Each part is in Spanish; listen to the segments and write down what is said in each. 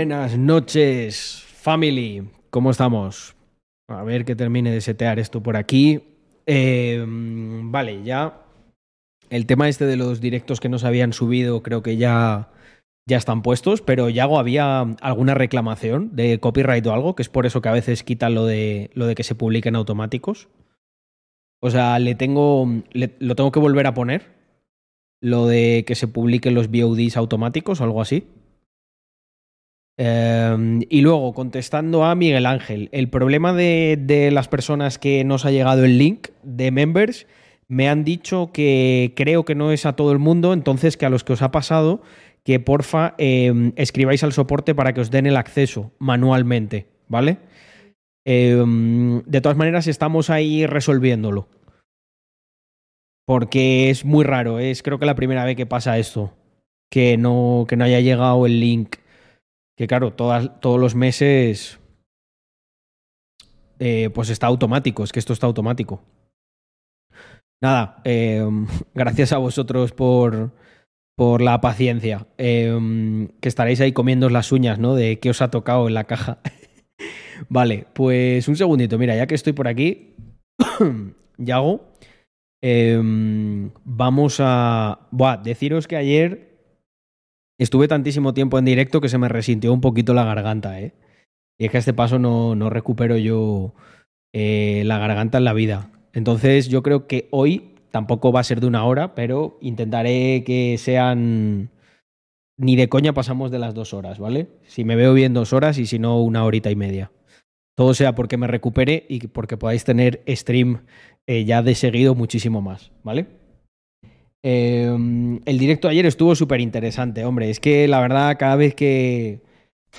Buenas noches, family. ¿Cómo estamos? A ver que termine de setear esto por aquí. Eh, vale, ya. El tema este de los directos que no se habían subido, creo que ya, ya están puestos, pero Yago había alguna reclamación de copyright o algo, que es por eso que a veces quitan lo de, lo de que se publiquen automáticos. O sea, le tengo. lo tengo que volver a poner. Lo de que se publiquen los VODs automáticos o algo así. Eh, y luego, contestando a Miguel Ángel, el problema de, las personas que nos ha llegado el link de members, me han dicho que creo que no es a todo el mundo, entonces que a los que os ha pasado, que porfa eh, escribáis al soporte para que os den el acceso manualmente, ¿vale? Eh, de todas maneras, estamos ahí resolviéndolo. Porque es muy raro, es creo que la primera vez que pasa esto, que no, que no haya llegado el link que claro, todos los meses eh, pues está automático, es que esto está automático. Nada, eh, gracias a vosotros por, por la paciencia, eh, que estaréis ahí comiendo las uñas, ¿no? De qué os ha tocado en la caja. vale, pues un segundito, mira, ya que estoy por aquí, Yago, eh, vamos a... Buah, deciros que ayer Estuve tantísimo tiempo en directo que se me resintió un poquito la garganta, ¿eh? Y es que a este paso no, no recupero yo eh, la garganta en la vida. Entonces yo creo que hoy tampoco va a ser de una hora, pero intentaré que sean... Ni de coña pasamos de las dos horas, ¿vale? Si me veo bien dos horas y si no una horita y media. Todo sea porque me recupere y porque podáis tener stream eh, ya de seguido muchísimo más, ¿vale? Eh, el directo ayer estuvo súper interesante, hombre. Es que la verdad, cada vez que.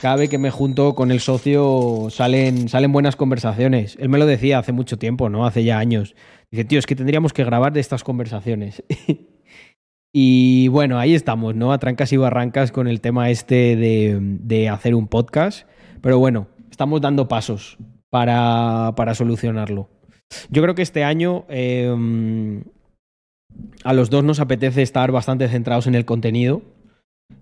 Cada vez que me junto con el socio salen, salen buenas conversaciones. Él me lo decía hace mucho tiempo, ¿no? Hace ya años. Dice, tío, es que tendríamos que grabar de estas conversaciones. y bueno, ahí estamos, ¿no? A trancas y barrancas con el tema este de, de hacer un podcast. Pero bueno, estamos dando pasos para, para solucionarlo. Yo creo que este año eh, a los dos nos apetece estar bastante centrados en el contenido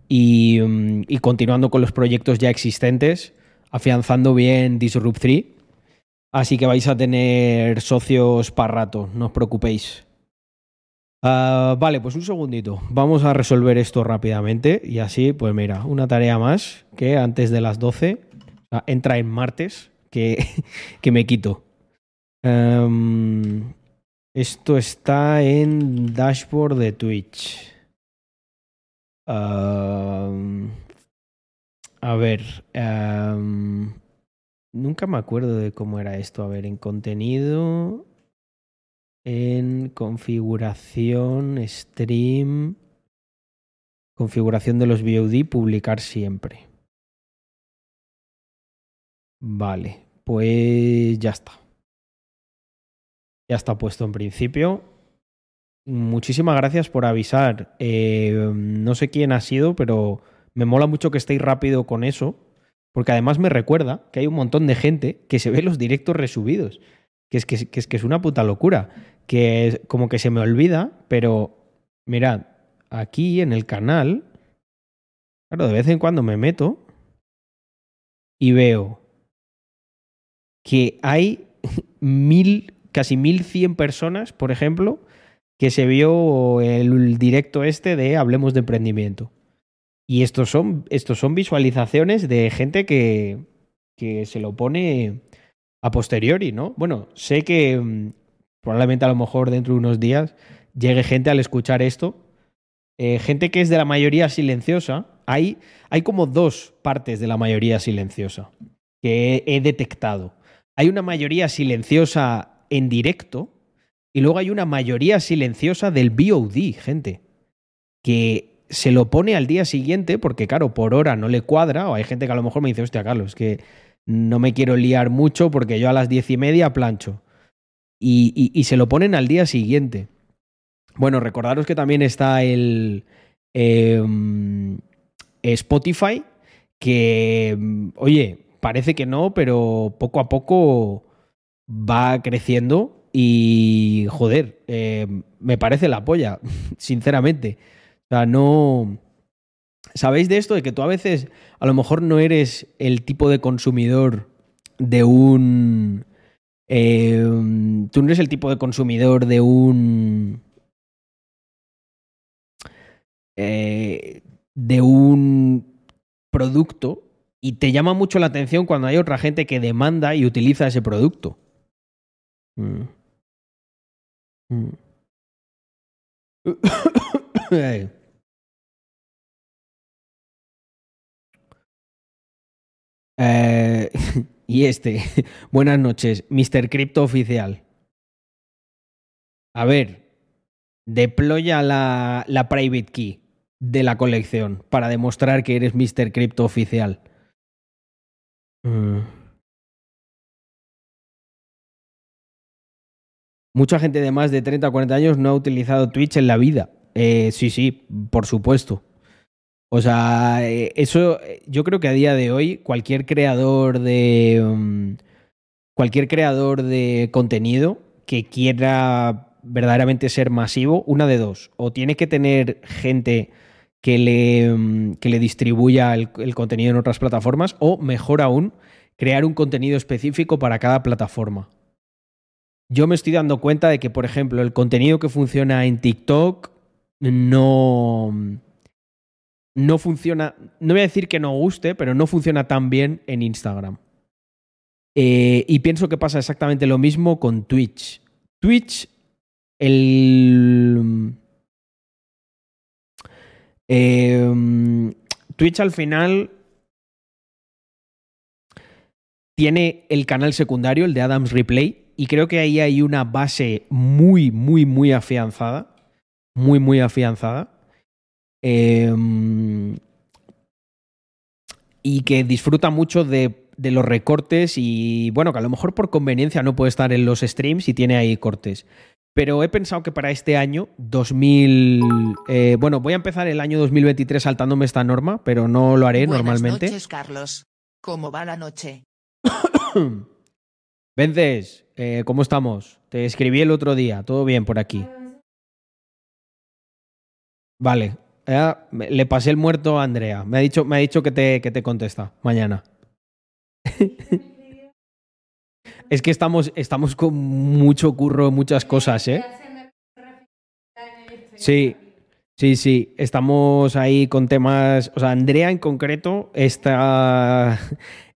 y, mm, continuando con los proyectos ya existentes, afianzando bien Disrupt 3. Así que vais a tener socios para rato, no os preocupéis. Ah, vale, pues un segundito. Vamos a resolver esto rápidamente y así, pues mira, una tarea más que antes de las 12 o sea, entra en martes que, que me quito. Em, esto está en dashboard de Twitch. A ver. nunca me acuerdo de cómo era esto. A ver, en contenido. En configuración, stream. Configuración de los VOD, publicar siempre. Vale, pues ya está. Ya está puesto en principio. Muchísimas gracias por avisar. Eh, no sé quién ha sido, pero me mola mucho que estéis rápido con eso, porque además me recuerda que hay un montón de gente que se ve los directos resubidos, que es que, es, que es una puta locura, que es como que se me olvida, pero mirad, aquí en el canal, claro, de vez en cuando me meto y veo que hay mil casi 1100 personas, por ejemplo, que se vio el directo este de Hablemos de Emprendimiento. Y estos son, estos son visualizaciones de gente que, que se lo pone a posteriori, ¿no? Bueno, sé que mmm, probablemente a lo mejor dentro de unos días llegue gente al escuchar esto. Eh, gente que es de la mayoría silenciosa. Hay, hay como dos partes de la mayoría silenciosa que he detectado. Hay una mayoría silenciosa en directo y luego hay una mayoría silenciosa del VOD, gente, que se lo pone al día siguiente porque, claro, por hora no le cuadra o hay gente que a lo mejor me dice, hostia, Carlos, que no me quiero liar mucho porque yo a las diez y media plancho. Y, se lo ponen al día siguiente. Bueno, recordaros que también está el eh, Spotify, que, oye, parece que no, pero poco a poco va creciendo y, joder, eh, me parece la polla, sinceramente. O sea, no, ¿Sabéis de esto? De que tú a veces a lo mejor no eres el tipo de consumidor de un... eh, tú no eres el tipo de consumidor de un... eh, de un producto y te llama mucho la atención cuando hay otra gente que demanda y utiliza ese producto. Mm. Eh, y este, buenas noches, Mr. Crypto Oficial. A ver, deploya la, la private key de la colección para demostrar que eres Mr. Crypto Oficial. Mm. Mucha gente de más de 30 o 40 años no ha utilizado Twitch en la vida. Eh, sí, sí, por supuesto. O sea, eh, eso eh, yo creo que a día de hoy cualquier creador de um, cualquier creador de contenido que quiera verdaderamente ser masivo, una de dos, o tiene que tener gente que le, um, que le distribuya el contenido en otras plataformas, o mejor aún, crear un contenido específico para cada plataforma. Yo me estoy dando cuenta de que, por ejemplo, el contenido que funciona en TikTok no, no funciona, no voy a decir que no guste, pero no funciona tan bien en Instagram. Eh, y pienso que pasa exactamente lo mismo con Twitch. Twitch, el... eh, Twitch al final tiene el canal secundario, el de Adams Replay, y creo que ahí hay una base muy, muy, muy afianzada. Muy, muy afianzada. Eh, y que disfruta mucho de, de, los recortes y bueno, que a lo mejor por conveniencia no puede estar en los streams y tiene ahí cortes. Pero he pensado que para este año, 2000... Eh, bueno, voy a empezar el año 2023 saltándome esta norma, pero no lo haré Buenas normalmente. noches, Carlos. ¿Cómo va la noche? Vences, eh, ¿cómo estamos? Te escribí el otro día, todo bien por aquí. Vale, le pasé el muerto a Andrea. Me ha dicho, me ha dicho que, te, que te contesta mañana. es que estamos, estamos con mucho curro, muchas cosas, ¿eh? Sí, sí, sí. Estamos ahí con temas. O sea, Andrea en concreto, esta,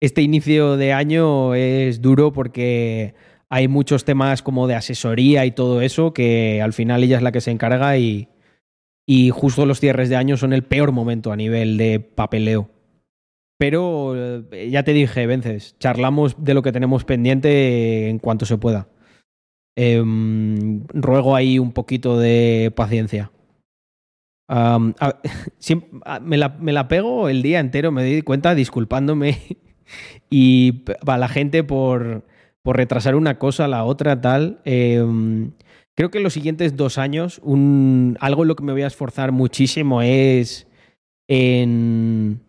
este inicio de año es duro porque hay muchos temas como de asesoría y todo eso que al final ella es la que se encarga y, y justo los cierres de año son el peor momento a nivel de papeleo. Pero eh, ya te dije, Vences, charlamos de lo que tenemos pendiente en cuanto se pueda. Eh, ruego ahí un poquito de paciencia. Um, a, siempre, a, me, la, me, la, pego el día entero, me doy cuenta disculpándome y a la gente por, por retrasar una cosa, la otra, tal. Eh, creo que en los siguientes dos años, un, algo en lo que me voy a esforzar muchísimo es en,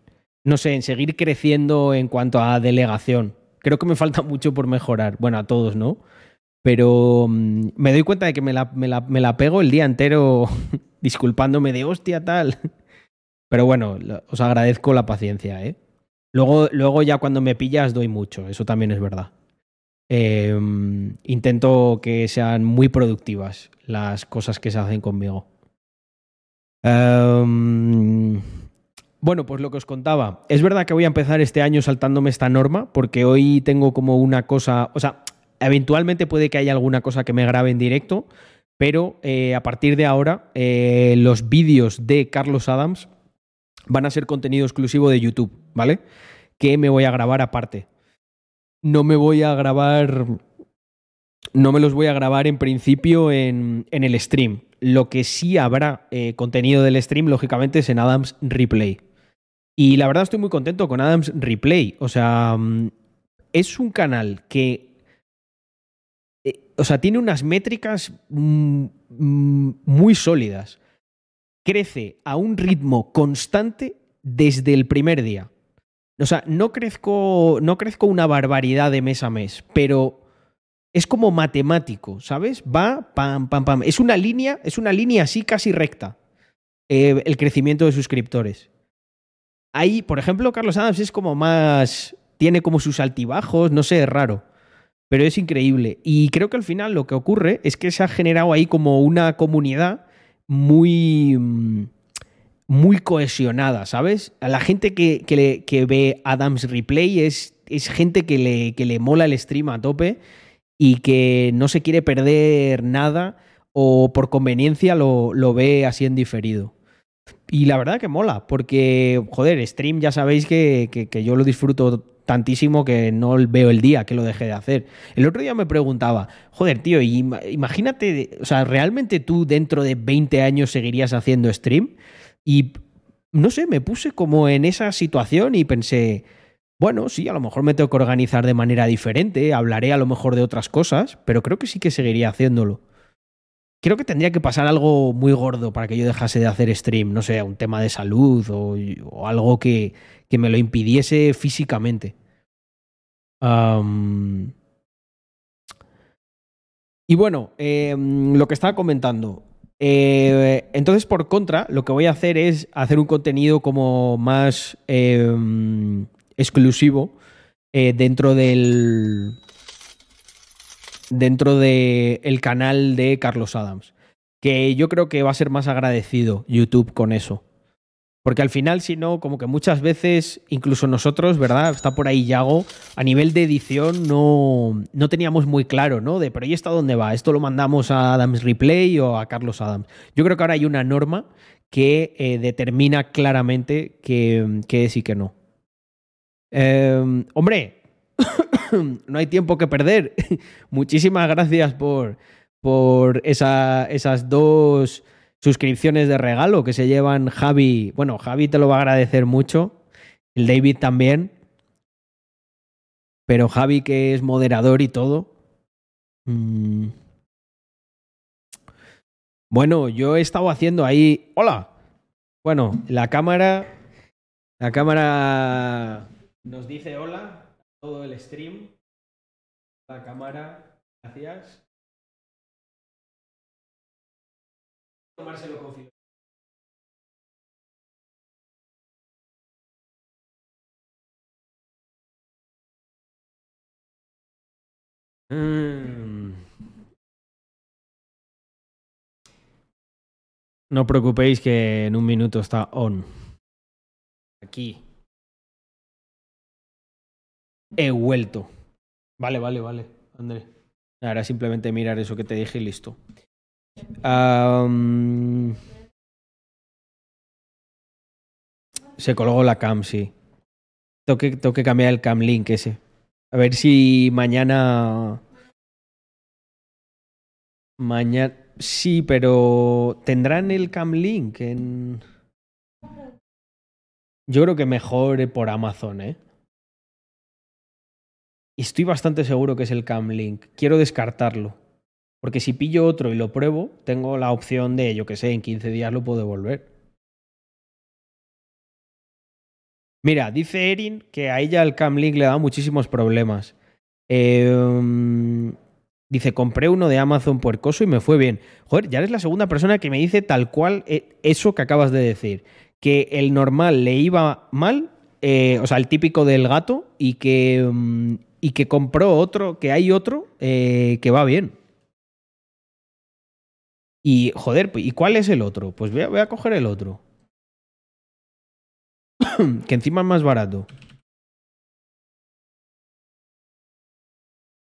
no sé, en seguir creciendo en cuanto a delegación. Creo que me falta mucho por mejorar. Bueno, a todos, ¿no? Pero um, me doy cuenta de que me la, me, la, me la, pego el día entero disculpándome de hostia tal. Pero bueno, os agradezco la paciencia, ¿eh? Luego, luego ya cuando me pillas doy mucho, eso también es verdad. Eh, intento que sean muy productivas las cosas que se hacen conmigo. Um, bueno, pues lo que os contaba. Es verdad que voy a empezar este año saltándome esta norma, porque hoy tengo como una cosa. O sea, eventualmente puede que haya alguna cosa que me grabe en directo, pero eh, a partir de ahora, eh, los vídeos de Carlos Adams van a ser contenido exclusivo de YouTube, ¿vale? Que me voy a grabar aparte. No me voy a grabar. No me los voy a grabar en principio en, en el stream. Lo que sí habrá eh, contenido del stream, lógicamente, es en Adams Replay. Y la verdad estoy muy contento con Adams Replay. O sea, es un canal que. Eh, o sea, tiene unas métricas muy sólidas. Crece a un ritmo constante desde el primer día. O sea, no crezco, no crezco una barbaridad de mes a mes, pero es como matemático, ¿sabes? Va, pam, pam, pam. Es una línea, es una línea así casi recta. Eh, el crecimiento de suscriptores. ahí, por ejemplo, Carlos Adams es como más. Tiene como sus altibajos, no sé, es raro. Pero es increíble. Y creo que al final lo que ocurre es que se ha generado ahí como una comunidad muy. mm, muy cohesionada, ¿sabes? La gente que, que ve Adams Replay es, es gente que le, que le mola el stream a tope y que no se quiere perder nada o por conveniencia lo, lo ve así en diferido. Y la verdad que mola, porque, joder, stream ya sabéis que- que yo lo disfruto tantísimo que no veo el día que lo dejé de hacer. El otro día me preguntaba, joder, tío, ima- imagínate, o sea, ¿realmente tú dentro de 20 años seguirías haciendo stream? Y no sé, me puse como en esa situación y pensé, bueno, sí, a lo mejor me tengo que organizar de manera diferente, hablaré a lo mejor de otras cosas, pero creo que sí que seguiría haciéndolo. Creo que tendría que pasar algo muy gordo para que yo dejase de hacer stream, no sé, un tema de salud o, o algo que, que me lo impidiese físicamente. Y bueno, eh, lo que estaba comentando. Eh, entonces, por contra, lo que voy a hacer es hacer un contenido como más eh, exclusivo eh, dentro del. dentro del canal de Carlos Adams. Que yo creo que va a ser más agradecido YouTube con eso. Porque al final, si no, como que muchas veces, incluso nosotros, ¿verdad? Está por ahí Yago, a nivel de edición no, no teníamos muy claro, ¿no? De, pero ¿y esto dónde va? ¿Esto lo mandamos a Adams Replay o a Carlos Adams? Yo creo que ahora hay una norma que eh, determina claramente qué qué es y qué no. Eh, hombre, no hay tiempo que perder. Muchísimas gracias por, por esa- esas dos suscripciones de regalo que se llevan Javi. Bueno, Javi te lo va a agradecer mucho. El David también. Pero Javi, que es moderador y todo. mm. Bueno, yo he estado haciendo ahí. ¡Hola! Bueno, la cámara. La cámara nos dice hola. Todo el stream. La cámara. Gracias. Tomárselo con filo- Mm. No preocupéis que en un minuto está on. Aquí. He vuelto. Vale, vale, vale, André. Ahora simplemente mirar eso que te dije y listo. Se colgó la cam, sí. Tengo que cambiar el cam link ese. A ver si mañana. Mañana. Sí, pero ¿tendrán el cam link en.? Yo creo que mejor por Amazon, ¿eh? Y estoy bastante seguro que es el cam link. Quiero descartarlo. Porque si pillo otro y lo pruebo, tengo la opción de, yo que sé, en 15 días lo puedo devolver. Mira, dice Erin que a ella el Cam Link le da muchísimos problemas. Eh, dice, compré uno de Amazon puercoso y me fue bien. Joder, ya eres la segunda persona que me dice tal cual eh, eso que acabas de decir. Que el normal le iba mal, eh, o sea, el típico del gato, y que, mm, y que compró otro, que hay otro eh, que va bien. Y, joder, ¿y cuál es el otro? Pues voy a, coger el otro. que encima es más barato.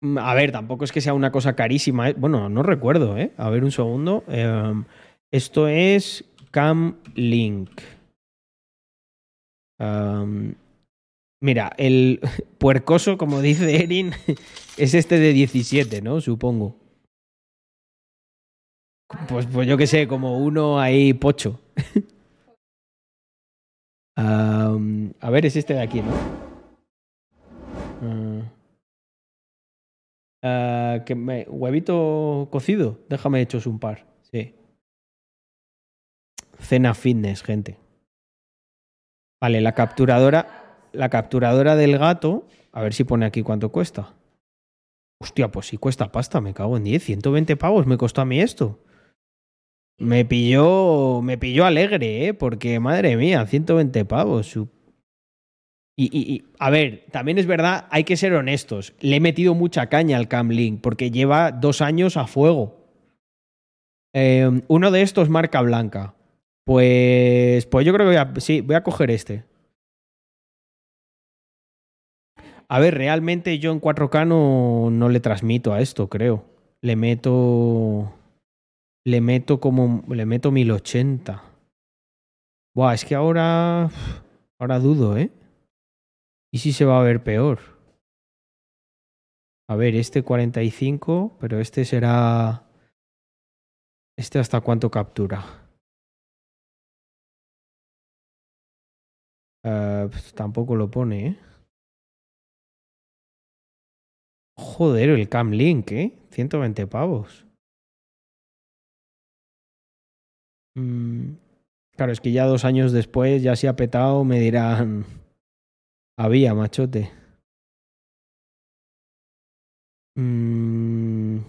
Mm, A ver, tampoco es que sea una cosa carísima. ¿eh? Bueno, no recuerdo, ¿eh? A ver, un segundo. Em, esto es Cam Link. Am, mira, el puercoso, como dice Erin, es este de 17, ¿no? Supongo. Pues, pues yo qué sé, como uno ahí pocho. A ver, es este de aquí, ¿no? Ah. Ah, que me- huevito cocido, déjame hechos un par. Sí. Cena fitness, gente. Vale, la capturadora. La capturadora del gato. A ver si pone aquí cuánto cuesta. Hostia, pues sí cuesta pasta, me cago en 10. 120 pavos me costó a mí esto. Me pilló. Me pilló alegre, ¿eh? Porque, madre mía, 120 pavos. Su Y, y- y, a ver, también es verdad, hay que ser honestos. Le he metido mucha caña al Cam Link porque lleva dos años a fuego. Eh, uno de estos marca blanca. Pues, pues yo creo que voy a, sí, voy a coger este. A ver, realmente yo en 4K no, no le transmito a esto, creo. Le meto. Le meto como. Le meto 1080. Buah, es que ahora. Ahora dudo, ¿eh? ¿Y si se va a ver peor? A ver, este 45, pero este será. ¿Este hasta cuánto captura? Eh, pues tampoco lo pone, ¿eh? Joder, el Cam Link, ¿eh? 120 pavos. Claro, es que ya dos años después, ya se ha petado, me dirán. Había, machote. Mm.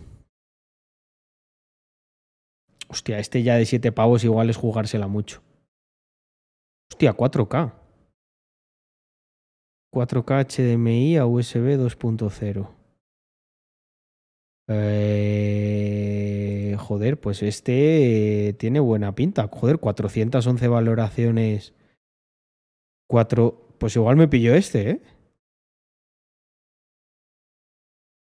Hostia, este ya de 7 pavos igual es jugársela mucho. Hostia, 4K. 4K HDMI a USB 2.0. Eh, joder, pues este eh, tiene buena pinta. Joder, 411 valoraciones. 4. Pues igual me pilló este, ¿eh?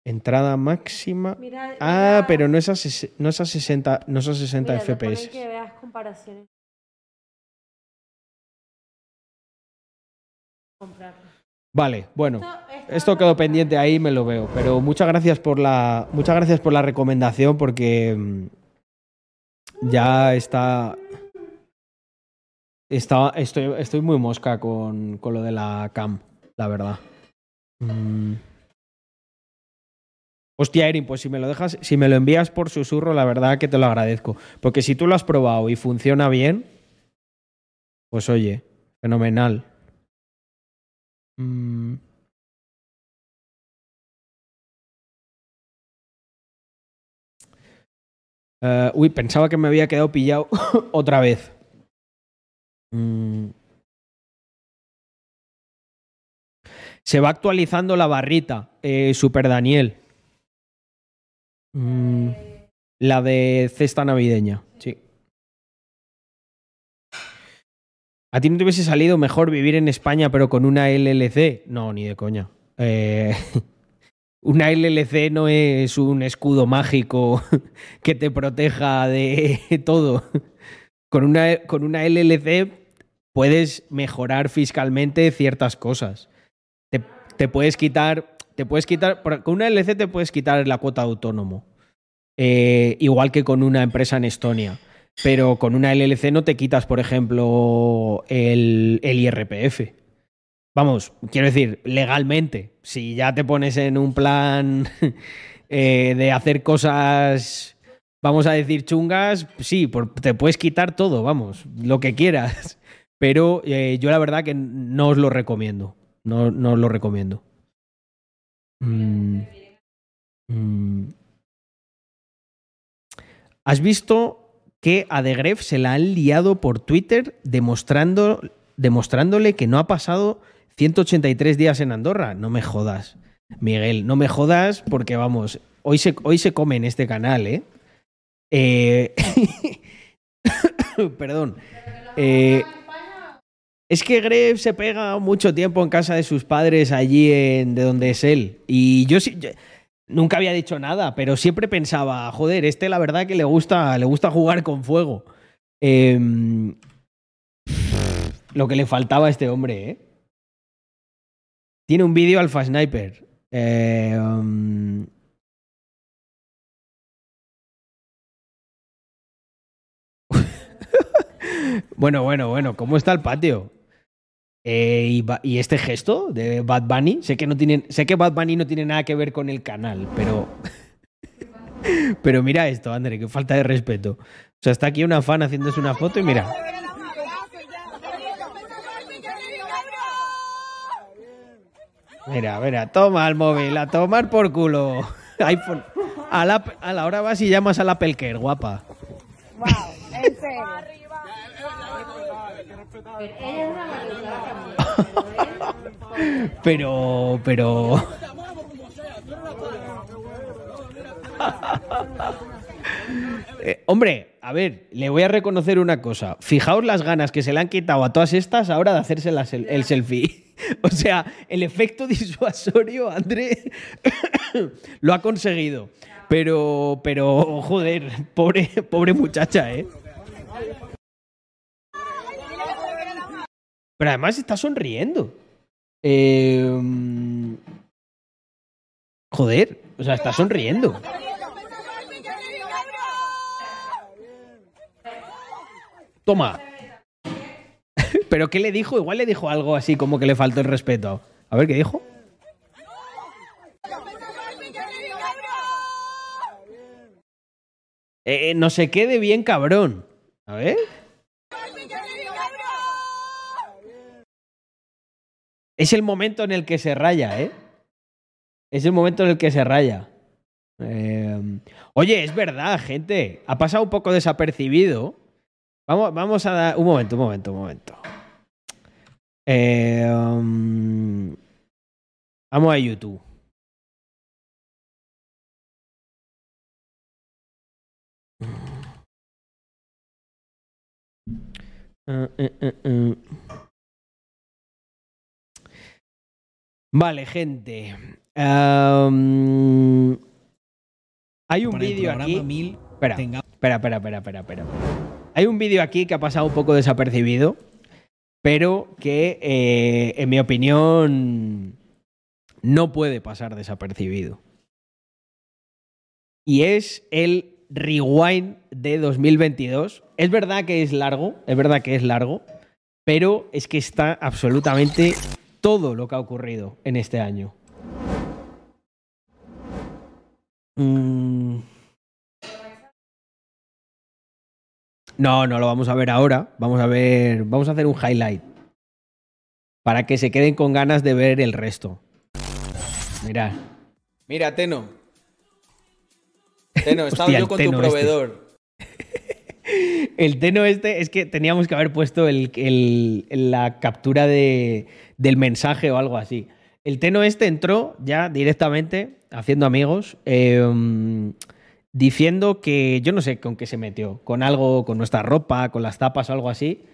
Entrada máxima. Mira, Ah, mira- pero no es a, ses- no es a 60, no es a 60 mira, FPS. que veas comparaciones. Comprarlo. Vale, bueno. Esto, quedó pendiente ahí, me lo veo. Pero muchas gracias por la, muchas gracias por la recomendación porque mm, ya está, está estoy, estoy muy mosca con, con lo de la cam, la verdad. Mm. Hostia, Erin, pues si me lo dejas, si me lo envías por susurro, la verdad que te lo agradezco. Porque si tú lo has probado y funciona bien, pues oye, fenomenal. Mm. Eh, uy, pensaba que me había quedado pillado otra vez. Mm. Se va actualizando la barrita, eh, Super Daniel. Mm, la de cesta navideña, ¿A ti no te hubiese salido mejor vivir en España pero con una LLC? No, ni de coña. Eh, una LLC no es un escudo mágico que te proteja de todo. Con una, con una LLC puedes mejorar fiscalmente ciertas cosas. Te, te puedes quitar, te puedes quitar, con una LLC te puedes quitar la cuota de autónomo. Eh, igual que con una empresa en Estonia. Pero con una LLC no te quitas, por ejemplo, el, el IRPF. Vamos, quiero decir, legalmente. Si ya te pones en un plan eh, de hacer cosas, vamos a decir, chungas, sí, te puedes quitar todo, vamos, lo que quieras. Pero eh, yo la verdad que no os lo recomiendo. No, no os lo recomiendo. Mm. Mm. ¿Has visto que a The Gref se la han liado por Twitter demostrando, demostrándole que no ha pasado 183 días en Andorra? No me jodas, Miguel, no me jodas porque vamos, hoy se, hoy se come en este canal, ¿eh? Eh, Perdón. Eh, es que Gref se pega mucho tiempo en casa de sus padres allí en, de donde es él. Y yo sí. Nunca había dicho nada, pero siempre pensaba, joder, este la verdad que le gusta, le gusta jugar con fuego. Em, lo que le faltaba a este hombre, ¿eh? Tiene un vídeo Alpha Sniper. Um, bueno, bueno, bueno, ¿cómo está el patio? Eh, y, y este gesto de Bad Bunny, sé que no tienen, sé que Bad Bunny no tiene nada que ver con el canal, pero pero mira esto, André, qué falta de respeto. O sea, está aquí una fan haciéndose una foto y mira, mira, mira, toma el móvil, a tomar por culo. iPhone. A la, a la hora vas y llamas al Apple Care, guapa. Wow, en serio. Ella es una maleducada también, Pero, pero. Eh, hombre, a ver, le voy a reconocer una cosa. Fijaos las ganas que se le han quitado a todas estas ahora de hacerse la sel- el selfie. O sea, el efecto disuasorio, André, lo ha conseguido. Pero, pero, joder, pobre, pobre muchacha, ¿eh? Pero además está sonriendo. Eh, joder, o sea, está sonriendo. Toma. ¿Pero qué le dijo? Igual le dijo algo así como que le faltó el respeto. A ver, ¿qué dijo? Eh, eh, no se quede bien cabrón. A ver. Es el momento en el que se raya, ¿eh? Es el momento en el que se raya. Eh, oye, es verdad, gente. Ha pasado un poco desapercibido. Vamos, vamos a dar. Un momento, un momento, un momento. Um, vamos a YouTube. Eh, eh, eh, Vale, gente. Hay un vídeo aquí. 1000 Espera, tenga- espera, espera, espera, espera, espera. Hay un vídeo aquí que ha pasado un poco desapercibido, pero que, eh, en mi opinión, no puede pasar desapercibido. Y es el Rewind de 2022. Es verdad que es largo, es verdad que es largo, pero es que está absolutamente todo lo que ha ocurrido en este año. Mm. No, no lo vamos a ver ahora. Vamos a ver. Vamos a hacer un highlight. Para que se queden con ganas de ver el resto. Mirad. Mira, Teno. Teno, estaba Hostia, yo con tu este. proveedor. El teno este es que teníamos que haber puesto el, el- la captura de, del mensaje o algo así. El teno este entró ya directamente haciendo amigos, eh, diciendo que yo no sé con qué se metió, con algo, con nuestra ropa, con las tapas o algo así,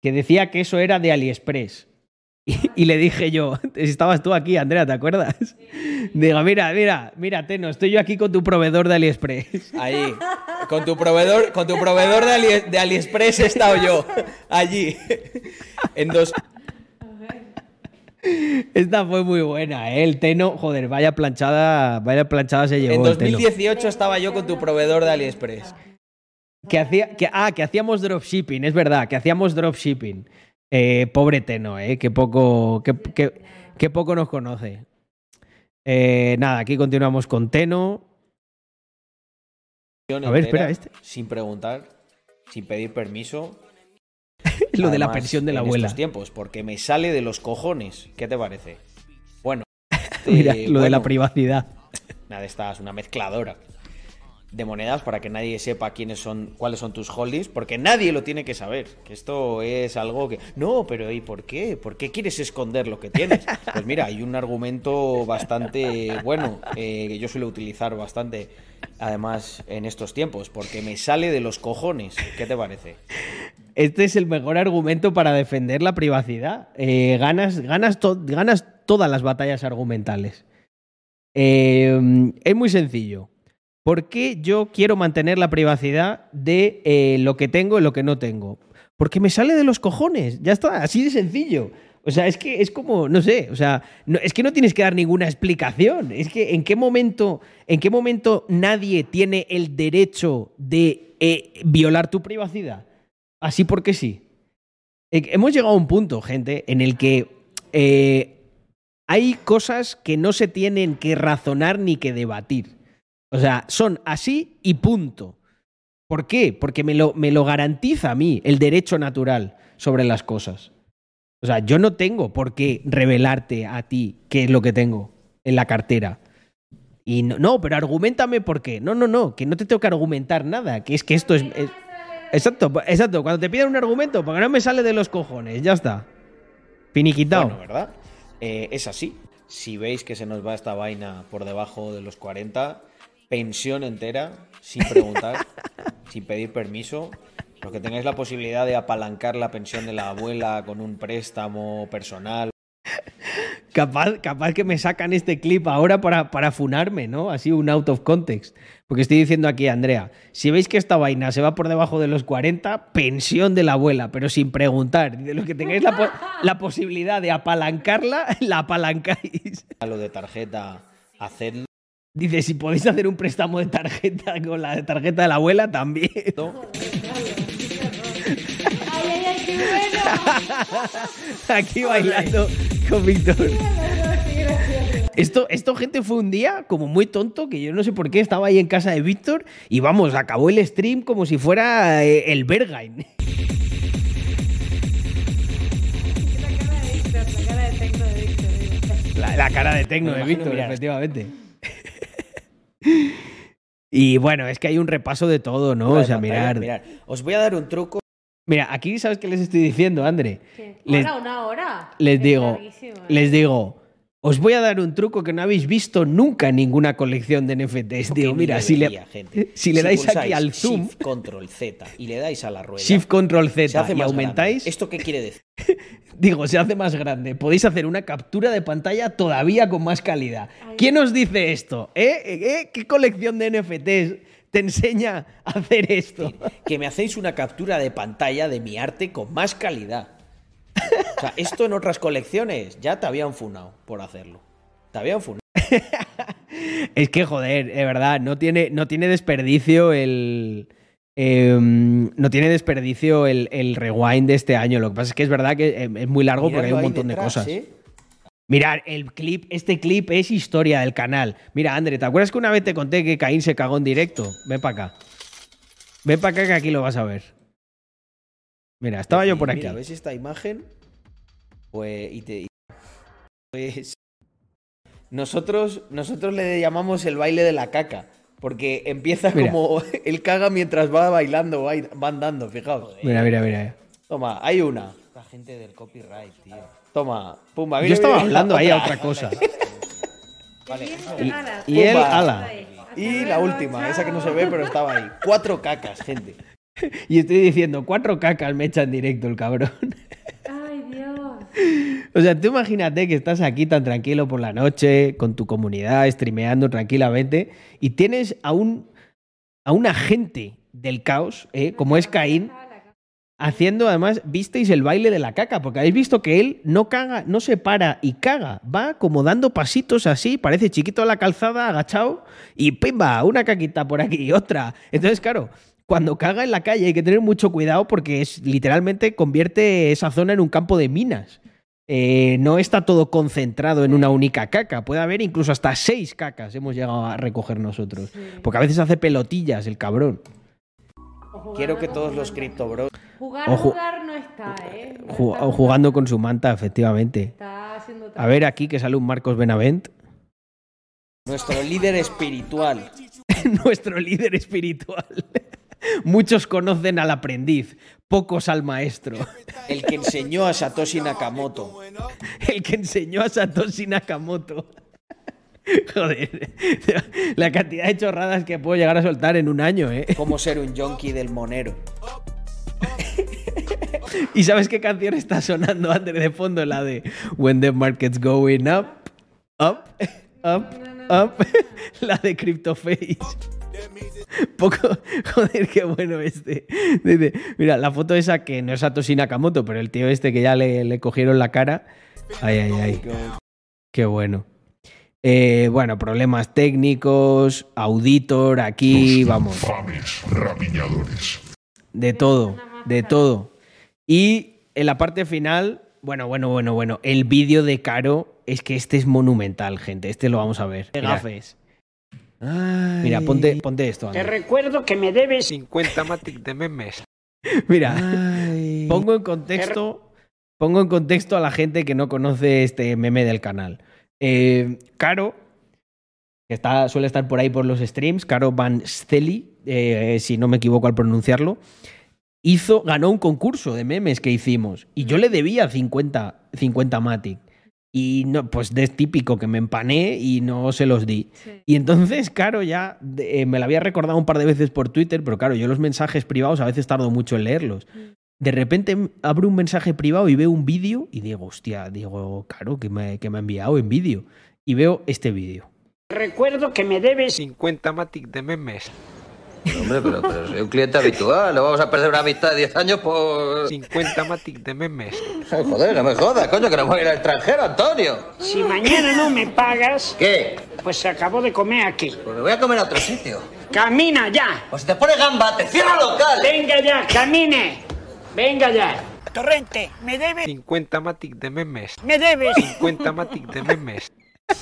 que decía que eso era de AliExpress. Y, y le dije yo, estabas tú aquí, Andrea, ¿te acuerdas? Digo, mira, mira, mira, Teno, estoy yo aquí con tu proveedor de AliExpress. Ahí. Con tu proveedor, con tu proveedor de, Ali- de AliExpress he estado yo. Allí. En dos. Esta fue muy buena, ¿eh? El Teno, joder, vaya planchada, vaya planchada se llevó En el Teno. 2018 estaba yo con tu proveedor de AliExpress. Que hacía, que, ah, que hacíamos dropshipping, es verdad, que hacíamos dropshipping. Eh, pobre Teno, ¿eh? Que poco, que, que- que poco nos conoce. Eh, nada, aquí continuamos con Teno. A ver, espera, este. Sin preguntar, sin pedir permiso. Lo de la pensión de la en abuela. estos tiempos, porque me sale de los cojones. ¿Qué te parece? Bueno. Mira, eh, lo de la privacidad. Nada, esta es una mezcladora de monedas para que nadie sepa quiénes son, cuáles son tus holdings, porque nadie lo tiene que saber. Que esto es algo que. No, pero ¿y por qué? ¿Por qué quieres esconder lo que tienes? Pues mira, hay un argumento bastante bueno eh, que yo suelo utilizar bastante, además, en estos tiempos, porque me sale de los cojones. ¿Qué te parece? Este es el mejor argumento para defender la privacidad. Eh, ganas, ganas, ganas todas las batallas argumentales. Eh, es muy sencillo. ¿Por qué yo quiero mantener la privacidad de eh, lo que tengo y lo que no tengo? Porque me sale de los cojones. Ya está, así de sencillo. O sea, es que es como, no sé, o sea, es que no tienes que dar ninguna explicación. Es que en qué momento, en qué momento nadie tiene el derecho de violar tu privacidad. Así porque sí. Eh, Hemos llegado a un punto, gente, en el que eh, hay cosas que no se tienen que razonar ni que debatir. O sea, son así y punto. ¿Por qué? Porque me lo, me lo garantiza a mí el derecho natural sobre las cosas. O sea, yo no tengo por qué revelarte a ti qué es lo que tengo en la cartera. Y no, no, pero argumentame por qué. No, no, no, que no te tengo que argumentar nada, que es que esto es... es- Exacto, exacto. Cuando te piden un argumento, porque no me sale de los cojones, ya está. Finiquitado. Bueno, ¿verdad? Eh, es así. Si veis que se nos va esta vaina por debajo de los 40, pensión entera, sin preguntar, sin pedir permiso. Los que tengáis la posibilidad de apalancar la pensión de la abuela con un préstamo personal. Capaz, capaz que me sacan este clip ahora para, para funarme, ¿no? Así un out of context. Porque estoy diciendo aquí, Andrea, si veis que esta vaina se va por debajo de los 40, pensión de la abuela, pero sin preguntar. De los que tengáis la, po- la posibilidad de apalancarla, la apalancáis. A lo de tarjeta, hacedlo. Dice, si podéis hacer un préstamo de tarjeta con la tarjeta de la abuela, también. ¡Ay, ay, ay, qué bueno! Aquí bailando con Víctor. Esto, esto, gente, fue un día como muy tonto, que yo no sé por qué estaba ahí en casa de Víctor y vamos, acabó el stream como si fuera eh, el Berghain. La cara de Víctor, la cara de tecno de Víctor. digo. La, la cara de tecno Me de imagino Víctor, mirar. efectivamente. y bueno, es que hay un repaso de todo, ¿no? O sea, mirar. Os voy a dar un truco. Mira, aquí sabes qué les estoy diciendo, André. ¿Qué? Les- ¿Ahora una hora? Les Es digo, larguísimo, ¿eh? les digo, os voy a dar un truco que no habéis visto nunca en ninguna colección de NFTs. Digo, mira, si le, debería, gente. si le dais aquí al zoom, Shift Control Z y le dais a la rueda. Shift Control se Z hace y más aumentáis, grande. ¿Esto qué quiere decir? digo, se hace más grande. Podéis hacer una captura de pantalla todavía con más calidad. ¿Quién os dice esto? ¿Eh? ¿Eh? ¿Qué colección de NFTs te enseña a hacer esto? Que me hacéis una captura de pantalla de mi arte con más calidad. O sea, esto en otras colecciones ya te habían funado por hacerlo. Te habían funado. Es que, joder, de verdad, no tiene, no tiene desperdicio el. em, no tiene desperdicio el, el rewind de este año. Lo que pasa es que es verdad que em, es muy largo porque hay un montón de cosas. ¿eh? Mirad, el clip, este clip es historia del canal. Mira, André, ¿te acuerdas que una vez te conté que Caín se cagó en directo? Ven para acá. Ven para acá que aquí lo vas a ver. Mira, estaba yo por aquí. Mira, ¿ves esta imagen? Pues, y te, y- pues nosotros, nosotros le llamamos el baile de la caca. Porque empieza Mira. como él caga mientras va bailando, va, va andando, fijaos. Mira, mira, mira. Toma, hay una. La gente del copyright, tío. Toma, pumba. Yo mira, estaba mira, hablando ahí a otra. cosa. Y, Y él, Pumba. ala. Y la última, esa que no se ve, pero estaba ahí. Cuatro cacas, gente. Y estoy diciendo, cuatro cacas me echa en directo el cabrón. Ay, Dios. O sea, tú imagínate que estás aquí tan tranquilo por la noche, con tu comunidad, streameando tranquilamente, y tienes a un, a un agente del caos, ¿eh? como es Caín, haciendo además, visteis el baile de la caca, porque habéis visto que él no caga, no se para y caga, va como dando pasitos así, parece chiquito a la calzada, agachado, y pimba, una caquita por aquí y otra. Entonces, claro, cuando caga en la calle hay que tener mucho cuidado porque es literalmente convierte esa zona en un campo de minas. Eh, no está todo concentrado en una única caca. Puede haber incluso hasta seis cacas hemos llegado a recoger nosotros. Porque a veces hace pelotillas el cabrón. Quiero que todos los Crypto Bros Jugar, no está, ¿eh? No Ju- está o jugando con su manta, efectivamente. Está haciendo otra A ver aquí que sale un Marcos Benavent, Nuestro líder espiritual. nuestro líder espiritual. Muchos conocen al aprendiz, pocos al maestro. El que enseñó a Satoshi Nakamoto. El que enseñó a Satoshi Nakamoto. Joder, la cantidad de chorradas que puedo llegar a soltar en un año, ¿eh? Cómo ser un yonki del monero. ¿Y sabes qué canción está sonando antes de fondo? La de When the market's going up, up, up, up. La de CryptoFace. Poco, joder, qué bueno este. Dice, mira, la foto esa que no es Satoshi Nakamoto, pero el tío este que ya le, le cogieron la cara. Ay, ay, ay. Qué bueno. Eh, bueno, problemas técnicos, auditor aquí, vamos. Infames rapiñadores. De todo, de todo. Y en la parte final, bueno, bueno, bueno, bueno, el vídeo de Caro es que este es monumental, gente. Este lo vamos a ver. Mira, Gafes. Mira ponte, ponte esto. Te recuerdo que me debes 50 Matic de memes. Mira, pongo en contexto, pongo en contexto a la gente que no conoce este meme del canal. Eh, Caro, que está, suele estar por ahí por los streams, Caro Van Steli, eh, si no me equivoco al pronunciarlo, hizo, ganó un concurso de memes que hicimos y yo le debía 50, 50 Matic. Y no, pues es típico que me empané y no se los di. Sí. Y entonces, claro, ya eh, me lo había recordado un par de veces por Twitter, pero claro, yo los mensajes privados a veces tardo mucho en leerlos. De repente abro un mensaje privado y veo un vídeo y digo, hostia, digo, claro, que me, que me ha enviado en vídeo. Y veo este vídeo. Recuerdo que me debes 50 Matic de memes. Hombre, pero, pero soy un cliente habitual. No vamos a perder una amistad de 10 años por. 50 Matic de memes. Joder, no me jodas, coño, que no voy a ir al extranjero, Antonio. Si mañana no me pagas, ¿Qué? pues se acabó de comer aquí. Pues me voy a comer a otro sitio. Camina ya. Pues si te pones gamba, te cierro el local. Venga ya, camine. Venga ya. Torrente, me debes, 50 Matic de memes. me debes. 50 Matic de memes.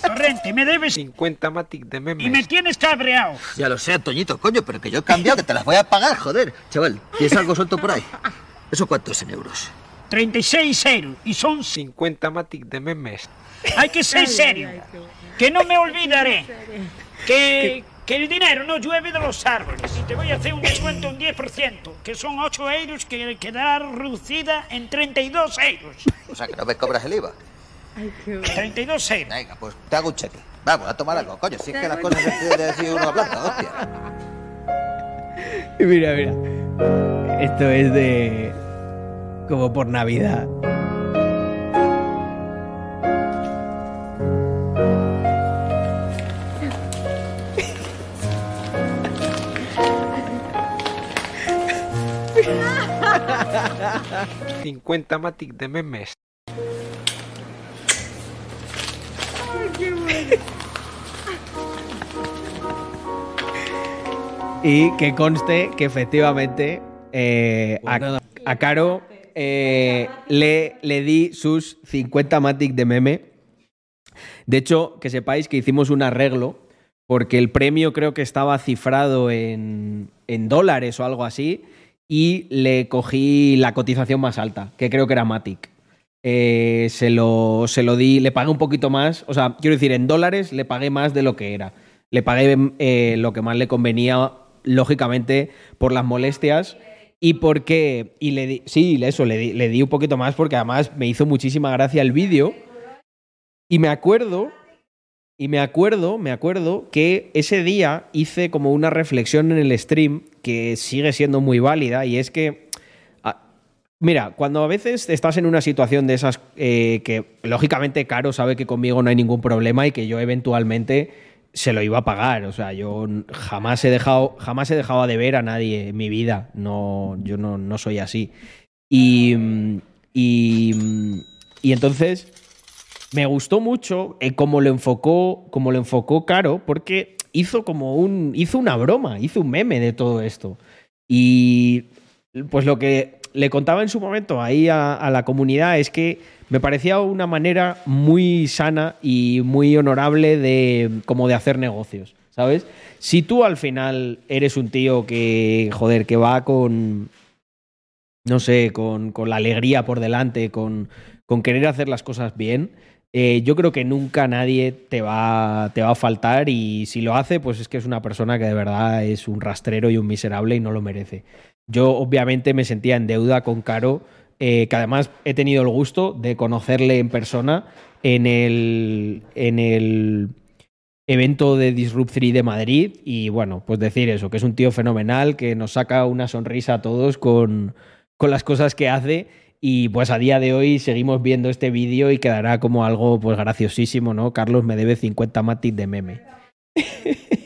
Torrente, me debes 50 Matic de y me memes. tienes cabreado. Ya lo sé, Antoñito, coño, pero que yo he cambiado, que te las voy a pagar, joder. Chaval, ¿tienes algo suelto por ahí? ¿Eso cuánto es en euros? 36 euros y son... 50 Matic de memes. Hay que ser serio. Que no me olvidaré. Que, que el dinero no llueve de los árboles. Y te voy a hacer un descuento un 10%, que son 8 euros que quedará reducida en 32 euros. O sea, que no me cobras el IVA. 32 euros. Venga, pues te hago un cheque. Vamos, a tomar algo, coño. Si es que las cosas se de decir uno hablando, hostia. Mira, mira. Esto es de. como por Navidad. Matic 50 Matic de memes. Y que conste que efectivamente eh, a, a Caro eh, le, le di sus 50 Matic de meme. De hecho, que sepáis que hicimos un arreglo porque el premio creo que estaba cifrado en, en dólares o algo así y le cogí la cotización más alta, que creo que era Matic. Eh, se, lo, se lo di, le pagué un poquito más, o sea, quiero decir, en dólares le pagué más de lo que era. Le pagué eh, lo que más le convenía, lógicamente, por las molestias y porque, y le di, sí, eso, le di, le di un poquito más porque además me hizo muchísima gracia el vídeo. Y me acuerdo, y me acuerdo, me acuerdo que ese día hice como una reflexión en el stream que sigue siendo muy válida y es que, mira, cuando a veces estás en una situación de esas eh, que lógicamente Caro sabe que conmigo no hay ningún problema y que yo eventualmente se lo iba a pagar, o sea, yo jamás he dejado, jamás he dejado de ver a nadie en mi vida, no, yo no, no soy así. Y, mm, y, mm, y entonces me gustó mucho eh, cómo lo enfocó, cómo lo enfocó Caro, porque hizo como un, hizo una broma, hizo un meme de todo esto. Y pues lo que le contaba en su momento ahí a, a la comunidad es que me parecía una manera muy sana y muy honorable de como de hacer negocios, ¿sabes? Si tú al final eres un tío que, joder, que va con, no sé, con, con la alegría por delante, con, con querer hacer las cosas bien, eh, yo creo que nunca nadie te va, te va a faltar y si lo hace, pues es que es una persona que de verdad es un rastrero y un miserable y no lo merece. Yo obviamente me sentía en deuda con Caro, eh, que además he tenido el gusto de conocerle en persona en el, en el evento de Disrupt 3 de Madrid y bueno, pues decir eso, que es un tío fenomenal, que nos saca una sonrisa a todos con, con las cosas que hace y pues a día de hoy seguimos viendo este vídeo y quedará como algo pues graciosísimo, ¿no? Carlos me debe 50 matis de meme.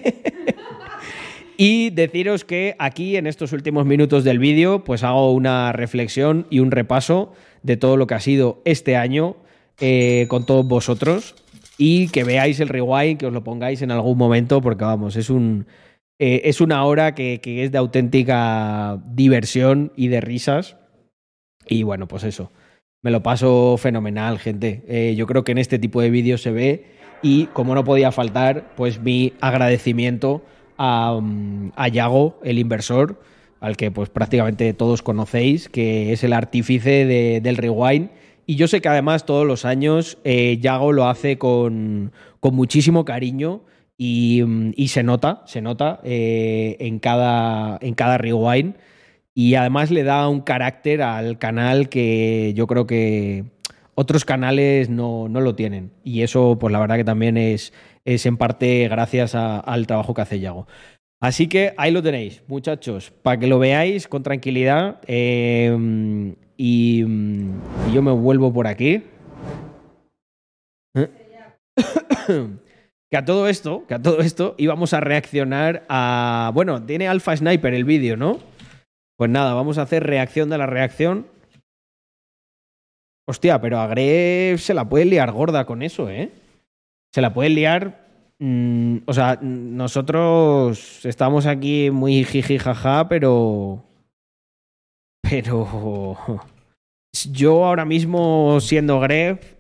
y deciros que aquí en estos últimos minutos del vídeo pues hago una reflexión y un repaso de todo lo que ha sido este año eh, con todos vosotros y que veáis el rewind, que os lo pongáis en algún momento porque vamos, es un... eh, es una hora que, que es de auténtica diversión y de risas. Y bueno, pues eso. Me lo paso fenomenal, gente. Eh, yo creo que en este tipo de vídeos se ve. Y como no podía faltar, pues mi agradecimiento a, um, a Yago, el inversor, al que pues prácticamente todos conocéis, que es el artífice de- del rewind. Y yo sé que además todos los años eh, Yago lo hace con, con muchísimo cariño y, mm, y se nota, se nota eh, en, cada, en cada rewind. Y además le da un carácter al canal que yo creo que otros canales no, no lo tienen. Y eso, pues la verdad que también es, es en parte gracias a- al trabajo que hace Yago. Así que ahí lo tenéis, muchachos, para que lo veáis con tranquilidad. eh, y, yo me vuelvo por aquí. ¿Eh? que a todo esto, que a todo esto íbamos a reaccionar a. Bueno, tiene Alpha Sniper el vídeo, ¿no? Pues nada, vamos a hacer reacción de la reacción. Hostia, pero a se la puede liar gorda con eso, ¿eh? Se la puede liar. mm, o sea, nosotros estamos aquí muy jiji jaja, pero. Pero. Yo ahora mismo siendo Gref.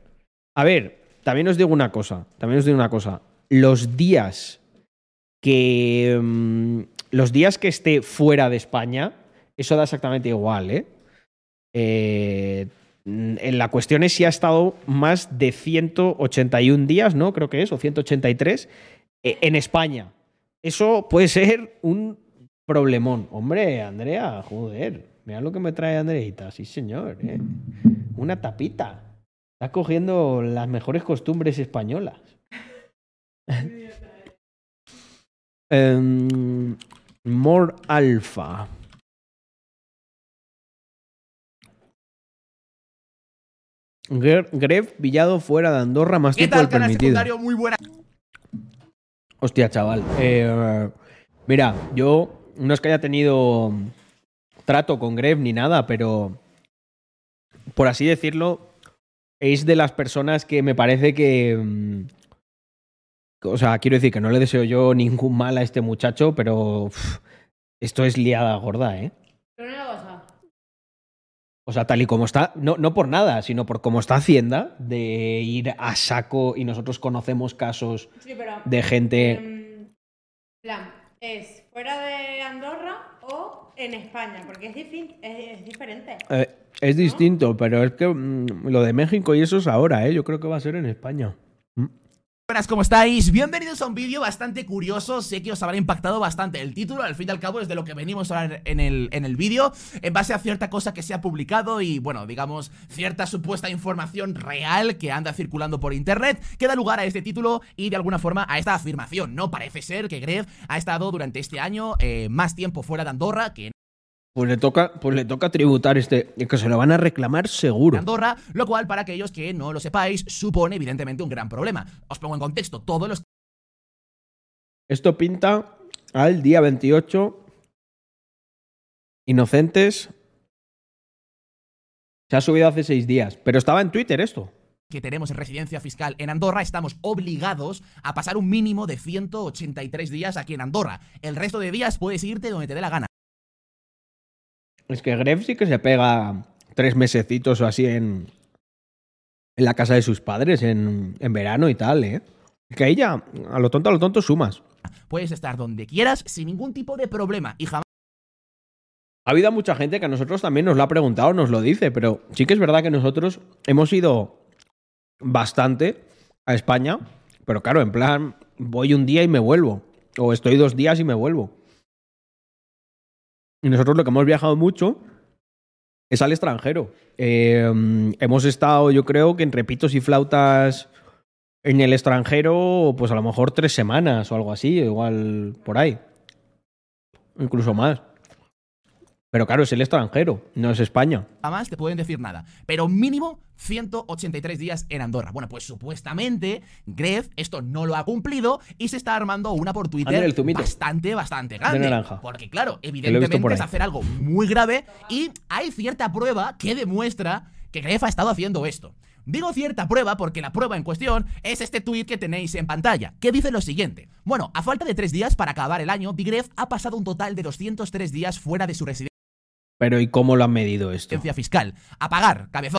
A ver, también os digo una cosa. También os digo una cosa. Los días que. mm, los días que esté fuera de España, eso da exactamente igual, ¿eh? Eh, la cuestión es si ha estado más de 181 días, ¿no? Creo que es, o 183, eh, en España. Eso puede ser un problemón. Hombre, Andrea, joder. Mira lo que me trae Andreita. Sí, señor. ¿eh? Una tapita. Está cogiendo las mejores costumbres españolas. Em, More Alpha. Gref Villado fuera de Andorra más ¿Qué tiempo del permitido. secundario? Muy buena. Hostia, chaval. Eh, mira, yo no es que haya tenido trato con Gref ni nada, pero por así decirlo, es de las personas que me parece que. mm, O sea, quiero decir que no le deseo yo ningún mal a este muchacho, pero uf, esto es liada gorda, ¿eh? Pero una cosa. O sea, tal y como está, no, no por nada, sino por cómo está Hacienda, de ir a saco y nosotros conocemos casos Sí, pero. de gente. em, plan, ¿es fuera de Andorra o en España? Porque es, es, es diferente. Eh, es distinto, pero es que mm, lo de México y eso es ahora, ¿eh? Yo creo que va a ser en España. Buenas, ¿cómo estáis? Bienvenidos a un vídeo bastante curioso. Sé que os habrá impactado bastante el título. Al fin y al cabo es de lo que venimos a hablar en el, en el vídeo. En base a cierta cosa que se ha publicado y, bueno, digamos, cierta supuesta información real que anda circulando por internet, que da lugar a este título y de alguna forma a esta afirmación. No parece ser que Gref ha estado durante este año eh, más tiempo fuera de Andorra que Pues le toca, pues le toca tributar este. Que se lo van a reclamar seguro. Andorra, lo cual, para aquellos que no lo sepáis, supone evidentemente un gran problema. Os pongo en contexto, todos los Esto pinta al día 28. Inocentes. Se ha subido hace seis días. Pero estaba en Twitter esto. que tenemos en residencia fiscal en Andorra estamos obligados a pasar un mínimo de 183 días aquí en Andorra. El resto de días puedes irte donde te dé la gana. Es que Gref sí que se pega tres mesecitos o así en, en la casa de sus padres en, en verano y tal, ¿eh? Que ahí ya, a lo tonto, a lo tonto sumas. Puedes estar donde quieras sin ningún tipo de problema y jamás Ha habido mucha gente que a nosotros también nos lo ha preguntado, nos lo dice, pero sí que es verdad que nosotros hemos ido bastante a España, pero claro, en plan, voy un día y me vuelvo, o estoy dos días y me vuelvo. Y nosotros lo que hemos viajado mucho es al extranjero. Eh, hemos estado, yo creo que en repitos y flautas en el extranjero, pues a lo mejor tres semanas o algo así, igual por ahí. Incluso más. Pero claro, es el extranjero, no es España. jamás te pueden decir nada. Pero mínimo 183 días en Andorra. Bueno, pues supuestamente Gref esto no lo ha cumplido y se está armando una por Twitter bastante, bastante De grande. naranja. Porque claro, evidentemente es hacer algo muy grave y hay cierta prueba que demuestra que Gref ha estado haciendo esto. Digo cierta prueba porque la prueba en cuestión es este tweet que tenéis en pantalla, que dice lo siguiente. Bueno, a falta de tres días para acabar el año, Gref ha pasado un total de 203 días fuera de su residencia Pero ¿y cómo lo han medido esto? fiscal. A pagar, cabezón.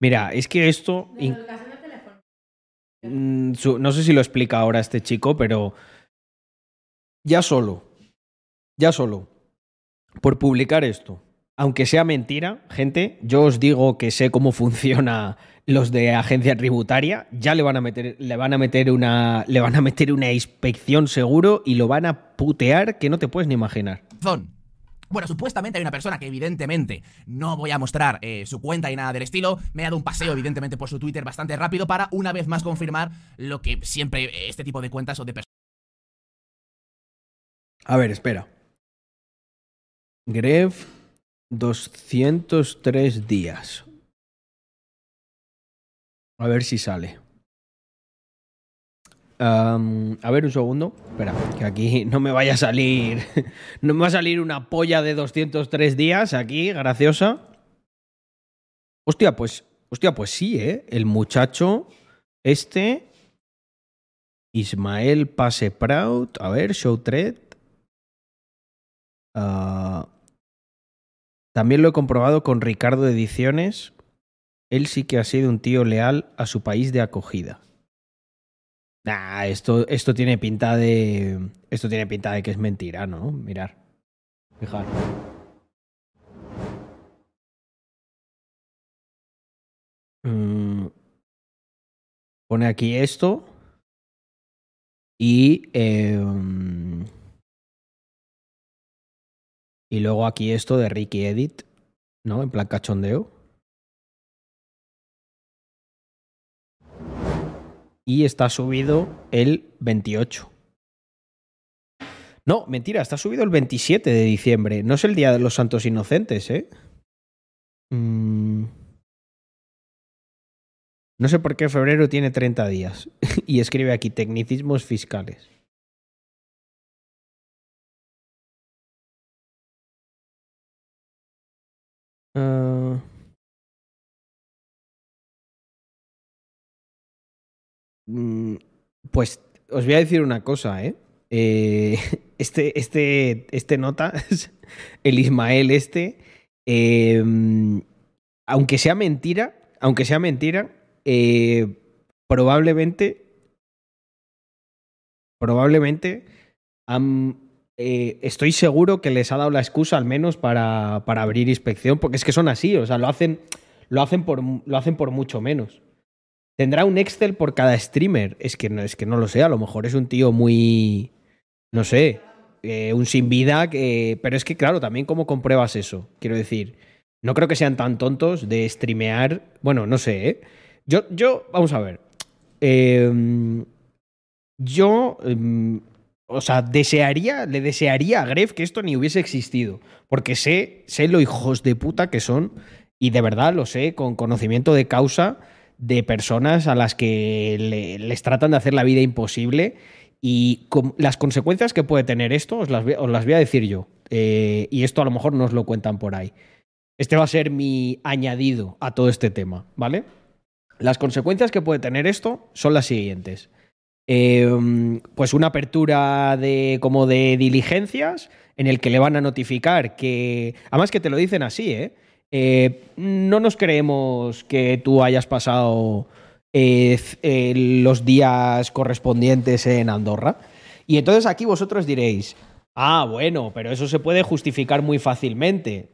Mira, es que esto... Mm, no sé si lo explica ahora este chico, pero ya solo, ya solo, por publicar esto, aunque sea mentira, gente, yo os digo que sé cómo funciona los de agencia tributaria, ya le van a meter, le van a meter una, le van a meter una inspección seguro y lo van a putear que no te puedes ni imaginar. Bueno, supuestamente hay una persona que evidentemente no voy a mostrar eh, su cuenta y nada del estilo. Me ha dado un paseo evidentemente por su Twitter bastante rápido para una vez más confirmar lo que siempre eh, este tipo de cuentas o de personas A ver, espera. Gref, 203 días. A ver si sale. A ver un segundo. Espera, que aquí no me vaya a salir. No me va a salir una polla de 203 días aquí, graciosa. Hostia, pues. Hostia, pues sí, ¿eh? El muchacho. Este. Ismael Pase Proud. A ver, Show Thread. Ah, también lo he comprobado con Ricardo Ediciones. Él sí que ha sido un tío leal a su país de acogida. Nah, esto, esto tiene pinta de. Esto tiene pinta de que es mentira, ¿no? Mirar. Fijar. Mm, pone aquí esto. Y. em, y luego aquí esto de Ricky Edit, ¿no? En plan cachondeo. Y está subido el 28. No, mentira, está subido el 27 de diciembre. No es el Día de los Santos Inocentes, ¿eh? Mm. No sé por qué febrero tiene 30 días. y escribe aquí tecnicismos fiscales. Pues os voy a decir una cosa, ¿eh? Eh, este, este, este nota, el Ismael este, eh, aunque sea mentira, aunque sea mentira, eh, probablemente, probablemente, eh, estoy seguro que les ha dado la excusa al menos para, para abrir inspección, porque es que son así, o sea, lo hacen, lo hacen, por, lo hacen por mucho menos. Tendrá un Excel por cada streamer. Es que no, es que no lo sé, a lo mejor es un tío muy. No sé. eh, un sin vida. Que, pero es que, claro, también cómo compruebas eso. Quiero decir. No creo que sean tan tontos de streamear. Bueno, no sé, ¿eh? Yo, yo, vamos a ver. Eh, yo. em, o sea, desearía, le desearía a Gref que esto ni hubiese existido. Porque sé, sé lo hijos de puta que son. Y de verdad lo sé con conocimiento de causa de personas a las que le- les tratan de hacer la vida imposible. Y las consecuencias que puede tener esto os las os las voy a decir yo. Eh, y esto a lo mejor no os lo cuentan por ahí. Este va a ser mi añadido a todo este tema, ¿vale? Las consecuencias que puede tener esto son las siguientes. Eh, pues una apertura de como de diligencias en el que le van a notificar que además que te lo dicen así ¿eh? Eh, no nos creemos que tú hayas pasado eh, eh, los días correspondientes en Andorra y entonces aquí vosotros diréis ah bueno pero eso se puede justificar muy fácilmente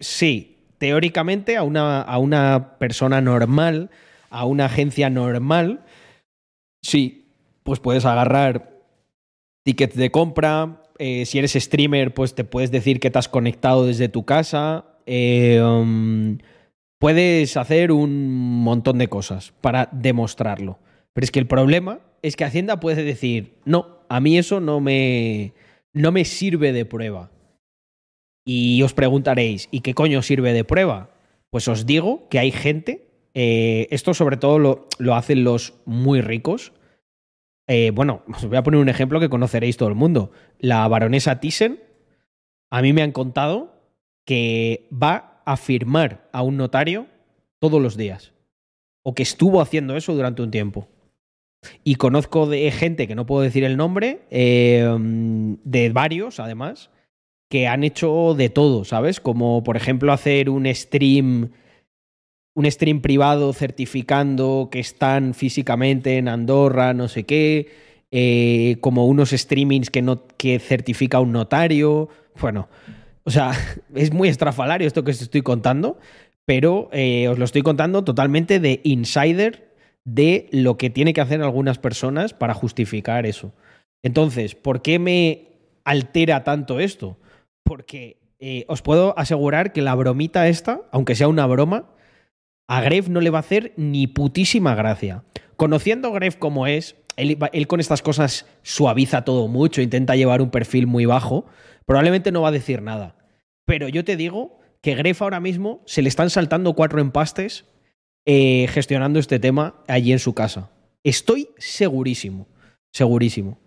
sí teóricamente a una, a una persona normal a una agencia normal Sí, pues puedes agarrar tickets de compra. si eres streamer, pues te puedes decir que te has conectado desde tu casa. Eh, um, puedes hacer un montón de cosas para demostrarlo. Pero es que el problema es que Hacienda puede decir, no, a mí eso no me, no me sirve de prueba. Y os preguntaréis, ¿y qué coño sirve de prueba? Pues os digo que hay gente, eh, esto sobre todo lo, lo hacen los muy ricos. Eh, bueno, os voy a poner un ejemplo que conoceréis todo el mundo. La baronesa Thyssen, a mí me han contado que va a firmar a un notario todos los días. O que estuvo haciendo eso durante un tiempo. Y conozco de gente que no puedo decir el nombre, eh, de varios además, que han hecho de todo, ¿sabes? Como por ejemplo hacer un stream, un stream privado certificando que están físicamente en Andorra, no sé qué, eh, como unos streamings que, no, que certifica un notario. Bueno, o sea, es muy estrafalario esto que os estoy contando, pero eh, os lo estoy contando totalmente de insider de lo que tiene que hacer algunas personas para justificar eso. Entonces, ¿por qué me altera tanto esto? porque eh, os puedo asegurar que la bromita esta, aunque sea una broma, a Gref no le va a hacer ni putísima gracia. Conociendo a Gref como es, él, con estas cosas suaviza todo mucho, intenta llevar un perfil muy bajo, probablemente no va a decir nada. Pero yo te digo que Gref ahora mismo se le están saltando cuatro empastes eh, gestionando este tema allí en su casa. Estoy segurísimo, segurísimo.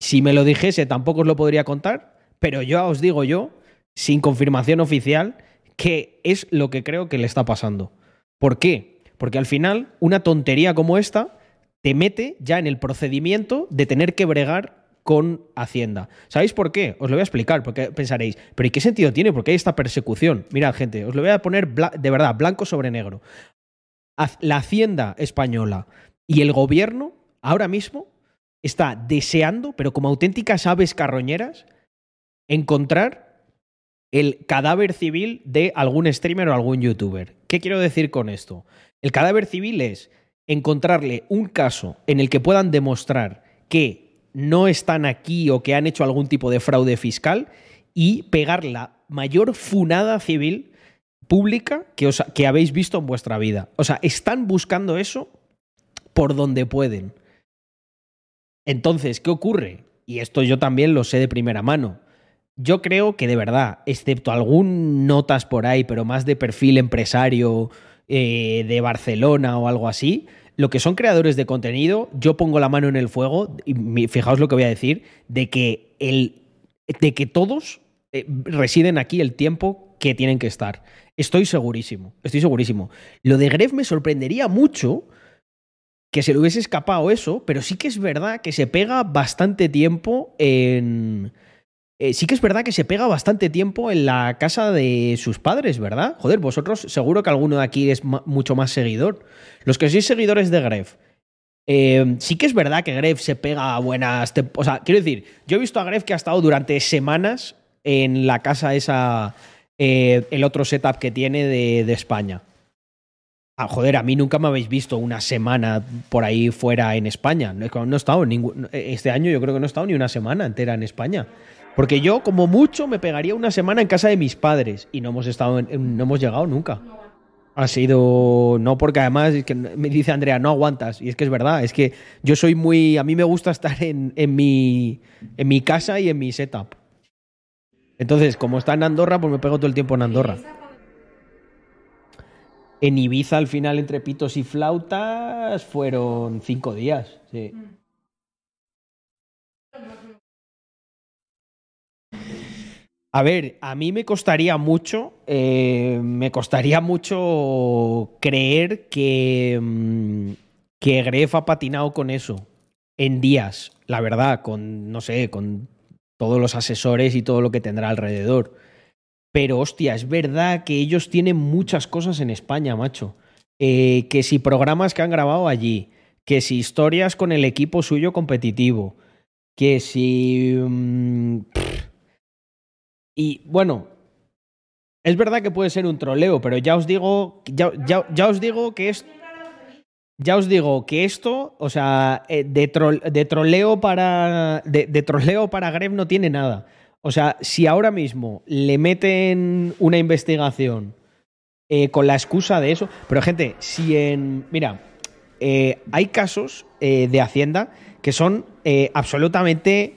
Si me lo dijese tampoco os lo podría contar, pero yo os digo yo, sin confirmación oficial, que es lo que creo que le está pasando. ¿Por qué? Porque al final una tontería como esta te mete ya en el procedimiento de tener que bregar con Hacienda. ¿Sabéis por qué? Os lo voy a explicar, porque pensaréis, pero ¿y qué sentido tiene? ¿Por qué hay esta persecución? Mirad, gente, os lo voy a poner de verdad, blanco sobre negro. La Hacienda española y el gobierno ahora mismo está deseando, pero como auténticas aves carroñeras, encontrar el cadáver civil de algún streamer o algún youtuber. ¿Qué quiero decir con esto? El cadáver civil es encontrarle un caso en el que puedan demostrar que no están aquí o que han hecho algún tipo de fraude fiscal y pegar la mayor funada civil pública que, os, que habéis visto en vuestra vida. O sea, están buscando eso por donde pueden. Entonces, ¿qué ocurre? Y esto yo también lo sé de primera mano. Yo creo que de verdad, excepto algún notas por ahí, pero más de perfil empresario eh, de Barcelona o algo así, lo que son creadores de contenido, yo pongo la mano en el fuego, y fijaos lo que voy a decir, de que, el, de que todos eh, residen aquí el tiempo que tienen que estar. Estoy segurísimo, estoy segurísimo. Lo de Gref me sorprendería mucho que se le hubiese escapado eso, pero sí que es verdad que se pega bastante tiempo en... eh, sí que es verdad que se pega bastante tiempo en la casa de sus padres, ¿verdad? Joder, vosotros seguro que alguno de aquí es mucho más seguidor. Los que sois seguidores de Gref, eh, sí que es verdad que Gref se pega a buenas... O sea, quiero decir, yo he visto a Gref que ha estado durante semanas en la casa esa, eh, el otro setup que tiene de, España. Ah, joder, a mí nunca me habéis visto una semana por ahí fuera en España. No, no he estado ningún, este año yo creo que no he estado ni una semana entera en España. Porque yo, como mucho, me pegaría una semana en casa de mis padres y no hemos estado en- no hemos llegado nunca. Ha sido. No, porque además es que me dice Andrea, no aguantas. Y es que es verdad, es que yo soy muy. A mí me gusta estar en, en mi, en mi casa y en mi setup. Entonces, como está en Andorra, pues me pego todo el tiempo en Andorra. En Ibiza, al final, entre pitos y flautas, fueron cinco días. Sí. A ver, a mí me costaría mucho, eh, me costaría mucho creer que, mm, que Gref ha patinado con eso en días, la verdad, con, no sé, con todos los asesores y todo lo que tendrá alrededor. Pero hostia, es verdad que ellos tienen muchas cosas en España, macho. Eh, que si programas que han grabado allí, que si historias con el equipo suyo competitivo, que si... mm. Y bueno, es verdad que puede ser un troleo, pero ya os digo, ya, ya- ya os digo que es... Ya os digo que esto, o sea, eh, de, trol- de troleo para. De, troleo para Gref no tiene nada. O sea, si ahora mismo le meten una investigación eh, con la excusa de eso. Pero, gente, si en. Mira, eh, hay casos de Hacienda que son absolutamente.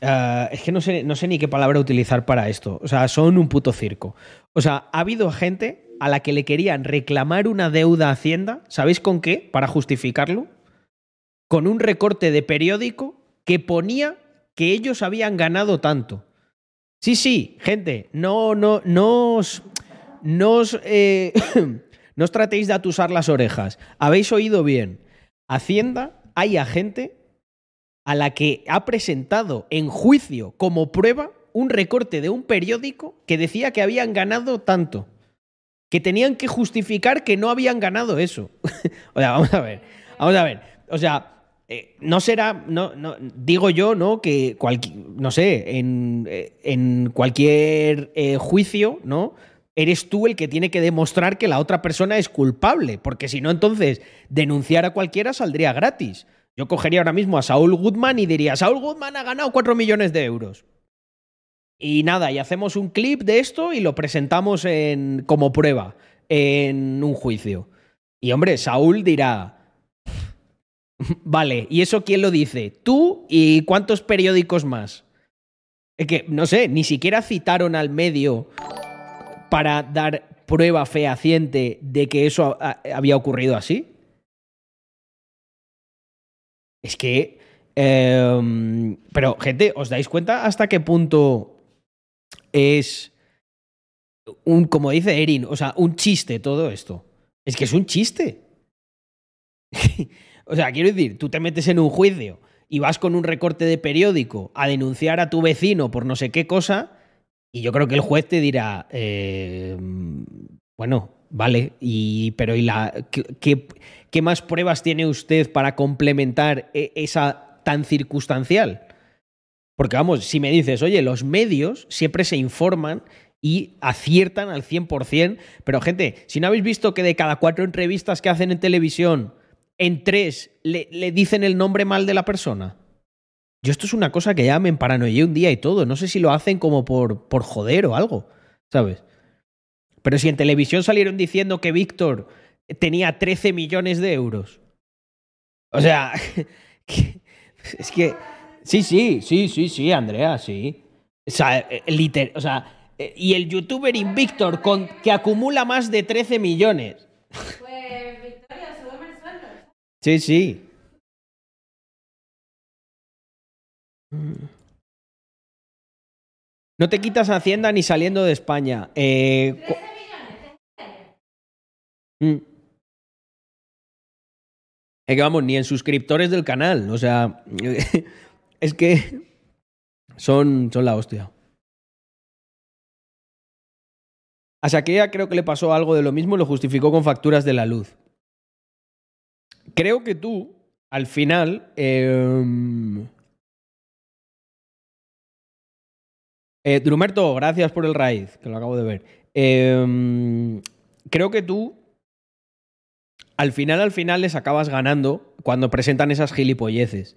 Eh, es que no sé, no sé ni qué palabra utilizar para esto. O sea, son un puto circo. O sea, ha habido gente a la que le querían reclamar una deuda a Hacienda. ¿Sabéis con qué? Para justificarlo. Con un recorte de periódico que ponía que ellos habían ganado tanto. Sí, sí, gente, no, no, no os, no os, eh, no os tratéis de atusar las orejas. Habéis oído bien. Hacienda, hay a gente a la que ha presentado en juicio como prueba un recorte de un periódico que decía que habían ganado tanto. Que tenían que justificar que no habían ganado eso. o sea, vamos a ver. Vamos a ver. O sea, eh, no será, no, no, digo yo, ¿no? Que cualqui- no sé, en, eh, en cualquier eh, juicio, ¿no? Eres tú el que tiene que demostrar que la otra persona es culpable, porque si no, entonces denunciar a cualquiera saldría gratis. Yo cogería ahora mismo a Saúl Goodman y diría, Saúl Goodman ha ganado 4 millones de euros. Y nada, y hacemos un clip de esto y lo presentamos en, como prueba en un juicio. Y hombre, Saúl dirá, vale, ¿y eso quién lo dice? ¿Tú y cuántos periódicos más? Es que, no sé, ni siquiera citaron al medio para dar prueba fehaciente de que eso había ocurrido así. Es que... em, pero, gente, ¿os dais cuenta hasta qué punto es un, como dice Erin, o sea, un chiste todo esto? Es que es un chiste. o sea, quiero decir, tú te metes en un juicio y vas con un recorte de periódico a denunciar a tu vecino por no sé qué cosa, y yo creo que el juez te dirá, eh, bueno, vale, y, pero ¿y la, qué, qué- qué más pruebas tiene usted para complementar e- esa tan circunstancial? Porque vamos, si me dices, oye, los medios siempre se informan y aciertan al 100%, pero gente, si no habéis visto que de cada cuatro entrevistas que hacen en televisión, en tres le, dicen el nombre mal de la persona. Yo esto es una cosa que ya me un día y todo. No sé si lo hacen como por, por joder o algo, ¿sabes? Pero si en televisión salieron diciendo que Víctor tenía 13 millones de euros. O sea, es que... Sí, sí, sí, sí, sí, Andrea, sí. O sea, eh, liter- o sea eh, y el youtuber Invictor con, que acumula más de 13 millones. Pues Victoria, súbeme el sueldo. Sí, sí. No te quitas Hacienda ni saliendo de España. Eh, cu- 13 millones. Mm. Es que vamos, ni en suscriptores del canal. O sea, es que son, son la hostia. A Shakira creo que le pasó algo de lo mismo y lo justificó con facturas de la luz. Creo que tú, al final. em, eh, Drumerto, gracias por el raid, que lo acabo de ver. Em, creo que tú, al final, al final les acabas ganando cuando presentan esas gilipolleces.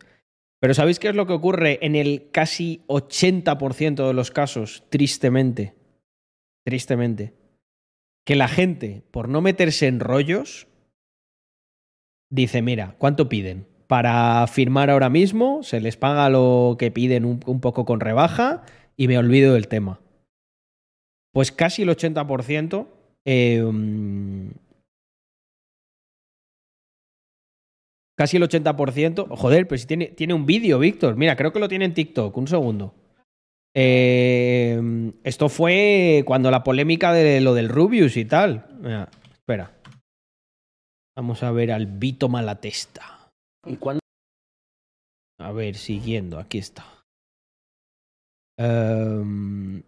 Pero ¿sabéis qué es lo que ocurre en el casi 80% de los casos, tristemente? Tristemente. Que la gente, por no meterse en rollos, dice, mira, ¿cuánto piden? Para firmar ahora mismo, se les paga lo que piden un, poco con rebaja y me olvido del tema. Pues casi el 80% eh, Casi el 80%. Joder, pero si tiene, tiene un vídeo, Víctor. Mira, creo que lo tiene en TikTok. Un segundo. Eh, esto fue cuando la polémica de lo del Rubius y tal. Mira, espera. Vamos a ver al Vito Malatesta. ¿Y cuándo? A ver, siguiendo. Aquí está. Em,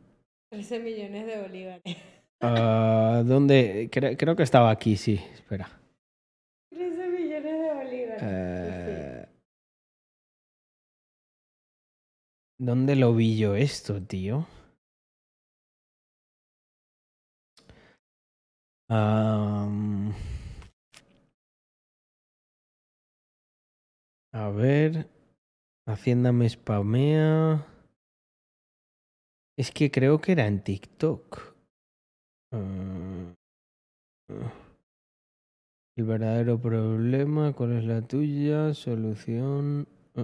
13 millones de bolívares. ah, ¿Dónde? Cre- creo que estaba aquí, sí. Espera. ¿Dónde lo vi yo esto, tío? A ver. Hacienda me spamea. Es que creo que era en TikTok. Ah, ah. El verdadero problema, ¿cuál es la tuya? Solución. Uh,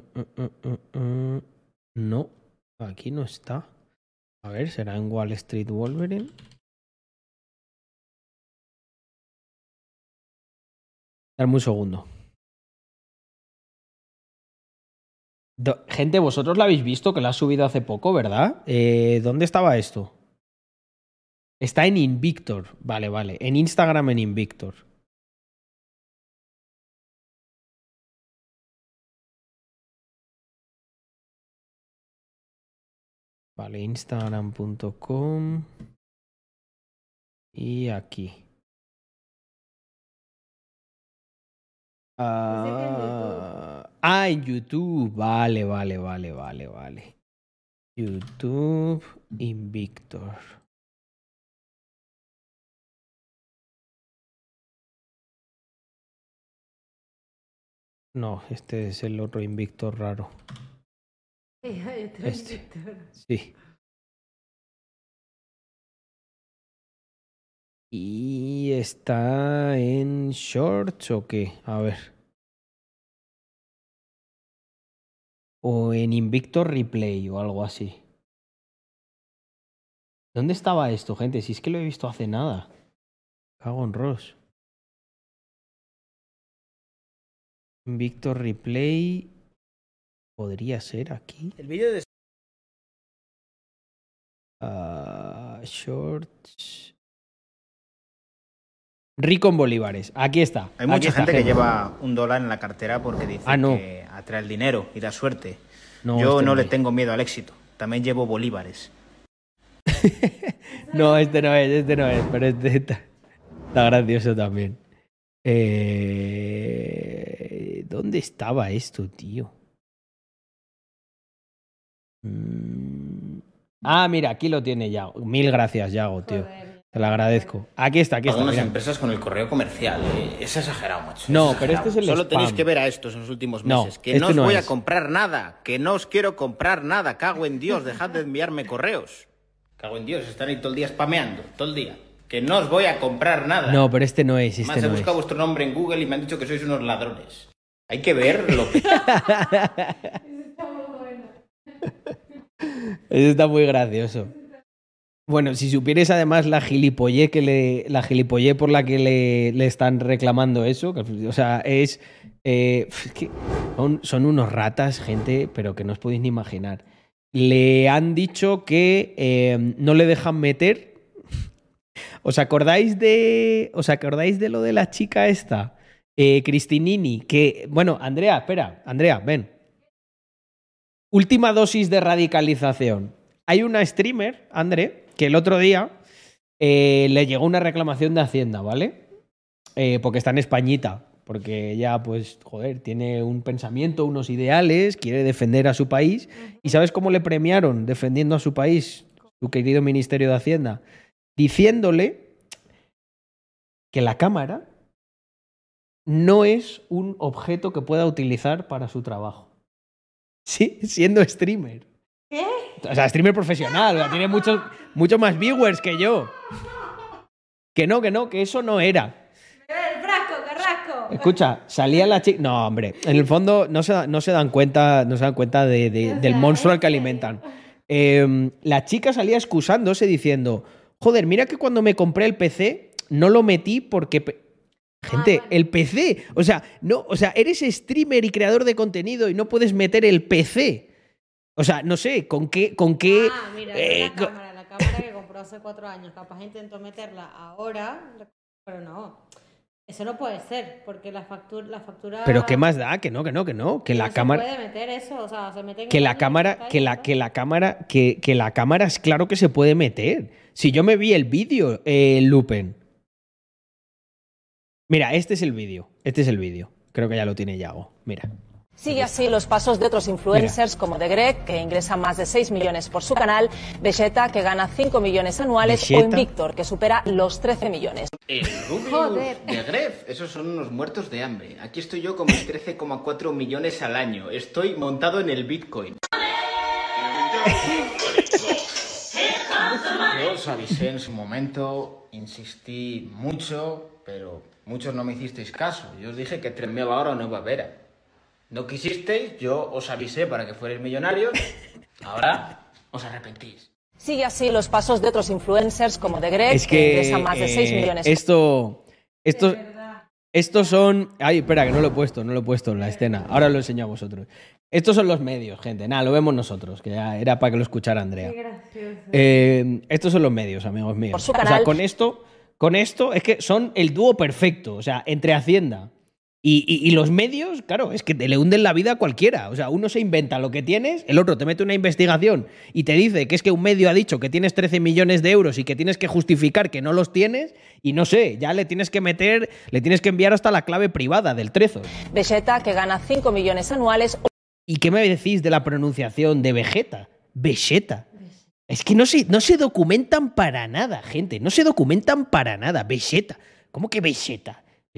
uh. No, aquí no está. A ver, ¿será en Wall Street Wolverine? Dame un segundo. Do- Gente, vosotros lo habéis visto que lo ha subido hace poco, ¿verdad? Eh, ¿Dónde estaba esto? Está en Invictor. Vale, vale. En Instagram en Invictor. Vale, instagram.com. Y aquí. Ah, ah, en YouTube. Vale, vale, vale, vale, vale. YouTube Invictor. No, este es el otro Invictor raro. Este. este sí. ¿Y está en shorts o qué? A ver. O en Invicto Replay o algo así. ¿Dónde estaba esto, gente? Si es que lo he visto hace nada. Cago en Ross. Invicto Replay. Podría ser aquí. El vídeo de Ah, shorts. Rico en bolívares. Aquí está. Hay mucha está, gente que lleva un dólar en la cartera porque dice Ah, no. que atrae el dinero y da suerte. No, Yo este no no le tengo miedo al éxito. También llevo bolívares. No, este no es, este no es, pero este está, está gracioso también. Eh, ¿Dónde estaba esto, tío? Mm. Ah, mira, aquí lo tiene Yago. Mil gracias, Yago, tío. Te lo agradezco. Aquí está, aquí está. Algunas mira. empresas con el correo comercial. eh, Es exagerado, macho. No, pero este es el Solo spam. tenéis que ver a estos en los últimos No, meses. que este no os no voy es. a comprar nada. Que no os quiero comprar nada. Cago en Dios. Dejad de enviarme correos. Cago en Dios. Están ahí todo el día spameando. Todo el día. Que no os voy a comprar nada. No, pero este no es, Además, este he no es. buscado vuestro nombre en Google y me han dicho que sois unos ladrones. Hay que ver lo que... Eso está muy gracioso. Bueno, si supierais además la gilipollé que le. La gilipollé por la que le, le están reclamando eso. o sea, es. eh, es son, son unos ratas, gente, pero que no os podéis ni imaginar. Le han dicho que eh, no le dejan meter. ¿Os acordáis de. ¿Os acordáis de lo de la chica esta? Eh, Cristinini, que. Bueno, Andrea, espera, Andrea, ven. Última dosis de radicalización. Hay una streamer, André, que el otro día eh, le llegó una reclamación de Hacienda, ¿vale? Eh, porque está en Españita. Porque ella, pues, joder, tiene un pensamiento, unos ideales, quiere defender a su país. ¿Y sabes cómo le premiaron defendiendo a su país, su querido Ministerio de Hacienda? Diciéndole que la cámara no es un objeto que pueda utilizar para su trabajo. Sí, siendo streamer. ¿Qué? O sea, streamer profesional, o sea, tiene muchos, muchos más viewers que yo. Que no, que no, que eso no era. El frasco, carrasco. Escucha, salía la chica. No, hombre, en el fondo no se, no se dan cuenta, no se dan cuenta de- de- del monstruo al que alimentan. Eh, la chica salía excusándose diciendo: Joder, mira que cuando me compré el PC no lo metí porque. Pe-". Gente, el PC. O sea, no, o sea, eres streamer y creador de contenido y no puedes meter el PC. O sea, no sé, ¿con qué? ¿Con qué? Ah, mira, eh, la cámara, la cámara que compró hace cuatro años. Capaz intentó meterla ahora, pero no. Eso no puede ser, porque la factura. La factura Pero qué más da, que no, que no, que no, que la cámara. puede meter eso, o sea, se mete en que la cámara, que la, que la cámara, que, que la cámara es claro que se puede meter. Si yo me vi el vídeo, eh, Lupen. Mira, este es el vídeo. Este es el vídeo. Creo que ya lo tiene Yago. Mira. Sigue así los pasos de otros influencers como The Greg, que ingresa más de 6 millones por su canal, Vegeta, que gana 5 millones anuales, o. Invictor, que supera los 13 millones. El Rubius de Gref, esos son unos muertos de hambre. Aquí estoy yo con mis 13,4 millones al año. Estoy montado en el Bitcoin. Yo os avisé en su momento, insistí mucho, pero muchos no me hicisteis caso. Yo os dije que 3.000 ahora no iba a ver. No quisisteis, yo os avisé para que fuerais millonarios. Ahora os arrepentís. Sigue así los pasos de otros influencers como The Greg, Es que, que ingresa más de 6 eh, millones. esto, estos, estos son. Ay, espera, que no lo he puesto, no lo he puesto en la escena. Ahora lo enseño a vosotros. Estos son los medios, gente. Nada, lo vemos nosotros, que ya era para que lo escuchara Andrea. Qué gracioso. Eh, estos son los medios, amigos míos. Por su O sea, canal. con esto, con esto es que son el dúo perfecto. O sea, entre Hacienda y, y- y los medios, claro, es que te le hunden la vida a cualquiera. O sea, uno se inventa lo que tienes, el otro te mete una investigación y te dice que es que un medio ha dicho que tienes 13 millones de euros y que tienes que justificar que no los tienes. Y no sé, ya le tienes que meter, le tienes que enviar hasta la clave privada del trezo. Vegeta, que gana 5 millones anuales, ¿Y qué me decís de la pronunciación de Vegeta? Vegeta. Es que no se, no se documentan para nada, gente. No se documentan para nada. Vegeta. ¿Cómo que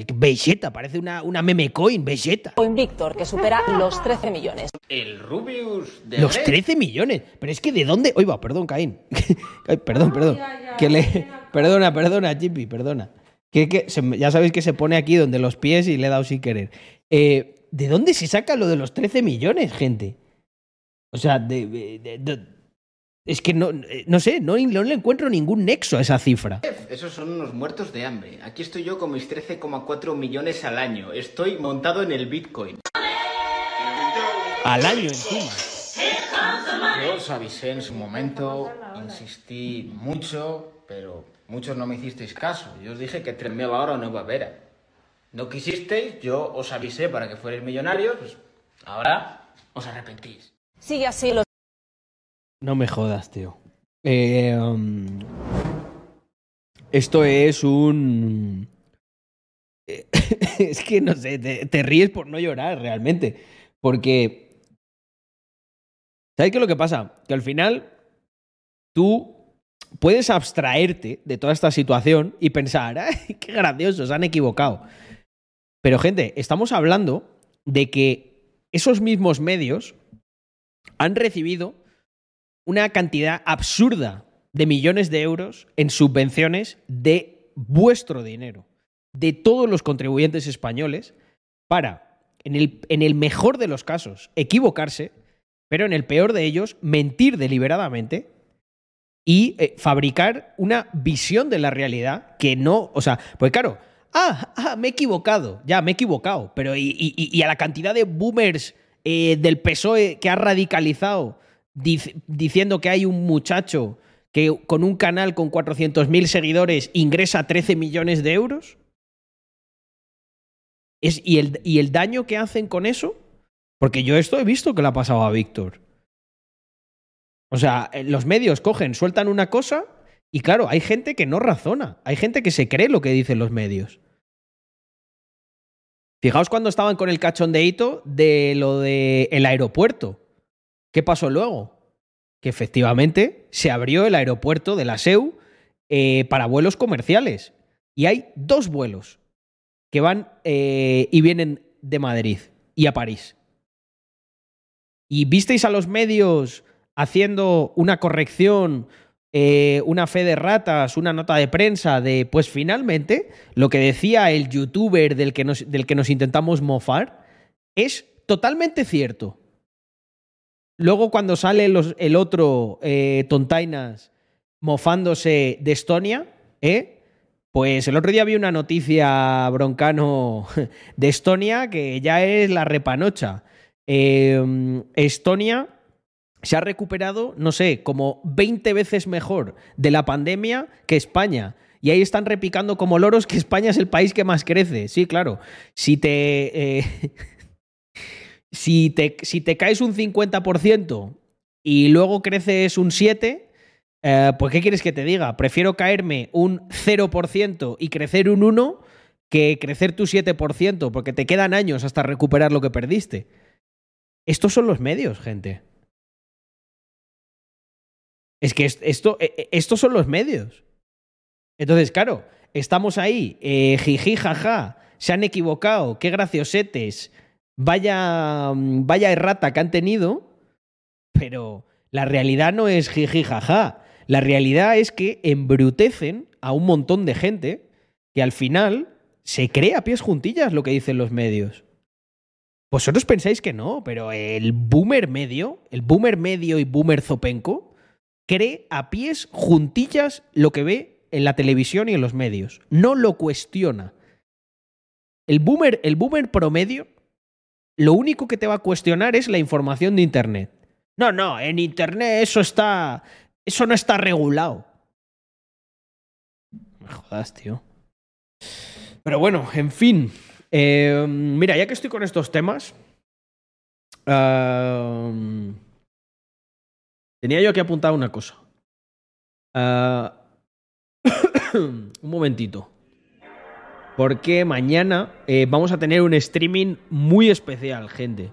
que Vegeta, parece una, una meme coin, Vegeta. O Invictor, que supera los 13 millones. El Rubius de Los Red. 13 millones. Pero es que de dónde. Oiga, perdón, Caín. Ay, perdón, perdón. Que le... Perdona, perdona, Chippy, perdona. Que, que se ya sabéis que se pone aquí donde los pies y le he dado sin querer. Eh, ¿De dónde se saca lo de los 13 millones, gente? O sea, de, de- de- es que no, eh, no sé, no, no le encuentro ningún nexo a esa cifra. Esos son unos muertos de hambre. Aquí estoy yo con mis 13,4 millones al año. Estoy montado en el Bitcoin. Al año encima. Yo os avisé en su momento, insistí mucho, pero muchos no me hicisteis caso. Yo os dije que 3.000 ahora no iba a haber. No quisisteis, yo os avisé para que fuerais millonarios, pues ahora os arrepentís. Sigue así los No me jodas, tío. Eh, um, esto es un... es que no sé, te, te ríes por no llorar realmente. Porque... ¿Sabes qué es lo que pasa? Que al final tú puedes abstraerte de toda esta situación y pensar, ¡ay, qué gracioso, se han equivocado! Pero gente, estamos hablando de que esos mismos medios han recibido una cantidad absurda de millones de euros en subvenciones de vuestro dinero, de todos los contribuyentes españoles, para, en el, en el mejor de los casos, equivocarse, pero en el peor de ellos, mentir deliberadamente y eh, fabricar una visión de la realidad que no, o sea, pues claro, ah, ah, me he equivocado, ya, me he equivocado, pero y, y- y a la cantidad de boomers eh, del PSOE que ha radicalizado dic- diciendo que hay un muchacho que con un canal con 400.000 seguidores ingresa 13 millones de euros? Es, y, el, ¿Y el daño que hacen con eso? Porque yo esto he visto que le ha pasado a Víctor. O sea, eh, los medios cogen, sueltan una cosa y claro, hay gente que no razona, hay gente que se cree lo que dicen los medios. Fijaos cuando estaban con el cachondeíto de lo del el aeropuerto. ¿Qué pasó luego? Que efectivamente se abrió el aeropuerto de la SEU eh, para vuelos comerciales. Y hay dos vuelos que van eh, y vienen de Madrid y a París. ¿Y visteis a los medios haciendo una corrección, eh, una fe de ratas, una nota de prensa de, pues finalmente, lo que decía el youtuber del que del que nos intentamos mofar es totalmente cierto? Luego cuando sale el otro eh, Tontainas mofándose de Estonia, ¿eh? Pues el otro día vi una noticia broncano de Estonia que ya es la repanocha. Eh, Estonia se ha recuperado, no sé, como 20 veces mejor de la pandemia que España. Y ahí están repicando como loros que España es el país que más crece. Sí, claro. Si te. eh, si, te si te caes un 50% y luego creces un 7%, eh, pues ¿qué quieres que te diga? Prefiero caerme un 0% y crecer un 1% que crecer tu 7%, porque te quedan años hasta recuperar lo que perdiste. Estos son los medios, gente. Es que est- esto, eh, eh, estos son los medios. Entonces, claro, estamos ahí, eh, jiji, jaja, se han equivocado, qué graciosetes, vaya, mm, vaya errata que han tenido, pero la realidad no es jiji, jaja. La realidad es que embrutecen a un montón de gente que al final se cree a pies juntillas lo que dicen los medios. Vosotros pensáis que no, pero el boomer medio, el boomer medio y boomer zopenco, cree a pies juntillas lo que ve en la televisión y en los medios. No lo cuestiona. El boomer, el boomer promedio, lo único que te va a cuestionar es la información de Internet. No, no, en Internet eso está. Eso no está regulado. Me jodas, tío. Pero bueno, en fin. Eh, mira, ya que estoy con estos temas. ah, tenía yo aquí apuntado una cosa. Ah, un momentito. Porque mañana eh, vamos a tener un streaming muy especial, gente.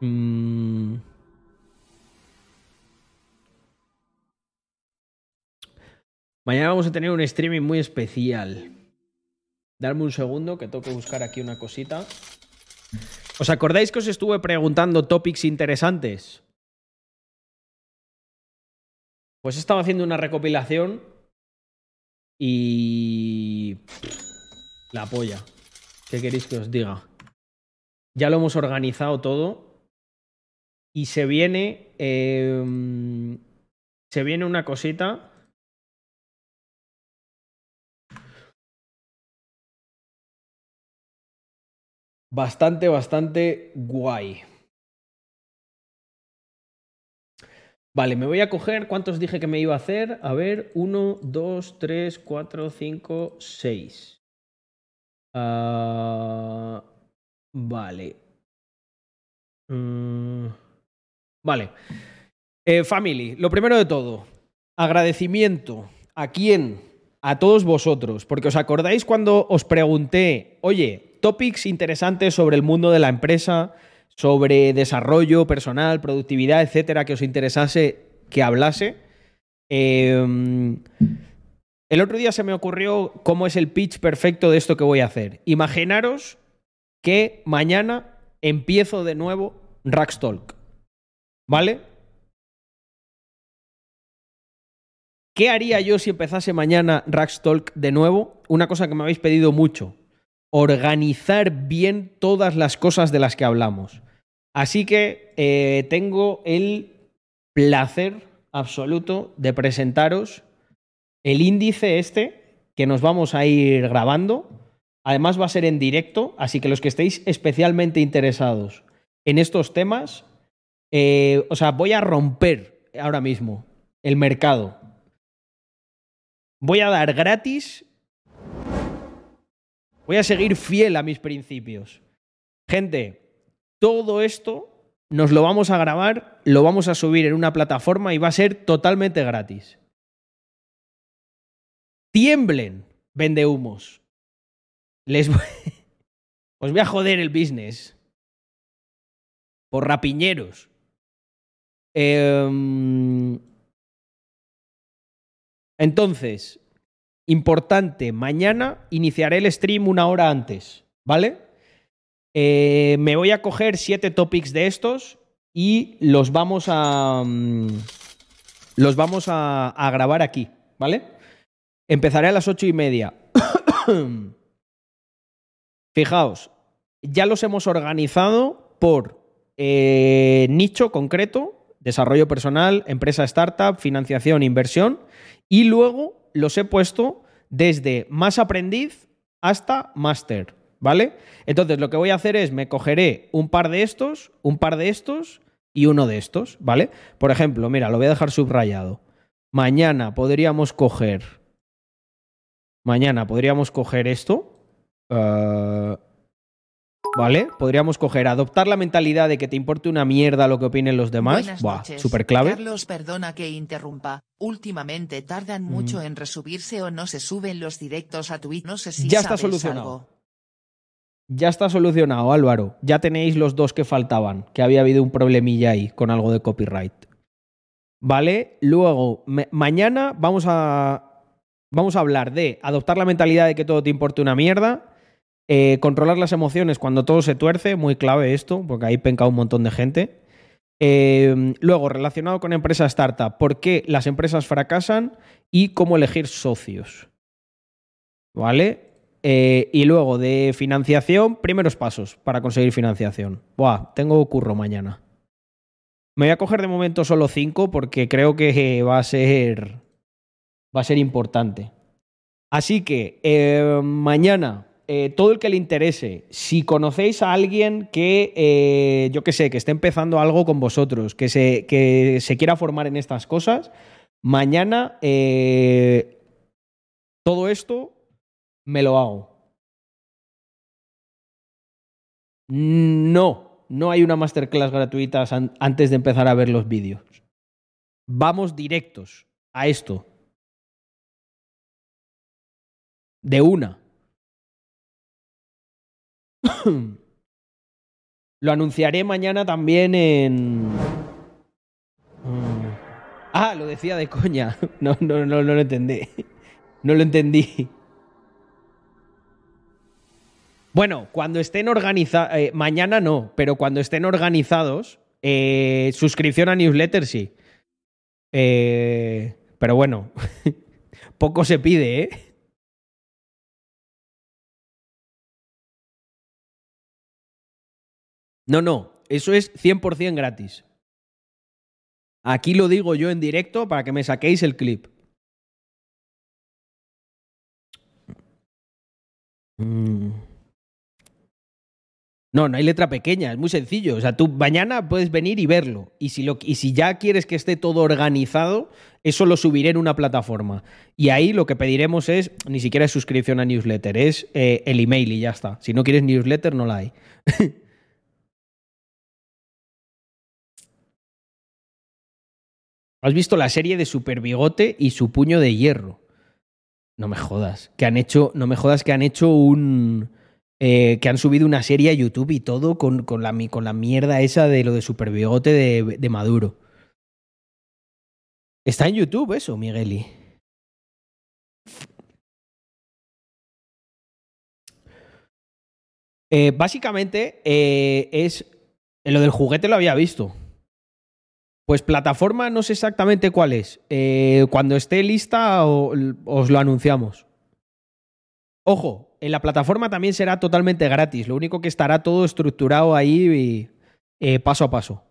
Mm. Mañana vamos a tener un streaming muy especial. Darme un segundo que tengo que buscar aquí una cosita. ¿Os acordáis que os estuve preguntando topics interesantes? Pues estaba haciendo una recopilación y... La polla. ¿Qué queréis que os diga? Ya lo hemos organizado todo y se viene... em, se viene una cosita. Bastante, bastante guay. Vale, me voy a coger. ¿Cuántos dije que me iba a hacer? A ver, 1, 2, 3, 4, 5, 6. Ah, vale. Mm, vale. Eh, family, lo primero de todo, agradecimiento. ¿A quién? A todos vosotros. Porque os acordáis cuando os pregunté, oye, topics interesantes sobre el mundo de la empresa, sobre desarrollo personal, productividad, etcétera, que os interesase que hablase. Eh, el otro día se me ocurrió cómo es el pitch perfecto de esto que voy a hacer. Imaginaros que mañana empiezo de nuevo Rackstalk. ¿Vale? ¿Qué haría yo si empezase mañana Rackstalk de nuevo? Una cosa que me habéis pedido mucho. Organizar bien todas las cosas de las que hablamos. Así que eh, tengo el placer absoluto de presentaros el índice este que nos vamos a ir grabando. Además va a ser en directo, así que los que estéis especialmente interesados en estos temas, eh, o sea, voy a romper ahora mismo el mercado. Voy a dar gratis. Voy a seguir fiel a mis principios. Gente, todo esto nos lo vamos a grabar, lo vamos a subir en una plataforma y va a ser totalmente gratis. Tiemblen, vende humos. Les voy... Os voy a joder el business. Por rapiñeros. Em, Entonces, importante, mañana iniciaré el stream una hora antes, ¿vale? Eh, me voy a coger siete topics de estos y los vamos a. mm, Los vamos a, a grabar aquí, ¿vale? Empezaré a las ocho y media. Fijaos, ya los hemos organizado por eh, nicho concreto, desarrollo personal, empresa startup, financiación, inversión, y luego los he puesto desde más aprendiz hasta máster, ¿vale? Entonces lo que voy a hacer es me cogeré un par de estos, un par de estos y uno de estos, ¿vale? Por ejemplo, mira, lo voy a dejar subrayado. Mañana podríamos coger. Mañana podríamos coger esto. eh, ¿Vale? Podríamos coger, adoptar la mentalidad de que te importe una mierda lo que opinen los demás. Buenas Buah, súper clave. Carlos, perdona que interrumpa. Últimamente tardan mucho en resubirse o no se suben los directos a Twitch. No sé si Ya está solucionado. algo. Ya está solucionado, Álvaro. Ya tenéis los dos que faltaban, que había habido un problemilla ahí con algo de copyright. ¿Vale? Luego, mañana vamos a, vamos a hablar de adoptar la mentalidad de que todo te importe una mierda, eh, controlar las emociones cuando todo se tuerce, muy clave esto, porque ahí penca un montón de gente. Eh, luego, relacionado con empresa startup, por qué las empresas fracasan y cómo elegir socios. ¿Vale? Eh, y luego de financiación, primeros pasos para conseguir financiación. Buah, tengo curro mañana. Me voy a coger de momento solo cinco porque creo que va a ser. Va a ser importante. Así que eh, mañana, eh, todo el que le interese, si conocéis a alguien que, eh, yo que sé, que esté empezando algo con vosotros, que se, que se quiera formar en estas cosas, mañana todo esto me lo hago. No, no hay una masterclass gratuita an- antes de empezar a ver los vídeos. Vamos directos a esto. De una. Lo anunciaré mañana también en... Mm. Ah, lo decía de coña. No, no, no, no lo entendí. No lo entendí. Bueno, cuando estén organizados, mañana no, pero cuando estén organizados, eh, suscripción a newsletter sí. Eh, pero bueno, poco se pide, ¿eh? No, no, eso es 100% gratis. Aquí lo digo yo en directo para que me saquéis el clip. Mm. No, no hay letra pequeña, es muy sencillo. O sea, tú mañana puedes venir y verlo. Y si, lo, y si ya quieres que esté todo organizado, eso lo subiré en una plataforma. Y ahí lo que pediremos es, ni siquiera es suscripción a newsletter, es eh, el email y ya está. Si no quieres newsletter, no la hay. ¿Has visto la serie de Super Bigote y su puño de hierro? No me jodas. Que han hecho. No me jodas que han hecho un. eh, que han subido una serie a YouTube y todo con, con, la, mierda esa de lo de Super Bigote de, Maduro. Está en YouTube eso, Migueli. Eh, básicamente eh, es. Lo del juguete lo había visto. Pues plataforma no sé exactamente cuál es. Eh, cuando esté lista os lo anunciamos. Ojo, en la plataforma también será totalmente gratis. Lo único que estará todo estructurado ahí y, eh, paso a paso.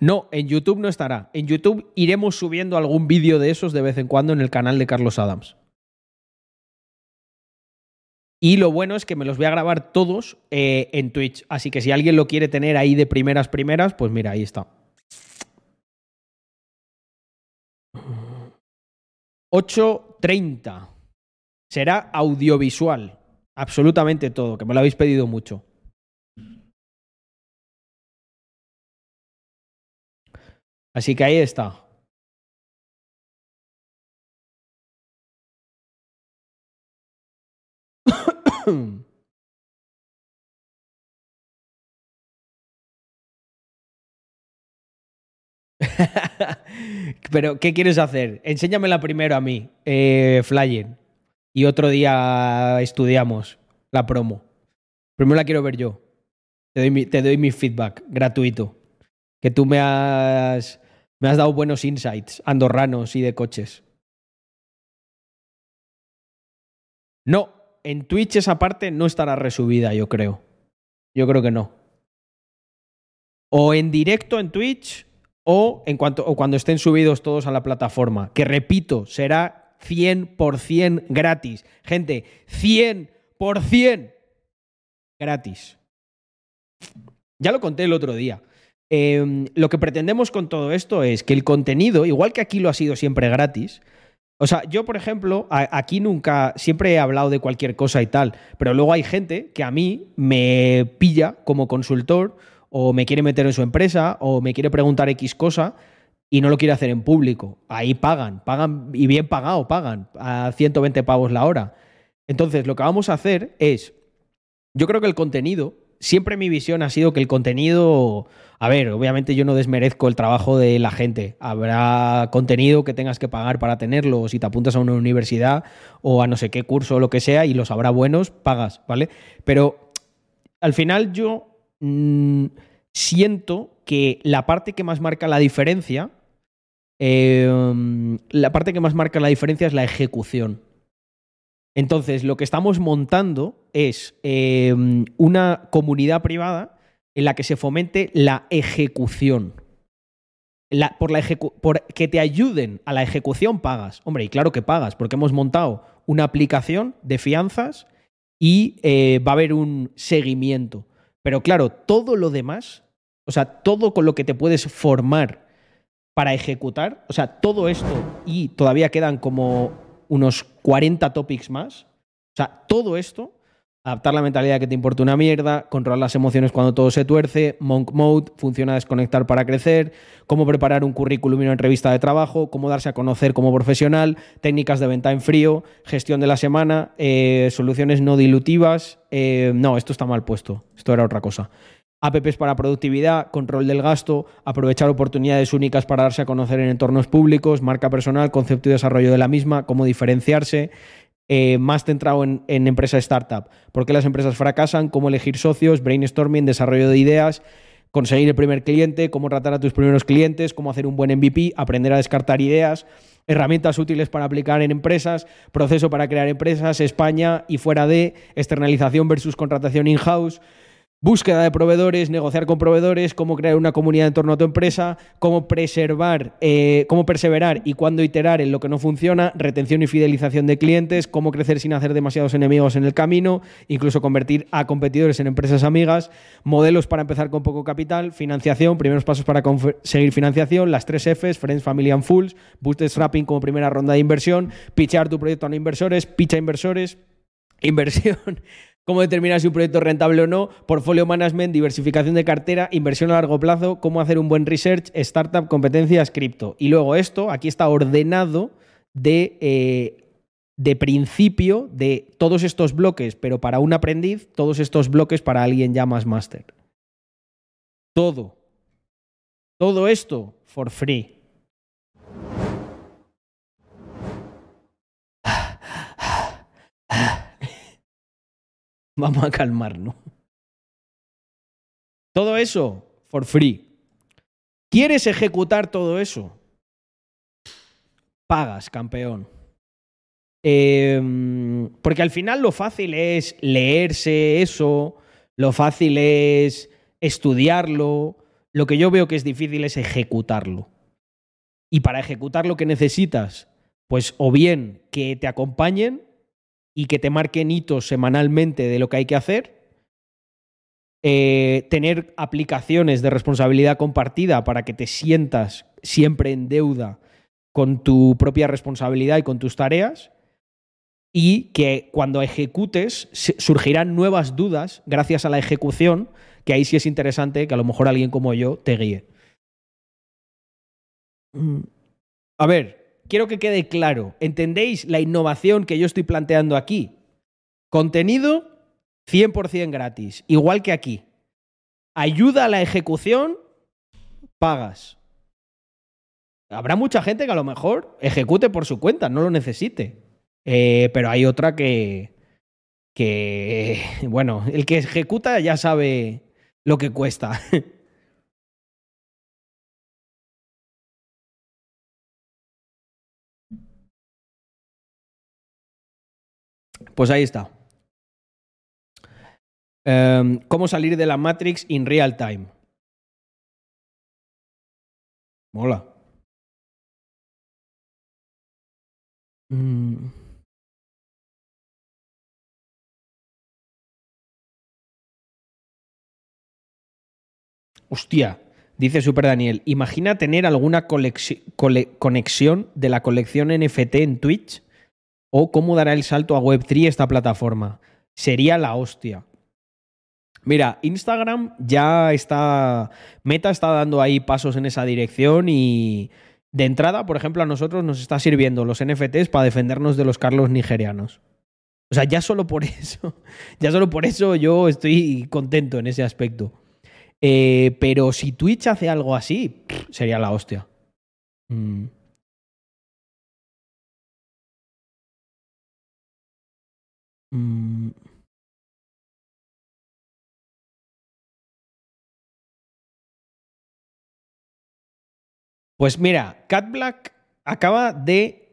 No, en YouTube no estará. En YouTube iremos subiendo algún vídeo de esos de vez en cuando en el canal de Carlos Adams. Y lo bueno es que me los voy a grabar todos eh, en Twitch. Así que si alguien lo quiere tener ahí de primeras primeras, pues mira, ahí está. 8.30. Será audiovisual. Absolutamente todo, que me lo habéis pedido mucho. Así que ahí está. Pero, ¿qué quieres hacer? Enséñamela primero a mí, eh, Flyer. Y otro día estudiamos la promo. Primero la quiero ver yo. Te doy mi, te doy mi feedback gratuito. Que tú me has, me has dado buenos insights andorranos y de coches. No, en Twitch esa parte no estará resubida, yo creo. Yo creo que no. O en directo en Twitch o, en cuanto, o cuando estén subidos todos a la plataforma. Que repito, será 100% gratis. Gente, 100% gratis. Ya lo conté el otro día. Eh, lo que pretendemos con todo esto es que el contenido, igual que aquí lo ha sido siempre gratis, o sea, yo, por ejemplo, aquí nunca, siempre he hablado de cualquier cosa y tal, pero luego hay gente que a mí me pilla como consultor o me quiere meter en su empresa o me quiere preguntar X cosa y no lo quiere hacer en público. Ahí pagan, pagan y bien pagado, pagan a 120 pavos la hora. Entonces, lo que vamos a hacer es, yo creo que el contenido, siempre mi visión ha sido que el contenido, a ver, obviamente yo no desmerezco el trabajo de la gente. Habrá contenido que tengas que pagar para tenerlo, o si te apuntas a una universidad o a no sé qué curso o lo que sea y los habrá buenos, pagas, ¿vale? Pero al final yo mm, siento que la parte que más marca la diferencia, eh, la parte que más marca la diferencia es la ejecución. Entonces, lo que estamos montando es eh, una comunidad privada en la que se fomente la ejecución. Por, la que te ayuden a la ejecución pagas. Hombre, y claro que pagas, porque hemos montado una aplicación de fianzas y eh, va a haber un seguimiento. Pero claro, todo lo demás, o sea, todo con lo que te puedes formar para ejecutar, o sea, todo esto y todavía quedan como unos 40 topics más. O sea, todo esto, adaptar la mentalidad que te importa una mierda, controlar las emociones cuando todo se tuerce, Monk Mode, funciona desconectar para crecer, cómo preparar un currículum y una entrevista de trabajo, cómo darse a conocer como profesional, técnicas de venta en frío, gestión de la semana, eh, soluciones no dilutivas. eh, no, esto está mal puesto, esto era otra cosa. apps para productividad, control del gasto, aprovechar oportunidades únicas para darse a conocer en entornos públicos, marca personal, concepto y desarrollo de la misma, cómo diferenciarse, eh, más centrado en, en empresa startup. ¿Por qué las empresas fracasan? ¿Cómo elegir socios? Brainstorming, desarrollo de ideas, conseguir el primer cliente, cómo tratar a tus primeros clientes, cómo hacer un buen MVP, aprender a descartar ideas, herramientas útiles para aplicar en empresas, proceso para crear empresas, España y fuera de, externalización versus contratación in-house, búsqueda de proveedores, negociar con proveedores, cómo crear una comunidad en torno a tu empresa, cómo preservar, eh, cómo perseverar y cuándo iterar en lo que no funciona, retención y fidelización de clientes, cómo crecer sin hacer demasiados enemigos en el camino, incluso convertir a competidores en empresas amigas, modelos para empezar con poco capital, financiación, primeros pasos para conseguir financiación, las tres Fs, Friends, Family and Fools, bootstrapping como primera ronda de inversión, pitchar tu proyecto a no inversores, pitcha inversores, inversión, cómo determinar si un proyecto es rentable o no, portfolio management, diversificación de cartera, inversión a largo plazo, cómo hacer un buen research, startup, competencias, cripto. Y luego esto, aquí está ordenado de, eh, de principio de todos estos bloques, pero para un aprendiz, todos estos bloques para alguien ya más máster. Todo. Todo esto for free. Vamos a calmarnos. Todo eso for free. ¿Quieres ejecutar todo eso? Pagas, campeón. Eh, porque al final lo fácil es leerse eso, lo fácil es estudiarlo, lo que yo veo que es difícil es ejecutarlo. Y para ejecutar lo que necesitas, pues o bien que te acompañen y que te marquen hitos semanalmente de lo que hay que hacer. Eh, tener aplicaciones de responsabilidad compartida para que te sientas siempre en deuda con tu propia responsabilidad y con tus tareas. Y que cuando ejecutes surgirán nuevas dudas gracias a la ejecución, que ahí sí es interesante que a lo mejor alguien como yo te guíe. Mm. A ver, quiero que quede claro. ¿Entendéis la innovación que yo estoy planteando aquí? Contenido 100% gratis, igual que aquí. Ayuda a la ejecución, pagas. Habrá mucha gente que a lo mejor ejecute por su cuenta, no lo necesite. Eh, pero hay otra que, que, bueno, el que ejecuta ya sabe lo que cuesta. Pues ahí está. Um, ¿Cómo salir de la Matrix in real time? Mola. Mm. Hostia, dice Super Daniel, imagina tener alguna conexión de la colección NFT en Twitch o cómo dará el salto a Web3 esta plataforma. Sería la hostia. Mira, Instagram ya está, Meta está dando ahí pasos en esa dirección y de entrada, por ejemplo, a nosotros nos está sirviendo los NFTs para defendernos de los Carlos nigerianos. O sea, ya solo por eso, ya solo por eso yo estoy contento en ese aspecto. Eh, pero si Twitch hace algo así, sería la hostia. Mm. Mm. Pues mira, Cat Black acaba de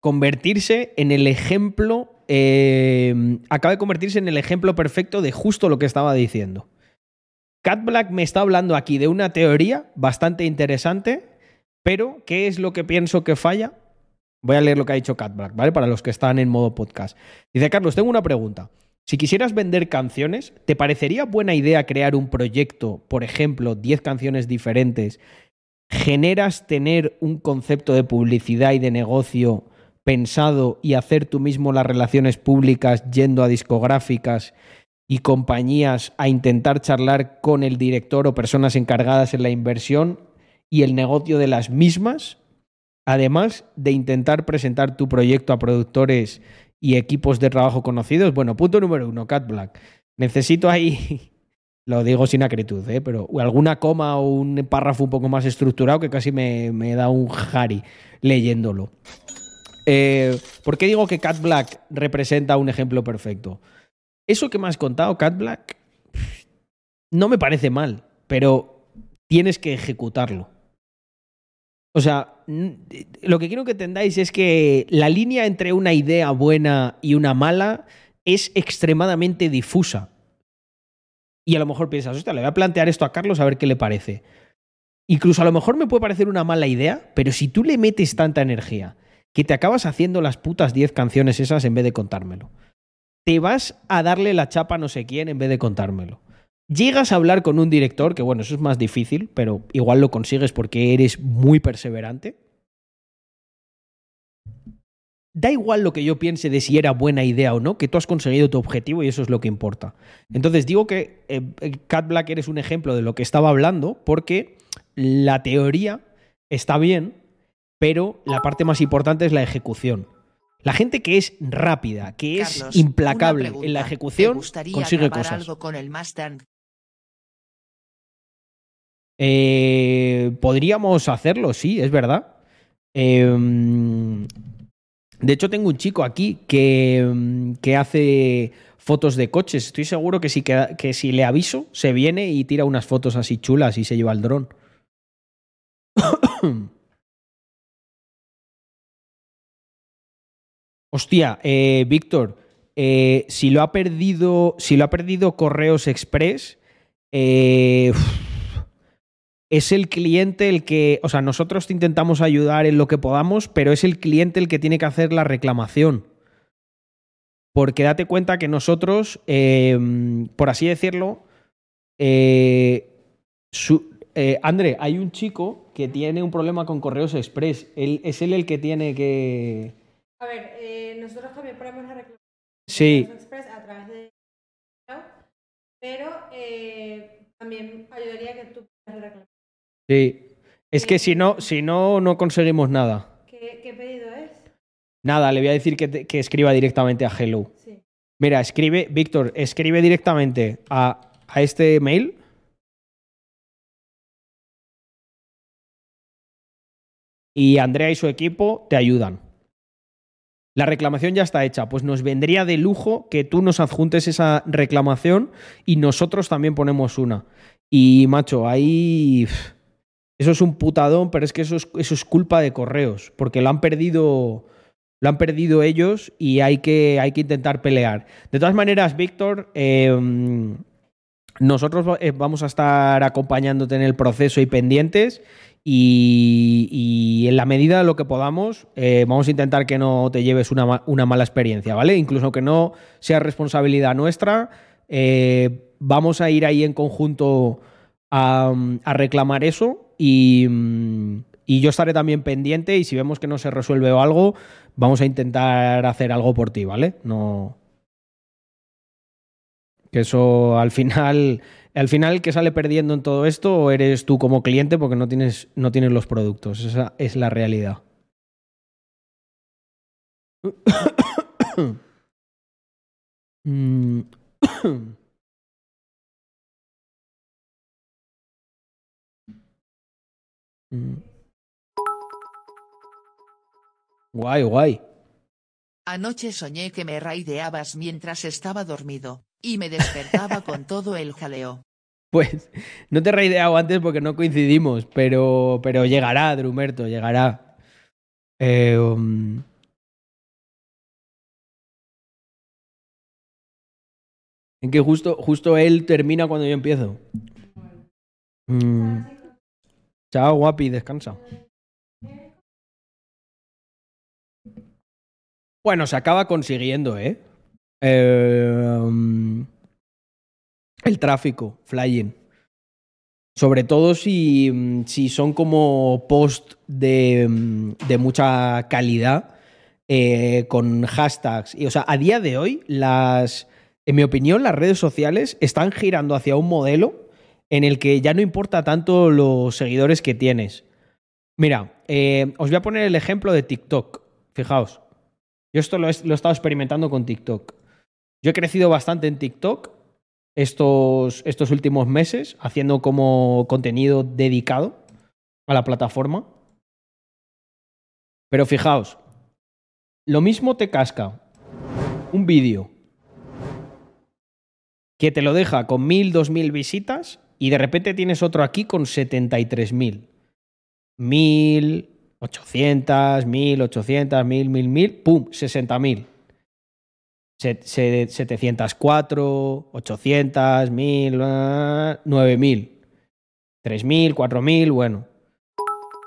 convertirse en el ejemplo. Eh, acaba de convertirse en el ejemplo perfecto de justo lo que estaba diciendo. Cat Black me está hablando aquí de una teoría bastante interesante, pero ¿qué es lo que pienso que falla? Voy a leer lo que ha dicho Cat Black, ¿vale? Para los que están en modo podcast. Dice, Carlos, tengo una pregunta. Si quisieras vender canciones, ¿te parecería buena idea crear un proyecto, por ejemplo, 10 canciones diferentes? ¿Generas tener un concepto de publicidad y de negocio pensado y hacer tú mismo las relaciones públicas yendo a discográficas y compañías a intentar charlar con el director o personas encargadas en la inversión y el negocio de las mismas? Además de intentar presentar tu proyecto a productores y equipos de trabajo conocidos, bueno, punto número uno, Cat Black. Necesito ahí, lo digo sin acritud, ¿eh? pero alguna coma o un párrafo un poco más estructurado que casi me, me da un jari leyéndolo. Eh, ¿Por qué digo que Cat Black representa un ejemplo perfecto? Eso que me has contado, Cat Black, no me parece mal, pero tienes que ejecutarlo. O sea, lo que quiero que entendáis es que la línea entre una idea buena y una mala es extremadamente difusa. Y a lo mejor piensas, hostia, le voy a plantear esto a Carlos a ver qué le parece. Incluso a lo mejor me puede parecer una mala idea, pero si tú le metes tanta energía que te acabas haciendo las putas 10 canciones esas en vez de contármelo, te vas a darle la chapa a no sé quién en vez de contármelo. Llegas a hablar con un director, que bueno, eso es más difícil, pero igual lo consigues porque eres muy perseverante. Da igual lo que yo piense de si era buena idea o no, que tú has conseguido tu objetivo y eso es lo que importa. Entonces digo que eh, Cat Black eres un ejemplo de lo que estaba hablando porque la teoría está bien, pero la parte más importante es la ejecución. La gente que es rápida, que es Carlos, implacable en la ¿Te ejecución, consigue cosas. algo con el Mustang? Eh, podríamos hacerlo, sí, es verdad. Eh, de hecho, tengo un chico aquí que, mm, que hace fotos de coches. Estoy seguro que si, que si le aviso, se viene y tira unas fotos así chulas y se lleva el dron. Hostia, eh, Víctor, eh, si lo ha perdido, si lo ha perdido Correos Express, eh, es el cliente el que, o sea, nosotros te intentamos ayudar en lo que podamos, pero es el cliente el que tiene que hacer la reclamación. Porque date cuenta que nosotros, eh, por así decirlo, eh, su- eh, André, hay un chico que tiene un problema con Correos Express. Él, es él el que tiene que... A ver, nosotros también ponemos la reclamación Sí. Express a través de pero también ayudaría que tú puedas reclamar. Sí. Es que si no, si no, no conseguimos nada. ¿Qué, qué pedido es? Nada, le voy a decir que, te- que escriba directamente a Hello. Sí. Mira, escribe, Víctor, escribe directamente a, a este mail. Y Andrea y su equipo te ayudan. La reclamación ya está hecha. Pues nos vendría de lujo que tú nos adjuntes esa reclamación y nosotros también ponemos una. Y, macho, ahí. Eso es un putadón, pero es que eso es, eso es culpa de correos, porque lo han perdido. Lo han perdido ellos y hay que, hay que intentar pelear. De todas maneras, Víctor, eh, nosotros eh, vamos a estar acompañándote en el proceso y pendientes. Y, en la medida de lo que podamos, eh, vamos a intentar que no te lleves una, una mala experiencia, ¿vale? Incluso que no sea responsabilidad nuestra, eh, vamos a ir ahí en conjunto a reclamar eso y, mm, y yo estaré también pendiente y si vemos que no se resuelve algo, vamos a intentar hacer algo por ti, ¿vale? No. Que eso al final, al final el que sale perdiendo en todo esto eres tú como cliente porque no tienes, no tienes los productos. Esa es la realidad. Mm. Guay, guay. Anoche soñé que me raideabas mientras estaba dormido, y me despertaba con todo el jaleo. Pues no te he raideado antes porque no coincidimos, pero, pero llegará, Drumerto, llegará. Eh, um, en que justo, justo él termina cuando yo empiezo. Mm. Chao, guapi, descansa. Bueno, se acaba consiguiendo, ¿eh? Eh, el tráfico, flying. Sobre todo si, si son como post de, de mucha calidad, eh, con hashtags. Y, o sea, a día de hoy, las, en mi opinión, las redes sociales están girando hacia un modelo en el que ya no importa tanto los seguidores que tienes. Mira, eh, os voy a poner el ejemplo de TikTok. Fijaos. Yo esto lo he, lo he estado experimentando con TikTok. Yo he crecido bastante en TikTok estos, estos últimos meses, haciendo como contenido dedicado a la plataforma. Pero fijaos, lo mismo te casca un vídeo que te lo deja con 1000, 2000 visitas y de repente tienes otro aquí con 73.000. 1000, 800, 1800, 1000, 1000, 1000, pum, 60.000. Se- se- 704, 800, 1000, ah, 9000. 3000, 4000, bueno.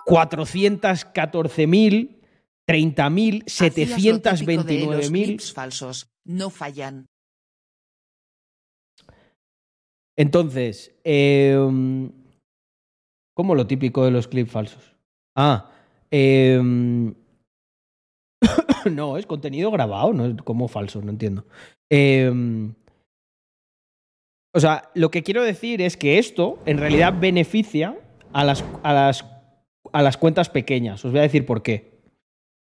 414.000, 30.000, Hacías lo típico de los 729.000. clips falsos. No fallan. Entonces, em, ¿cómo lo típico de los clips falsos? Ah, em, no, es contenido grabado, no es como falso, no entiendo. Em, o sea, lo que quiero decir es que esto en realidad beneficia a las, a las, a las cuentas pequeñas. Os voy a decir por qué.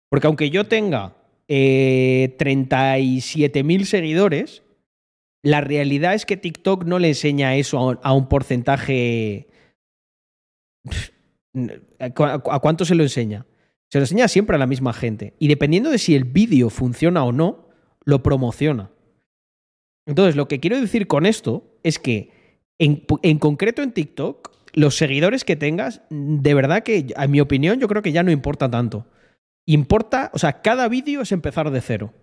Porque aunque yo tenga eh, 37.000 seguidores, la realidad es que TikTok no le enseña eso a un, porcentaje. ¿A cu- a cuánto se lo enseña? Se lo enseña siempre a la misma gente. Y dependiendo de si el vídeo funciona o no, lo promociona. Entonces, lo que quiero decir con esto es que, en, concreto en TikTok, los seguidores que tengas, de verdad que, en mi opinión, yo creo que ya no importa tanto. Importa, o sea, cada vídeo es empezar de cero.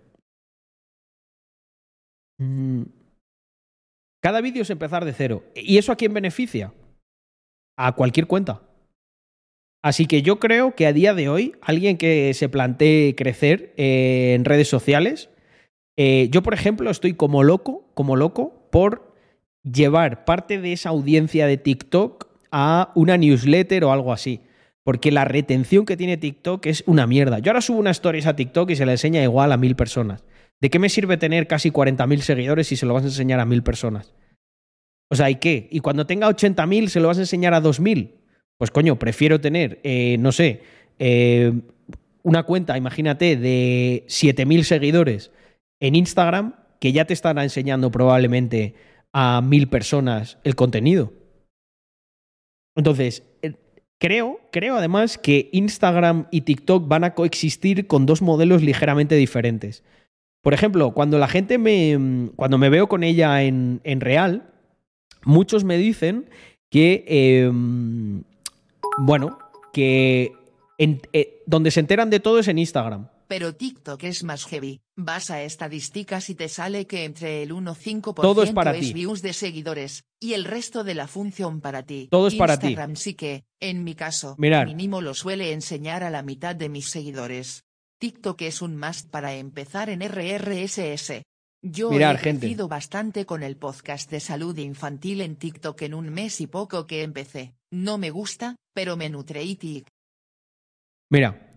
Cada vídeo es empezar de cero. ¿Y eso a quién beneficia? A cualquier cuenta. Así que yo creo que a día de hoy, alguien que se plantee crecer eh, en redes sociales, eh, yo por ejemplo estoy como loco, como loco, por llevar parte de esa audiencia de TikTok a una newsletter o algo así. Porque la retención que tiene TikTok es una mierda. Yo ahora subo una stories a TikTok y se la enseña igual a mil personas. ¿De qué me sirve tener casi 40.000 seguidores si se lo vas a enseñar a mil personas? O sea, ¿y qué? ¿Y cuando tenga 80.000 se lo vas a enseñar a 2.000? Pues coño, prefiero tener, eh, no sé, eh, una cuenta, imagínate, de 7.000 seguidores en Instagram que ya te estará enseñando probablemente a mil personas el contenido. Entonces, eh, creo, creo además que Instagram y TikTok van a coexistir con dos modelos ligeramente diferentes. Por ejemplo, cuando la gente me. Cuando me veo con ella en, en real, muchos me dicen que. eh, bueno, que. en- eh, donde se enteran de todo es en Instagram. Pero TikTok es más heavy. Vas a estadísticas y te sale que entre el 1 5% Todo es para views de seguidores, y el resto de la función para ti. Todo es para ti. Instagram sí que, en mi caso, Mirar. mínimo lo suele enseñar a la mitad de mis seguidores. TikTok es un must para empezar en RRSS. Yo Mirar, he gente. crecido bastante con el podcast de salud infantil en TikTok en un mes y poco que empecé. No me gusta, pero me nutre y tic. Mira,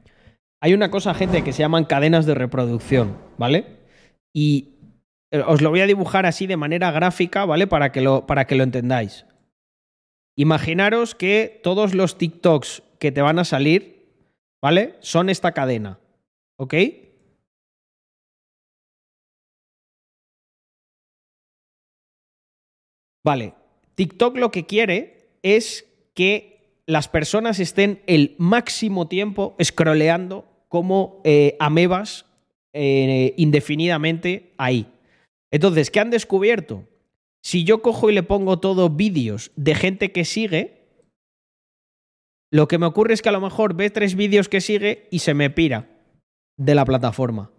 hay una cosa, gente, que se llaman cadenas de reproducción, ¿vale? Y eh, os lo voy a dibujar así de manera gráfica, ¿vale? Para que lo, para que lo entendáis. Imaginaros que todos los TikToks que te van a salir, ¿vale? Son esta cadena, ¿ok? Vale, TikTok lo que quiere es que las personas estén el máximo tiempo scrolleando como eh, amebas eh, indefinidamente ahí. Entonces, ¿qué han descubierto? Si yo cojo y le pongo todo vídeos de gente que sigue, lo que me ocurre es que a lo mejor ve tres vídeos que sigue y se me pira de la plataforma.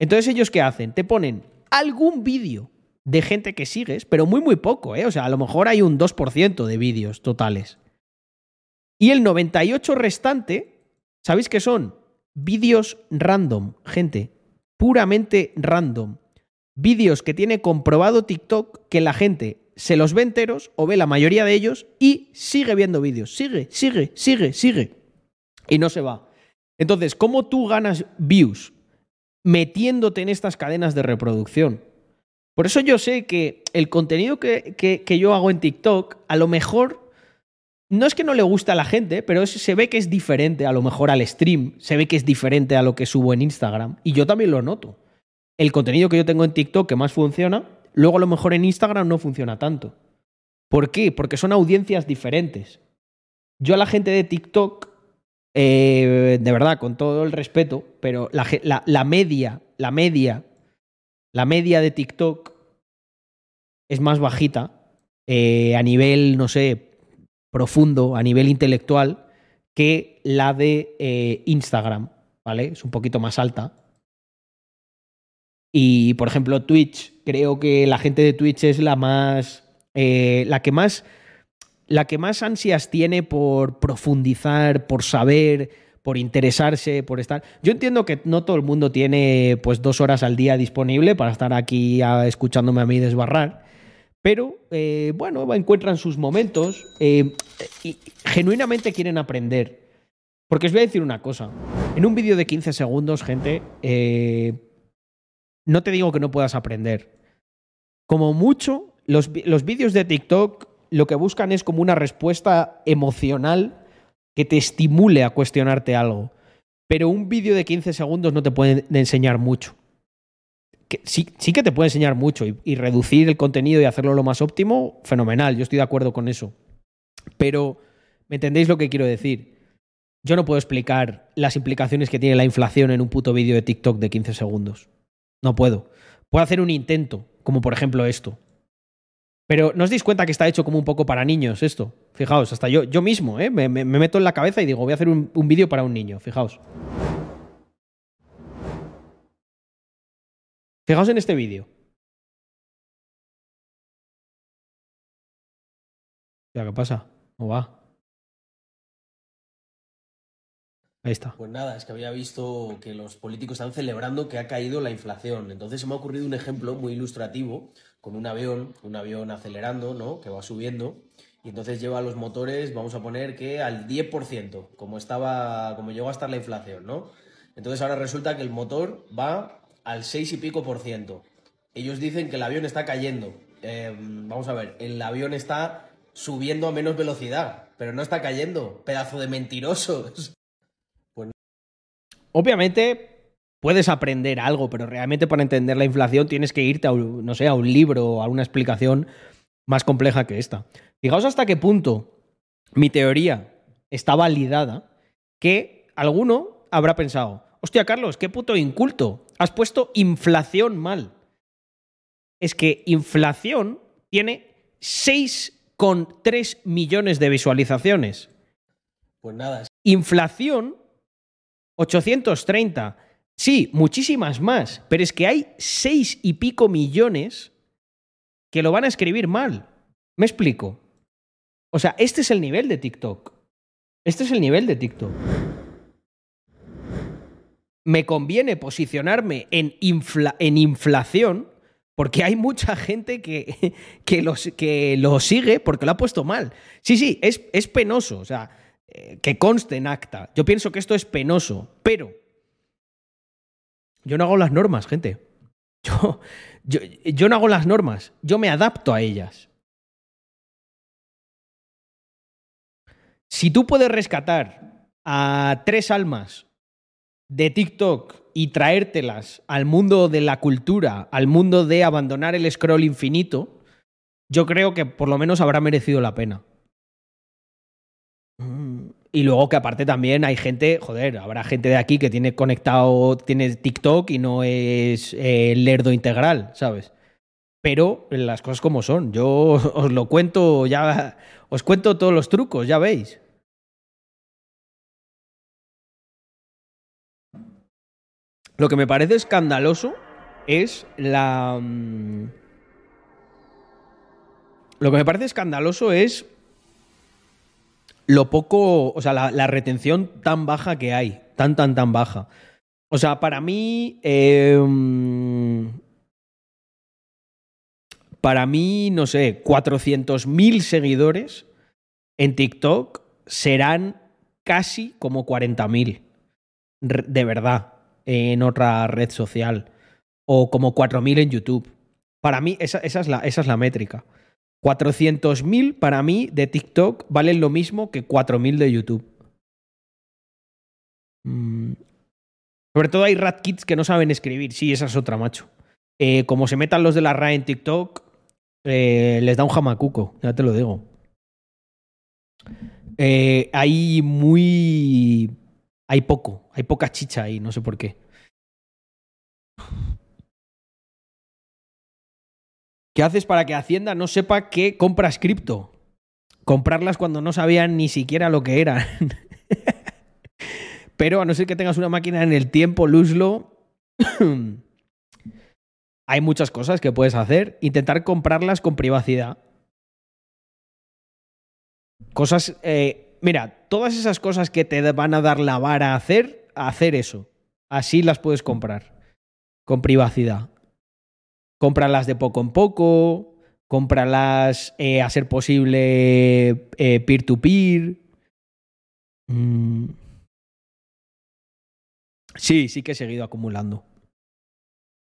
Entonces, ¿ellos qué hacen? Te ponen algún vídeo de gente que sigues, pero muy, muy poco, ¿eh? O sea, a lo mejor hay un 2% de vídeos totales. Y el 98 restante, ¿sabéis qué son? Vídeos random, gente. Puramente random. Vídeos que tiene comprobado TikTok que la gente se los ve enteros o ve la mayoría de ellos y sigue viendo vídeos. Sigue, sigue, sigue, sigue. Y no se va. Entonces, ¿cómo tú ganas views? Metiéndote en estas cadenas de reproducción. Por eso yo sé que el contenido que, que- yo hago en TikTok, a lo mejor no es que no le gusta a la gente, pero se ve que es diferente a lo mejor al stream, se ve que es diferente a lo que subo en Instagram. Y yo también lo noto. El contenido que yo tengo en TikTok que más funciona, luego a lo mejor en Instagram no funciona tanto. ¿Por qué? Porque son audiencias diferentes. Yo a la gente de TikTok eh, de verdad, con todo el respeto, pero la, la- media, la media, la media de TikTok es más bajita eh, a nivel, no sé, profundo, a nivel intelectual, que la de eh, Instagram, ¿vale? Es un poquito más alta. Y, por ejemplo, Twitch, creo que la gente de Twitch es la más. la que más. La que más ansias tiene por profundizar, por saber, por interesarse, por estar. Yo entiendo que no todo el mundo tiene pues dos horas al día disponible para estar aquí a- escuchándome a mí desbarrar. Pero, eh, bueno, encuentran sus momentos eh, y genuinamente quieren aprender. Porque os voy a decir una cosa. En un vídeo de 15 segundos, gente, eh, no te digo que no puedas aprender. Como mucho, los, los vídeos de TikTok lo que buscan es como una respuesta emocional que te estimule a cuestionarte algo. Pero un vídeo de 15 segundos no te puede enseñar mucho. Sí, sí que te puede enseñar mucho y, y reducir el contenido y hacerlo lo más óptimo, fenomenal, yo estoy de acuerdo con eso. Pero, ¿me entendéis lo que quiero decir? Yo no puedo explicar las implicaciones que tiene la inflación en un puto vídeo de TikTok de 15 segundos. No puedo. Puedo hacer un intento, como por ejemplo esto. Pero ¿no os dais cuenta que está hecho como un poco para niños esto? Fijaos, hasta yo, yo mismo, ¿eh? me, me- me meto en la cabeza y digo, voy a hacer un, un vídeo para un niño, fijaos. Fijaos en este vídeo. Ya, ¿qué pasa? ¿Cómo va? Ahí está. Pues nada, es que había visto que los políticos están celebrando que ha caído la inflación. Entonces se me ha ocurrido un ejemplo muy ilustrativo con un avión, un avión acelerando, ¿no? Que va subiendo. Y entonces lleva los motores, vamos a poner que al 10%, como estaba, como llegó a estar la inflación, ¿no? Entonces ahora resulta que el motor va al 6 y pico por ciento. Ellos dicen que el avión está cayendo. Eh, vamos a ver, el avión está subiendo a menos velocidad, pero no está cayendo. Pedazo de mentirosos. Obviamente puedes aprender algo, pero realmente para entender la inflación tienes que irte a, un- no sé, a un libro o a una explicación más compleja que esta. Fijaos hasta qué punto mi teoría está validada que alguno habrá pensado, hostia Carlos, qué puto inculto, has puesto inflación mal. Es que inflación tiene 6,3 millones de visualizaciones. Pues nada, Inflación 830. Sí, muchísimas más, pero es que hay seis y pico millones que lo van a escribir mal. ¿Me explico? O sea, este es el nivel de TikTok. Este es el nivel de TikTok. Me conviene posicionarme en, infla- en inflación porque hay mucha gente que, que, los- que lo sigue porque lo ha puesto mal. Sí, sí, es, es penoso. O sea, eh, que conste en acta. Yo pienso que esto es penoso, pero yo no hago las normas, gente. Yo, yo, yo no hago las normas, yo me adapto a ellas. Si tú puedes rescatar a tres almas de TikTok y traértelas al mundo de la cultura, al mundo de abandonar el scroll infinito, yo creo que por lo menos habrá merecido la pena. Y luego que aparte también hay gente, joder, habrá gente de aquí que tiene conectado, tiene TikTok y no es eh, lerdo integral, ¿sabes? Pero las cosas como son. Yo os lo cuento, ya os cuento todos los trucos, ya veis. Lo que me parece escandaloso es la... mm, Lo que me parece escandaloso es lo poco, o sea, la, retención tan baja que hay, tan, tan, tan baja. O sea, para mí, eh, para mí, no sé, 400.000 seguidores en TikTok serán casi como 40.000, re- de verdad, en otra red social. O como 4.000 en YouTube. Para mí, esa, esa es, la, esa es la métrica. 400.000 para mí de TikTok valen lo mismo que 4.000 de YouTube. Mm. Sobre todo hay rat kids que no saben escribir. Sí, esa es otra, macho. Eh, como se metan los de la RAE en TikTok, eh, les da un jamacuco, ya te lo digo. Eh, hay muy hay poco, hay poca chicha ahí, no sé por qué. ¿Qué haces para que Hacienda no sepa que compras cripto? Comprarlas cuando no sabían ni siquiera lo que eran. Pero a no ser que tengas una máquina en el tiempo, Luzlo, hay muchas cosas que puedes hacer. Intentar comprarlas con privacidad. Cosas. eh, mira, todas esas cosas que te van a dar la vara a hacer, a hacer eso. Así las puedes comprar. Con privacidad. Cómpralas de poco en poco. Cómpralas eh, a ser posible eh, peer-to-peer. Mm. Sí, sí que he seguido acumulando.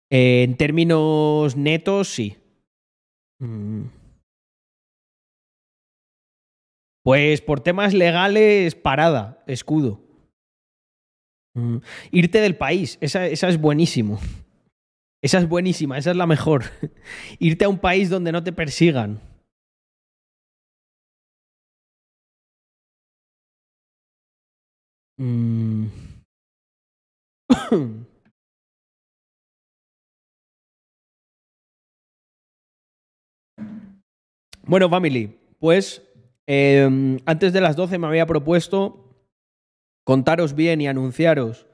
Eh, en términos netos, sí. Mm. Pues por temas legales, parada, escudo. Mm. Irte del país, esa, esa es buenísimo. Esa es buenísima, esa es la mejor. Irte a un país donde no te persigan. Mm. Bueno, family, pues eh, antes de las 12 me había propuesto contaros bien y anunciaros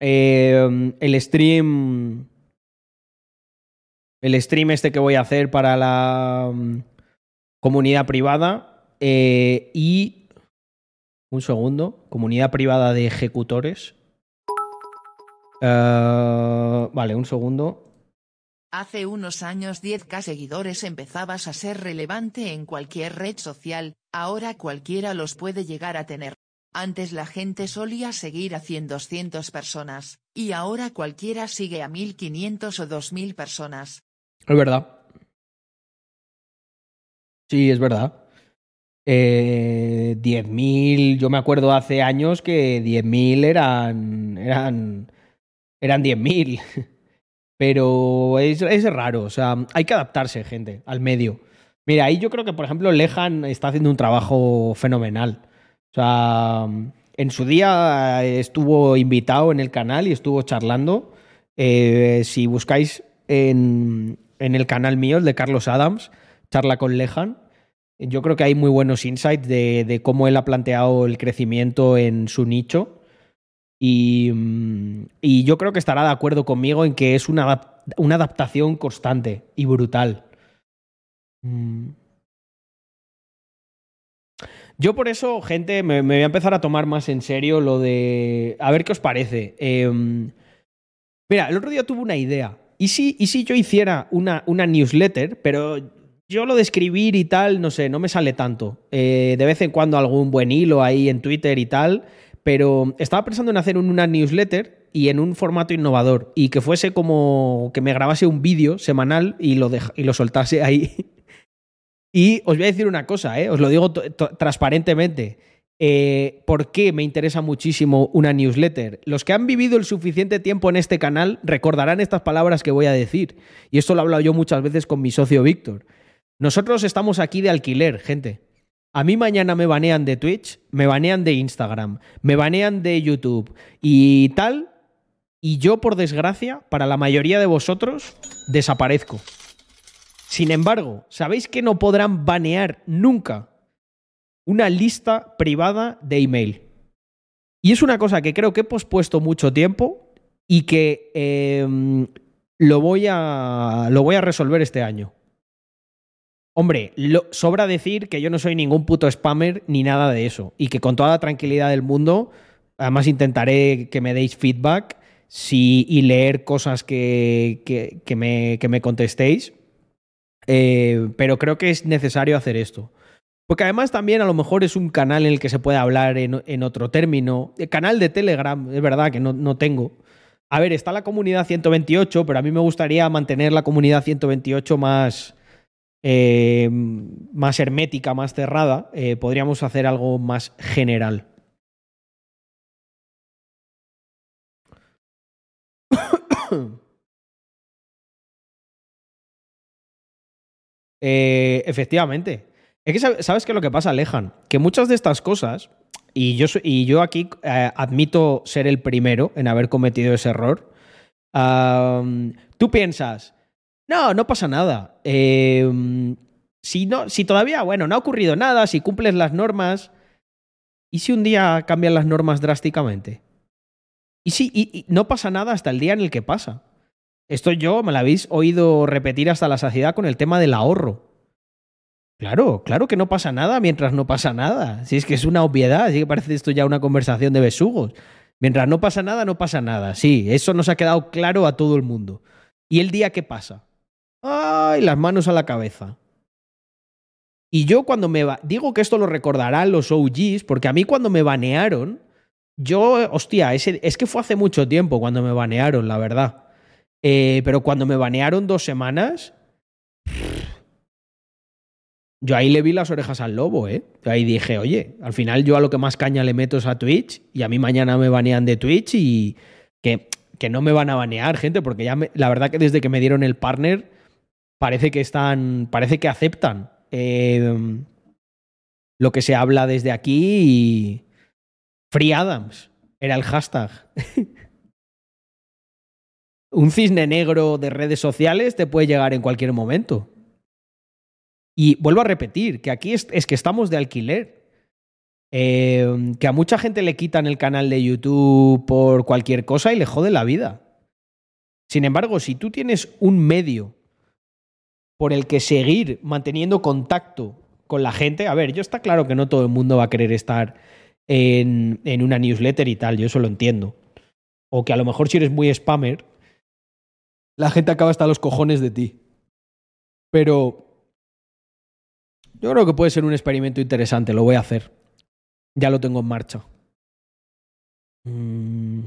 eh, el stream. El stream este que voy a hacer para la um, comunidad privada. eh, y. Un segundo. Comunidad privada de ejecutores. Eh, vale, un segundo. Hace unos años 10k seguidores empezabas a ser relevante en cualquier red social, ahora cualquiera los puede llegar a tener. Antes la gente solía seguir a 100 200 personas, y ahora cualquiera sigue a 1500 o 2000 personas. Es verdad. Sí, es verdad. Eh, 10.000, yo me acuerdo hace años que 10.000 eran, eran, eran 10.000. Pero es, es raro, o sea, hay que adaptarse, gente, al medio. Mira, ahí yo creo que, por ejemplo, Lejan está haciendo un trabajo fenomenal. O sea, en su día estuvo invitado en el canal y estuvo charlando. Eh, si buscáis en, en el canal mío, el de Carlos Adams, charla con Lejan, yo creo que hay muy buenos insights de, cómo él ha planteado el crecimiento en su nicho. Y, mm, y yo creo que estará de acuerdo conmigo en que es una, una adaptación constante y brutal. Mm. Yo por eso, gente, me, me voy a empezar a tomar más en serio lo de... A ver qué os parece. Em, mira, el otro día tuve una idea. ¿Y si, y yo hiciera una, una newsletter, pero yo lo de escribir y tal, no sé, no me sale tanto. Eh, de vez en cuando algún buen hilo ahí en Twitter y tal, pero estaba pensando en hacer un- una newsletter y en un formato innovador y que fuese como que me grabase un vídeo semanal y lo, y lo soltase ahí. Y os voy a decir una cosa, ¿eh? os lo digo transparentemente. Eh, ¿Por qué me interesa muchísimo una newsletter? Los que han vivido el suficiente tiempo en este canal recordarán estas palabras que voy a decir. Y esto lo he hablado yo muchas veces con mi socio Víctor. Nosotros estamos aquí de alquiler, gente. A mí mañana me banean de Twitch, me banean de Instagram, me banean de YouTube y tal. Y yo, por desgracia, para la mayoría de vosotros, desaparezco. Sin embargo, ¿sabéis que no podrán banear nunca una lista privada de email? Y es una cosa que creo que he pospuesto mucho tiempo y que eh, lo, voy a, lo voy a resolver este año. Hombre, lo- sobra decir que yo no soy ningún puto spammer ni nada de eso. Y que con toda la tranquilidad del mundo, además intentaré que me deis feedback y leer cosas que, que- que me, que me contestéis. Eh, pero creo que es necesario hacer esto. Porque además también a lo mejor es un canal en el que se puede hablar en, en otro término. El canal de Telegram, es verdad que no, no tengo. A ver, está la comunidad 128, pero a mí me gustaría mantener la comunidad 128 más, eh, más hermética, más cerrada. Eh, podríamos hacer algo más general. Eh, efectivamente. Es que sab- sabes qué es lo que pasa, Lejan, que muchas de estas cosas y, yo, y yo aquí eh, admito ser el primero en haber cometido ese error. Tú piensas, no, no pasa nada. Eh, si, no, si todavía, bueno, no ha ocurrido nada, si cumples las normas, ¿y si un día cambian las normas drásticamente? Y si y- y no pasa nada hasta el día en el que pasa. Esto yo me lo habéis oído repetir hasta la saciedad con el tema del ahorro. Claro, claro que no pasa nada mientras no pasa nada. Si es que es una obviedad, así que parece esto ya una conversación de besugos. Mientras no pasa nada, no pasa nada. Sí, eso nos ha quedado claro a todo el mundo. ¿Y el día qué pasa? ¡Ay! Las manos a la cabeza. Y yo cuando me... ba- Digo que esto lo recordarán los OGs, porque a mí cuando me banearon, yo, hostia, ese, es que fue hace mucho tiempo cuando me banearon, la verdad. Eh, pero cuando me banearon dos semanas, yo ahí le vi las orejas al lobo, ¿eh? Yo ahí dije, oye, al final yo a lo que más caña le meto es a Twitch y a mí mañana me banean de Twitch y que, que no me van a banear, gente, porque ya me- la verdad que desde que me dieron el partner parece que están, parece que aceptan eh, lo que se habla desde aquí y Free Adams era el hashtag. Un cisne negro de redes sociales te puede llegar en cualquier momento. Y vuelvo a repetir, que aquí es, es que estamos de alquiler. Eh, que a mucha gente le quitan el canal de YouTube por cualquier cosa y le jode la vida. Sin embargo, si tú tienes un medio por el que seguir manteniendo contacto con la gente, a ver, yo está claro que no todo el mundo va a querer estar en, en una newsletter y tal, yo eso lo entiendo. O que a lo mejor si eres muy spammer, la gente acaba hasta los cojones de ti. Pero yo creo que puede ser un experimento interesante, lo voy a hacer. Ya lo tengo en marcha. Mm.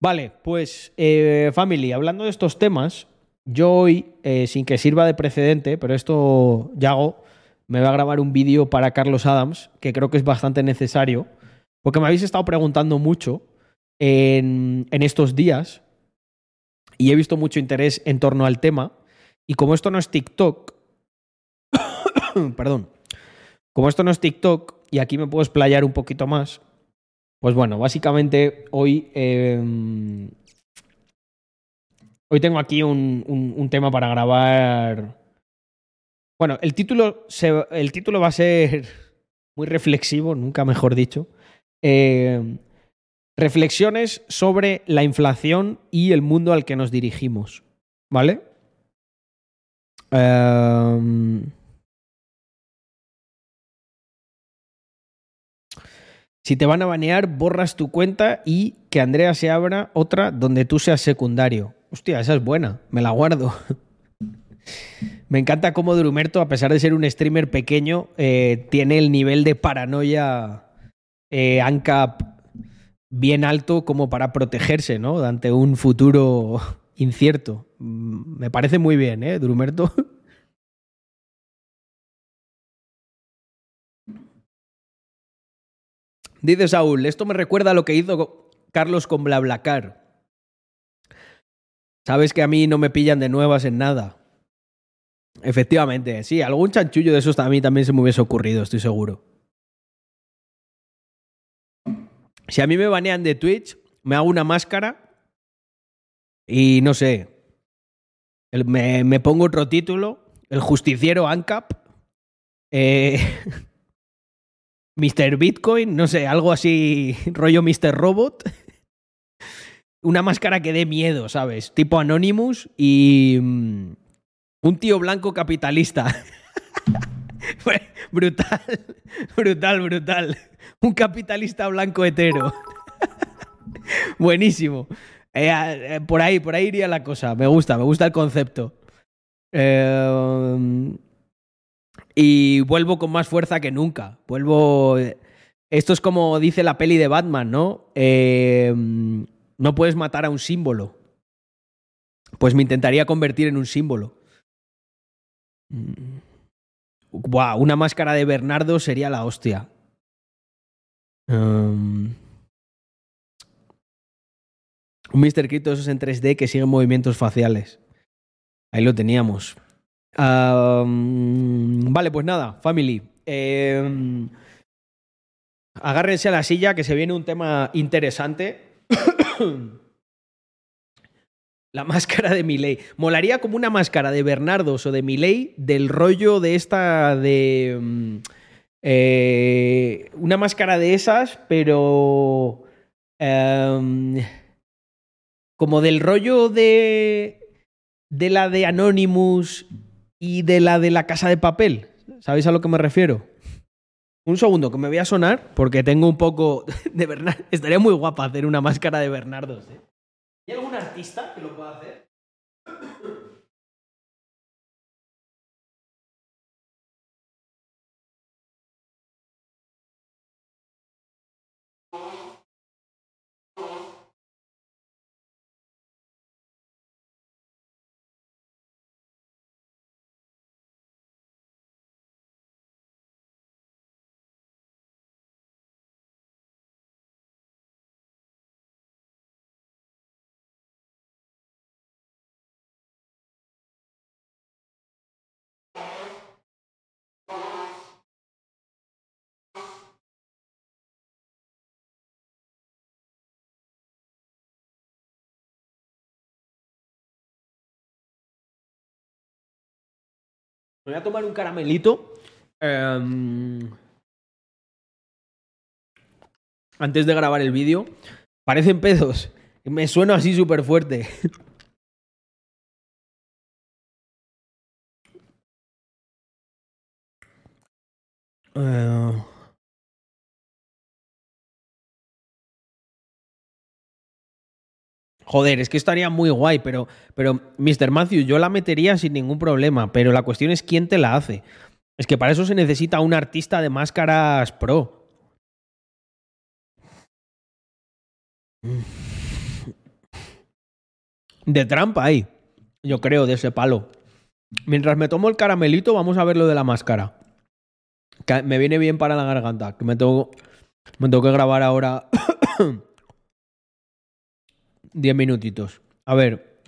Vale, pues eh, family, hablando de estos temas, yo hoy, eh, sin que sirva de precedente, pero esto ya hago, me va a grabar un vídeo para Carlos Adams, que creo que es bastante necesario, porque me habéis estado preguntando mucho en estos días y he visto mucho interés en torno al tema. Y como esto no es TikTok, perdón, como esto no es TikTok y aquí me puedo explayar un poquito más, pues bueno, básicamente hoy, eh, hoy tengo aquí un, tema para grabar. Bueno, el título, el título va a ser muy reflexivo, nunca mejor dicho. Eh, reflexiones sobre la inflación y el mundo al que nos dirigimos. ¿Vale? Em, si te van a banear, borras tu cuenta y que Andrea se abra otra donde tú seas secundario. Hostia, esa es buena, me la guardo. Me encanta cómo Drumerto, a pesar de ser un streamer pequeño, eh, tiene el nivel de paranoia eh, ANCAP bien alto como para protegerse, ¿no? Ante un futuro incierto. Mm, Me parece muy bien, ¿eh, Drumerto? Dice Saúl, esto me recuerda a lo que hizo Carlos con BlaBlaCar. Sabes que a mí no me pillan de nuevas en nada. Efectivamente, sí, algún chanchullo de esos a mí también se me hubiese ocurrido, estoy seguro. Si a mí me banean de Twitch, me hago una máscara y no sé, me, me pongo otro título, el justiciero ANCAP, eh, Mr. Bitcoin, no sé, algo así, rollo Mr. Robot. Una máscara que dé miedo, ¿sabes? Tipo Anonymous y mm, un tío blanco capitalista. Brutal, brutal, brutal. Un capitalista blanco hetero. Buenísimo. Eh, eh, por ahí, por ahí iría la cosa. Me gusta, me gusta el concepto. Eh, y vuelvo con más fuerza que nunca. Vuelvo. Esto es como dice la peli de Batman, ¿no? Eh, no puedes matar a un símbolo. Pues me intentaría convertir en un símbolo. Mm. Buah, una máscara de Bernardo sería la hostia. Um, un Mr. Crypto esos en 3D que siguen movimientos faciales. Ahí lo teníamos. Vale, pues nada, family. Eh, Agárrense a la silla que se viene un tema interesante. La máscara de Milei. Molaría como una máscara de Bernardos o de Milei del rollo de esta de... mm, eh, una máscara de esas, pero... em, como del rollo de... De la de Anonymous y de la de la casa de papel. ¿Sabéis a lo que me refiero? Un segundo, que me voy a sonar porque tengo un poco de Bernardo. Estaría muy guapa hacer una máscara de Bernardos. ¿eh? ¿Hay algún artista que lo pueda hacer? Me voy a tomar un caramelito. em, antes de grabar el vídeo. Parecen pedos. Me sueno así súper fuerte. Eh, Joder, es que estaría muy guay, pero, pero Mr. Matthew, yo la metería sin ningún problema, pero la cuestión es quién te la hace. Es que para eso se necesita un artista de máscaras pro. De trampa ahí, yo creo, de ese palo. Mientras me tomo el caramelito, vamos a ver lo de la máscara. Me viene bien para la garganta, que me tengo, me tengo que grabar ahora 10 minutitos. A ver.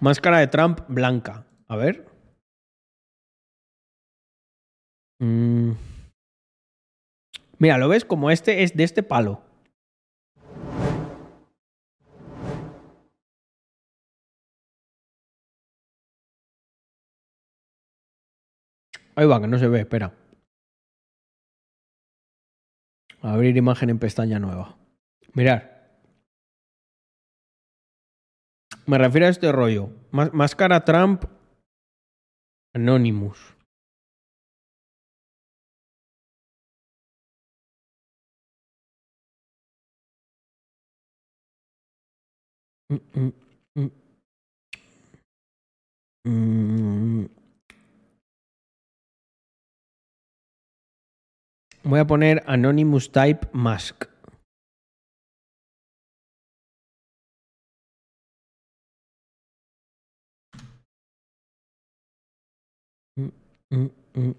Máscara de Trump blanca. A ver. Mm. Mira, ¿lo ves? Como este es de este palo. Ahí va, que no se ve, espera. Abrir imagen en pestaña nueva. Mirar. Me refiero a este rollo. Más- Máscara Trump Anonymous. Mm, mm, mm. Voy a poner Anonymous Type Mask. Mm, mm, mm.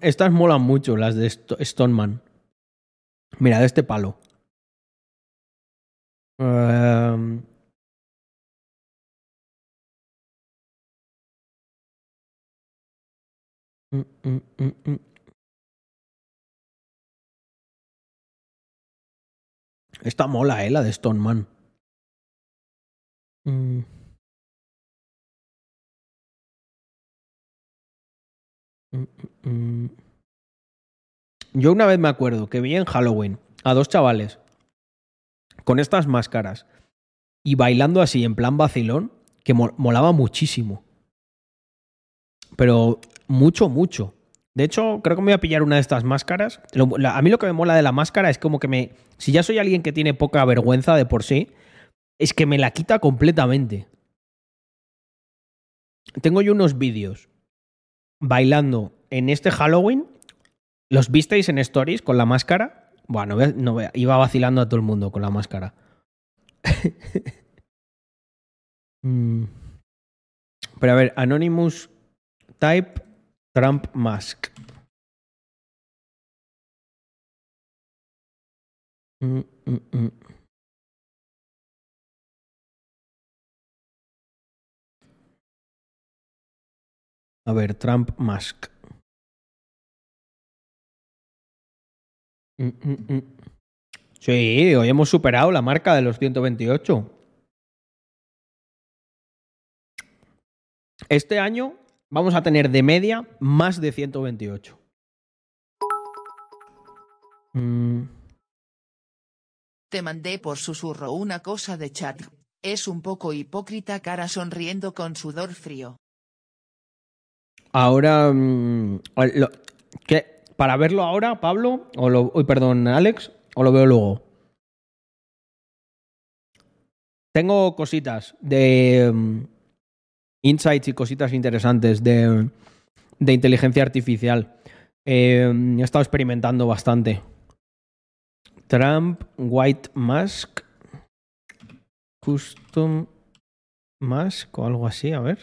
Estas molan mucho, las de Sto- Stoneman. Mira, de este palo. Em, Esta mola, eh, la de Stoneman. Mm. Mm, mm, mm. Yo una vez me acuerdo que vi en Halloween a dos chavales con estas máscaras y bailando así en plan vacilón que mo- molaba muchísimo. Pero mucho, mucho. De hecho, creo que me voy a pillar una de estas máscaras. La- a mí lo que me mola de la máscara es como que me... Si ya soy alguien que tiene poca vergüenza de por sí, es que me la quita completamente. Tengo yo unos vídeos bailando en este Halloween. ¿Los visteis en stories con la máscara? Bueno, no, iba vacilando a todo el mundo con la máscara. Mm. Pero a ver, Anonymous Type Trump Musk. Mm, mm, mm. A ver, Trump Musk. Sí, hoy hemos superado la marca de los 128. Este año vamos a tener de media más de 128. Mm, Te mandé por susurro una cosa de chat. Es un poco hipócrita cara sonriendo con sudor frío. Ahora, mm, lo- ¿qué? ¿Para verlo ahora, Pablo? O lo, uy, perdón, Alex, o lo veo luego. Tengo cositas de mm, insights y cositas interesantes de, de inteligencia artificial. Eh, he estado experimentando bastante. Trump White Mask Custom Mask o algo así, a ver.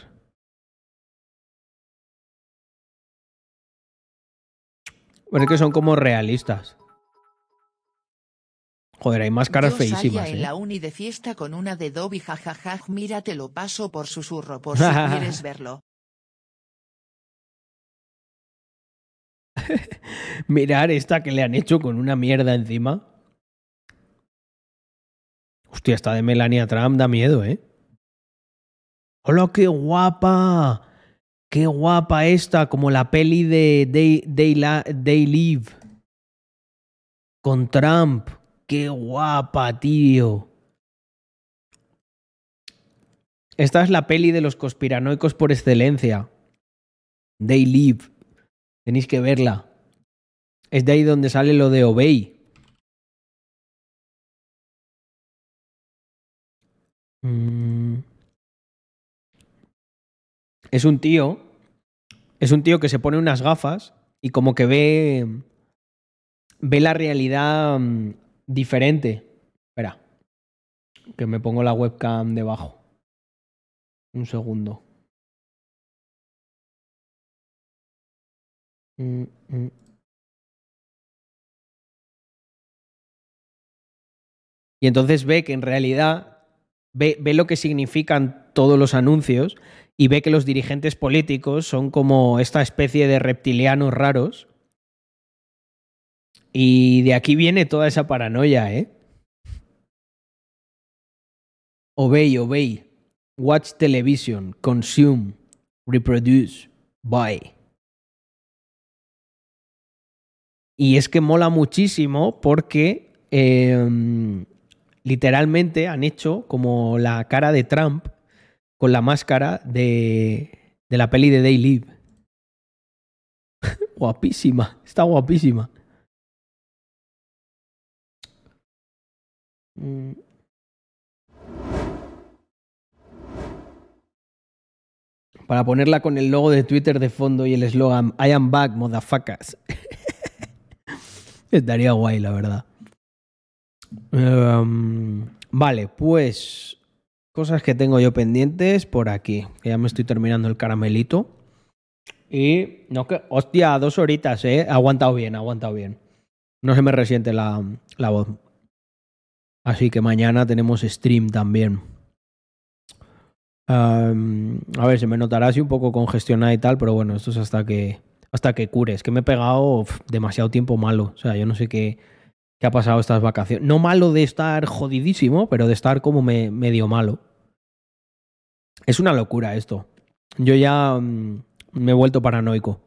Pues es que son como realistas. Joder, hay máscaras Yo salía feísimas, en ¿eh? la uni de fiesta con una de Dobby jajajaj mira te lo paso por susurro por si quieres verlo. Mirar esta que le han hecho con una mierda encima. Hostia, esta de Melania Trump da miedo, ¿eh? ¡Hola, qué guapa! ¡Qué guapa esta! Como la peli de Day, Day, La- Day Live. Con Trump. ¡Qué guapa, tío! Esta es la peli de los conspiranoicos por excelencia. They Live. Tenéis que verla. Es de ahí donde sale lo de Obey. Mm. Es un tío. Es un tío que se pone unas gafas y como que ve. Ve la realidad mm, diferente. Espera. Que me pongo la webcam debajo. Un segundo. Mm, mm. Y entonces ve que en realidad ve, ve lo que significan todos los anuncios y ve que los dirigentes políticos son como esta especie de reptilianos raros. Y de aquí viene toda esa paranoia, ¿eh? Obey, obey. Watch television. Consume. Reproduce. Buy. Y es que mola muchísimo porque eh, literalmente han hecho como la cara de Trump con la máscara de, de la peli de Day Live. guapísima, está guapísima. Mm. Para ponerla con el logo de Twitter de fondo y el eslogan I am back, motherfuckers. Estaría guay, la verdad. Em, vale, pues cosas que tengo yo pendientes por aquí. Que ya me estoy terminando el caramelito. Y no que. Hostia, dos horitas, eh. Aguantado bien, aguantado bien. No se me resiente la, la voz. Así que mañana tenemos stream también. A ver, se me notará así un poco congestionada y tal, pero bueno, esto es hasta que hasta que cure. Es que me he pegado demasiado tiempo malo. O sea, yo no sé qué, qué ha pasado estas vacaciones. No malo de estar jodidísimo, pero de estar como me- medio malo. Es una locura esto. Yo ya mm, me he vuelto paranoico.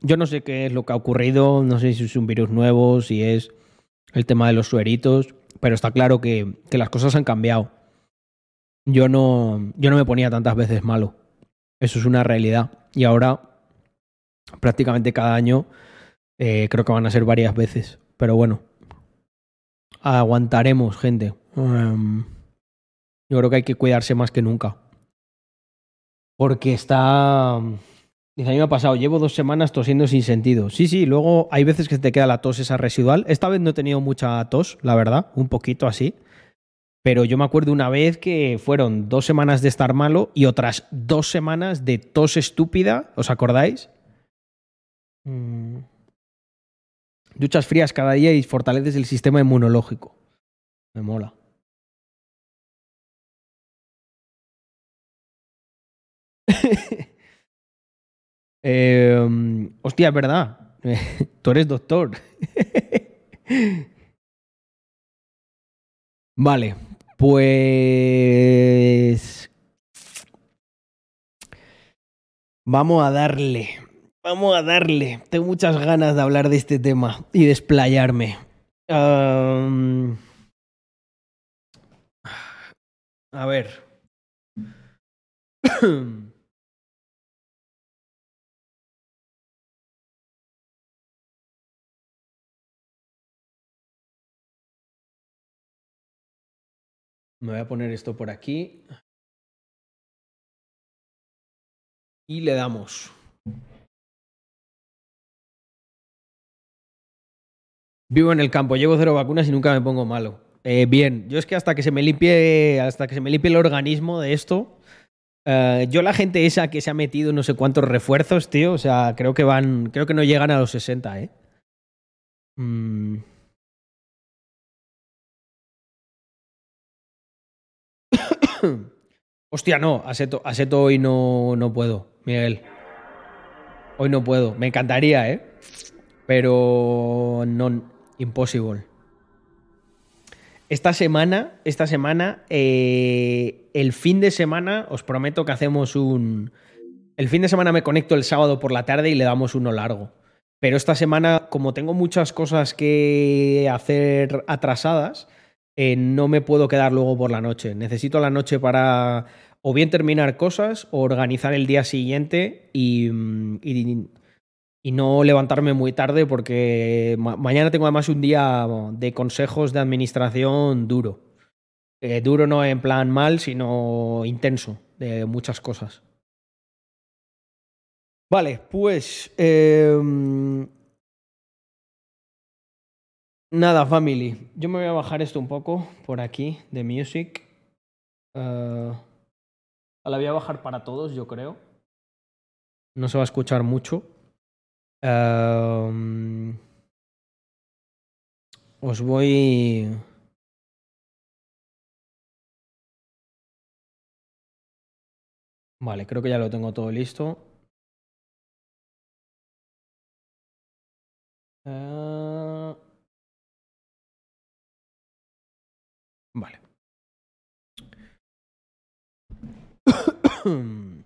Yo no sé qué es lo que ha ocurrido, no sé si es un virus nuevo, si es el tema de los sueritos, pero está claro que, que las cosas han cambiado. Yo no, yo no me ponía tantas veces malo. Eso es una realidad. Y ahora, prácticamente cada año, eh, creo que van a ser varias veces. Pero bueno, aguantaremos, gente. Em, yo creo que hay que cuidarse más que nunca. Porque está... Dice, a mí me ha pasado, llevo dos semanas tosiendo sin sentido. Sí, sí, luego hay veces que te queda la tos esa residual. Esta vez no he tenido mucha tos, la verdad, un poquito así. Pero yo me acuerdo una vez que fueron dos semanas de estar malo y otras dos semanas de tos estúpida. ¿Os acordáis? Mm. Duchas frías cada día y fortaleces el sistema inmunológico. Me mola. Eh, hostia, es verdad. Tú eres doctor. Vale, pues... Vamos a darle. Vamos a darle. Tengo muchas ganas de hablar de este tema y de explayarme. Am, A ver. Me voy a poner esto por aquí. Y le damos. Vivo en el campo, llevo cero vacunas y nunca me pongo malo. Eh, bien, yo es que hasta que se me limpie, hasta que se me limpie el organismo de esto, eh, yo la gente esa que se ha metido no sé cuántos refuerzos, tío, o sea, creo que van, creo que no llegan a los 60, ¿eh? Mm. Hostia, no, Aseto, Aseto hoy no, no puedo, Miguel. Hoy no puedo. Me encantaría, ¿eh? Pero no, imposible. Esta semana, esta semana, eh, el fin de semana, os prometo que hacemos un... El fin de semana me conecto el sábado por la tarde y le damos uno largo. Pero esta semana, como tengo muchas cosas que hacer atrasadas, eh, no me puedo quedar luego por la noche. Necesito la noche para o bien terminar cosas o organizar el día siguiente y, mm, y- no levantarme muy tarde porque ma- mañana tengo además un día de consejos de administración duro. Eh, duro no en plan mal, sino intenso, de muchas cosas. Vale, pues... em, Nada, family. Yo me voy a bajar esto un poco por aquí, de music. Eh, la voy a bajar para todos, yo creo. No se va a escuchar mucho. Em, os voy... Vale, creo que ya lo tengo todo listo. Eh, Vale.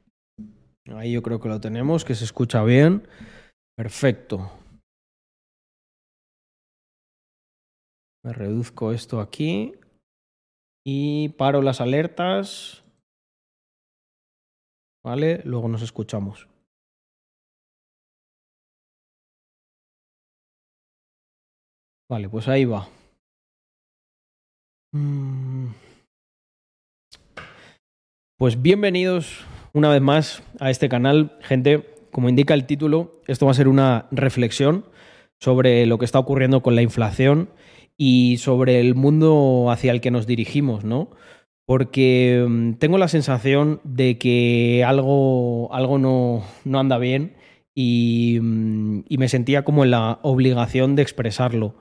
Ahí yo creo que lo tenemos, que se escucha bien. Perfecto. Me reduzco esto aquí y paro las alertas. Vale, luego nos escuchamos. Vale, pues ahí va. Mm. Pues bienvenidos una vez más a este canal, gente. Como indica el título, esto va a ser una reflexión sobre lo que está ocurriendo con la inflación y sobre el mundo hacia el que nos dirigimos, ¿no? Porque mm, tengo la sensación de que algo, algo no, no anda bien y, mm, me sentía como en la obligación de expresarlo.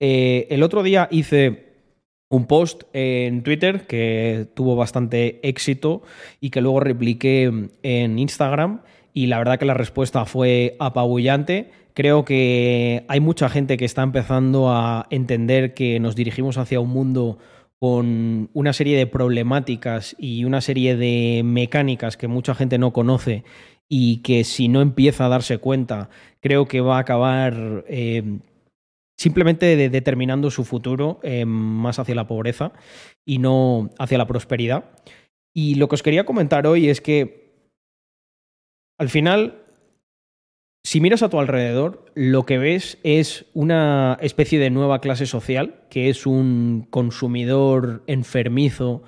Eh, el otro día hice un post en Twitter que tuvo bastante éxito y que luego repliqué en Instagram y la verdad que la respuesta fue apabullante. Creo que hay mucha gente que está empezando a entender que nos dirigimos hacia un mundo con una serie de problemáticas y una serie de mecánicas que mucha gente no conoce y que si no empieza a darse cuenta, creo que va a acabar eh, simplemente de- determinando su futuro eh, más hacia la pobreza y no hacia la prosperidad. Y lo que os quería comentar hoy es que al final, si miras a tu alrededor, lo que ves es una especie de nueva clase social, que es un consumidor enfermizo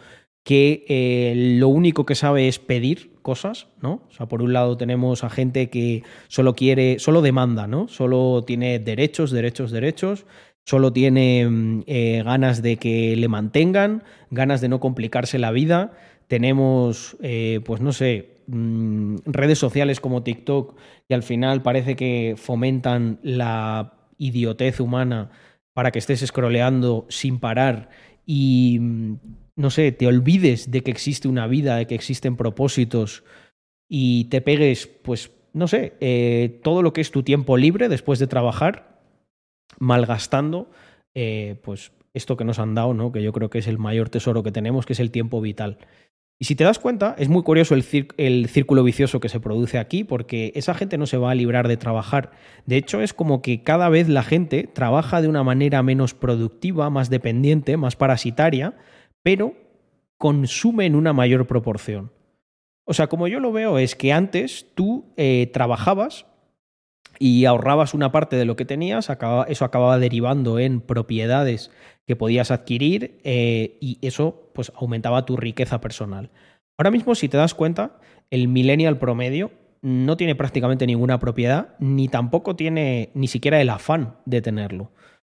que eh, lo único que sabe es pedir cosas, ¿no? O sea, por un lado tenemos a gente que solo quiere, solo demanda, ¿no? Solo tiene derechos, derechos, derechos, solo tiene mm, eh, ganas de que le mantengan, ganas de no complicarse la vida. Tenemos, eh, pues no sé, mm, redes sociales como TikTok que al final parece que fomentan la idiotez humana para que estés scrolleando sin parar y, mm, no sé, te olvides de que existe una vida, de que existen propósitos y te pegues, pues, no sé, eh, todo lo que es tu tiempo libre después de trabajar, malgastando, eh, pues esto que nos han dado, ¿no? Que yo creo que es el mayor tesoro que tenemos, que es el tiempo vital. Y si te das cuenta, es muy curioso el, el círculo vicioso que se produce aquí, porque esa gente no se va a librar de trabajar. De hecho, es como que cada vez la gente trabaja de una manera menos productiva, más dependiente, más parasitaria, pero consume en una mayor proporción. O sea, como yo lo veo, es que antes tú eh, trabajabas y ahorrabas una parte de lo que tenías, eso acababa derivando en propiedades que podías adquirir eh, y eso pues aumentaba tu riqueza personal. Ahora mismo, si te das cuenta, el millennial promedio no tiene prácticamente ninguna propiedad, ni tampoco tiene ni siquiera el afán de tenerlo.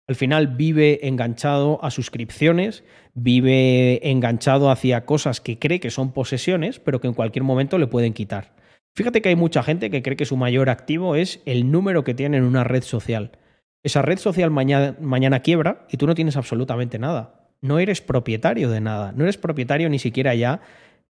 Al final vive enganchado a suscripciones, vive enganchado hacia cosas que cree que son posesiones, pero que en cualquier momento le pueden quitar. Fíjate que hay mucha gente que cree que su mayor activo es el número que tiene en una red social. Esa red social mañana, quiebra y tú no tienes absolutamente nada. No eres propietario de nada. No eres propietario ni siquiera ya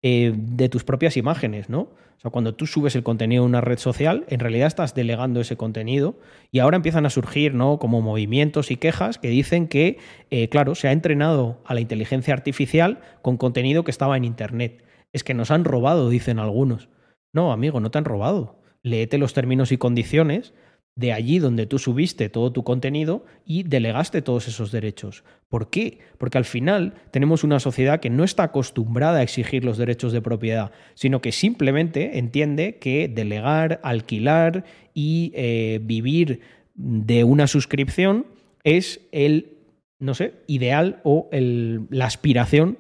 eh, de tus propias imágenes, ¿no? O sea, cuando tú subes el contenido a una red social, en realidad estás delegando ese contenido y ahora empiezan a surgir, ¿no? Como movimientos y quejas que dicen que, eh, claro, se ha entrenado a la inteligencia artificial con contenido que estaba en Internet. Es que nos han robado, dicen algunos. No, amigo, no te han robado. Léete los términos y condiciones de allí donde tú subiste todo tu contenido y delegaste todos esos derechos. ¿Por qué? Porque al final tenemos una sociedad que no está acostumbrada a exigir los derechos de propiedad, sino que simplemente entiende que delegar, alquilar y eh, vivir de una suscripción es el, no sé, ideal o la aspiración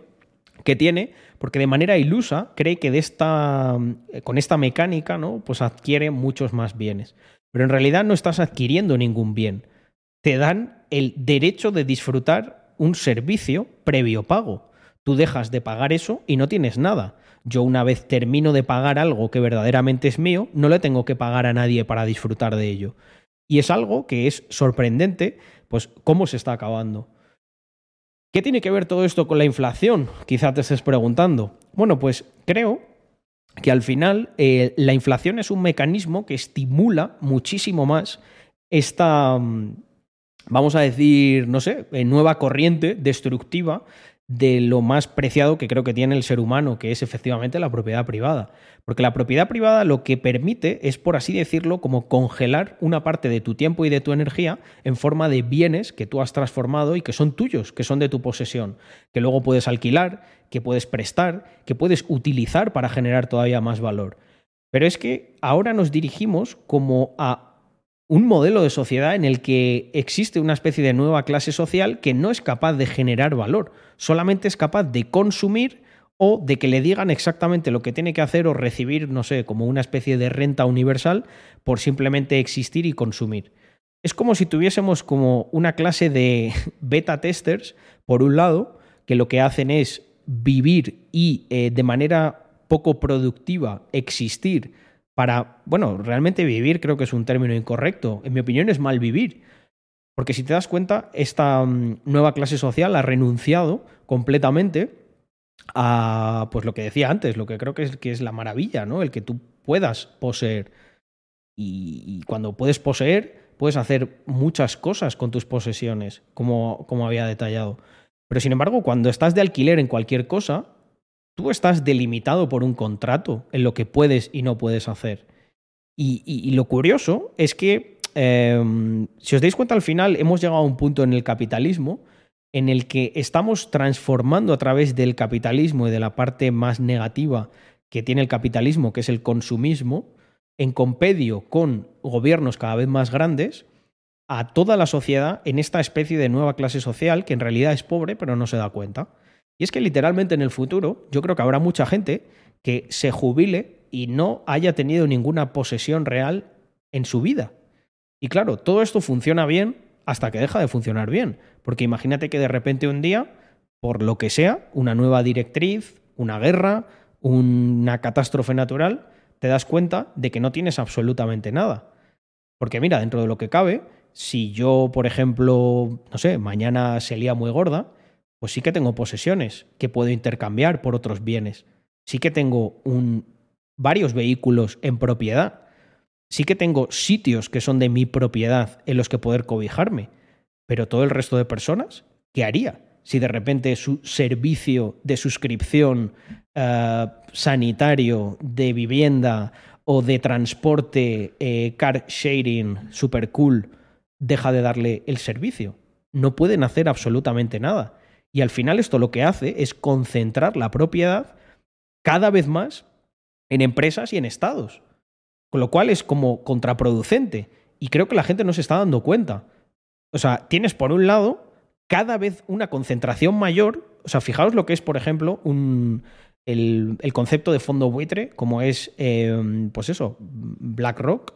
que tiene, porque de manera ilusa cree que de esta, eh, con esta mecánica ¿no? pues adquiere muchos más bienes. Pero en realidad no estás adquiriendo ningún bien. Te dan el derecho de disfrutar un servicio previo pago. Tú dejas de pagar eso y no tienes nada. Yo una vez termino de pagar algo que verdaderamente es mío, no le tengo que pagar a nadie para disfrutar de ello. Y es algo que es sorprendente, pues cómo se está acabando. ¿Qué tiene que ver todo esto con la inflación? Quizá te estés preguntando. Bueno, pues creo que al final eh, la inflación es un mecanismo que estimula muchísimo más esta, mm, vamos a decir, no sé, eh, nueva corriente destructiva de lo más preciado que creo que tiene el ser humano, que es efectivamente la propiedad privada. Porque la propiedad privada lo que permite es, por así decirlo, como congelar una parte de tu tiempo y de tu energía en forma de bienes que tú has transformado y que son tuyos, que son de tu posesión, que luego puedes alquilar, que puedes prestar, que puedes utilizar para generar todavía más valor. Pero es que ahora nos dirigimos como a un modelo de sociedad en el que existe una especie de nueva clase social que no es capaz de generar valor, solamente es capaz de consumir o de que le digan exactamente lo que tiene que hacer o recibir, no sé, como una especie de renta universal por simplemente existir y consumir. Es como si tuviésemos como una clase de beta testers, por un lado, que lo que hacen es vivir y eh, de manera poco productiva existir para, bueno, realmente vivir creo que es un término incorrecto. En mi opinión es mal vivir. Porque si te das cuenta, esta mm, nueva clase social ha renunciado completamente a, pues lo que decía antes, lo que creo que es, que es la maravilla, ¿no? El que tú puedas poseer. Y, y cuando puedes poseer, puedes hacer muchas cosas con tus posesiones, como, como había detallado. Pero sin embargo, cuando estás de alquiler en cualquier cosa, tú estás delimitado por un contrato en lo que puedes y no puedes hacer. Y, lo curioso es que, eh, si os dais cuenta al final, hemos llegado a un punto en el capitalismo en el que estamos transformando a través del capitalismo y de la parte más negativa que tiene el capitalismo, que es el consumismo, en compedio con gobiernos cada vez más grandes, a toda la sociedad en esta especie de nueva clase social que en realidad es pobre pero no se da cuenta. Y es que literalmente en el futuro yo creo que habrá mucha gente que se jubile y no haya tenido ninguna posesión real en su vida. Y claro, todo esto funciona bien hasta que deja de funcionar bien. Porque imagínate que de repente un día, por lo que sea, una nueva directriz, una guerra, una catástrofe natural, te das cuenta de que no tienes absolutamente nada. Porque mira, dentro de lo que cabe, si yo, por ejemplo, no sé, mañana se lía muy gorda, pues sí que tengo posesiones que puedo intercambiar por otros bienes. Sí que tengo varios vehículos en propiedad. Sí que tengo sitios que son de mi propiedad en los que poder cobijarme, pero todo el resto de personas, ¿qué haría? Si de repente su servicio de suscripción eh, sanitario, de vivienda o de transporte, eh, car sharing, super cool, deja de darle el servicio. No pueden hacer absolutamente nada. Y al final esto lo que hace es concentrar la propiedad cada vez más en empresas y en estados. Con lo cual es como contraproducente. Y creo que la gente no se está dando cuenta. O sea, tienes por un lado cada vez una concentración mayor. O sea, fijaos lo que es, por ejemplo, un, el, el concepto de fondo buitre, como es, eh, pues eso, BlackRock,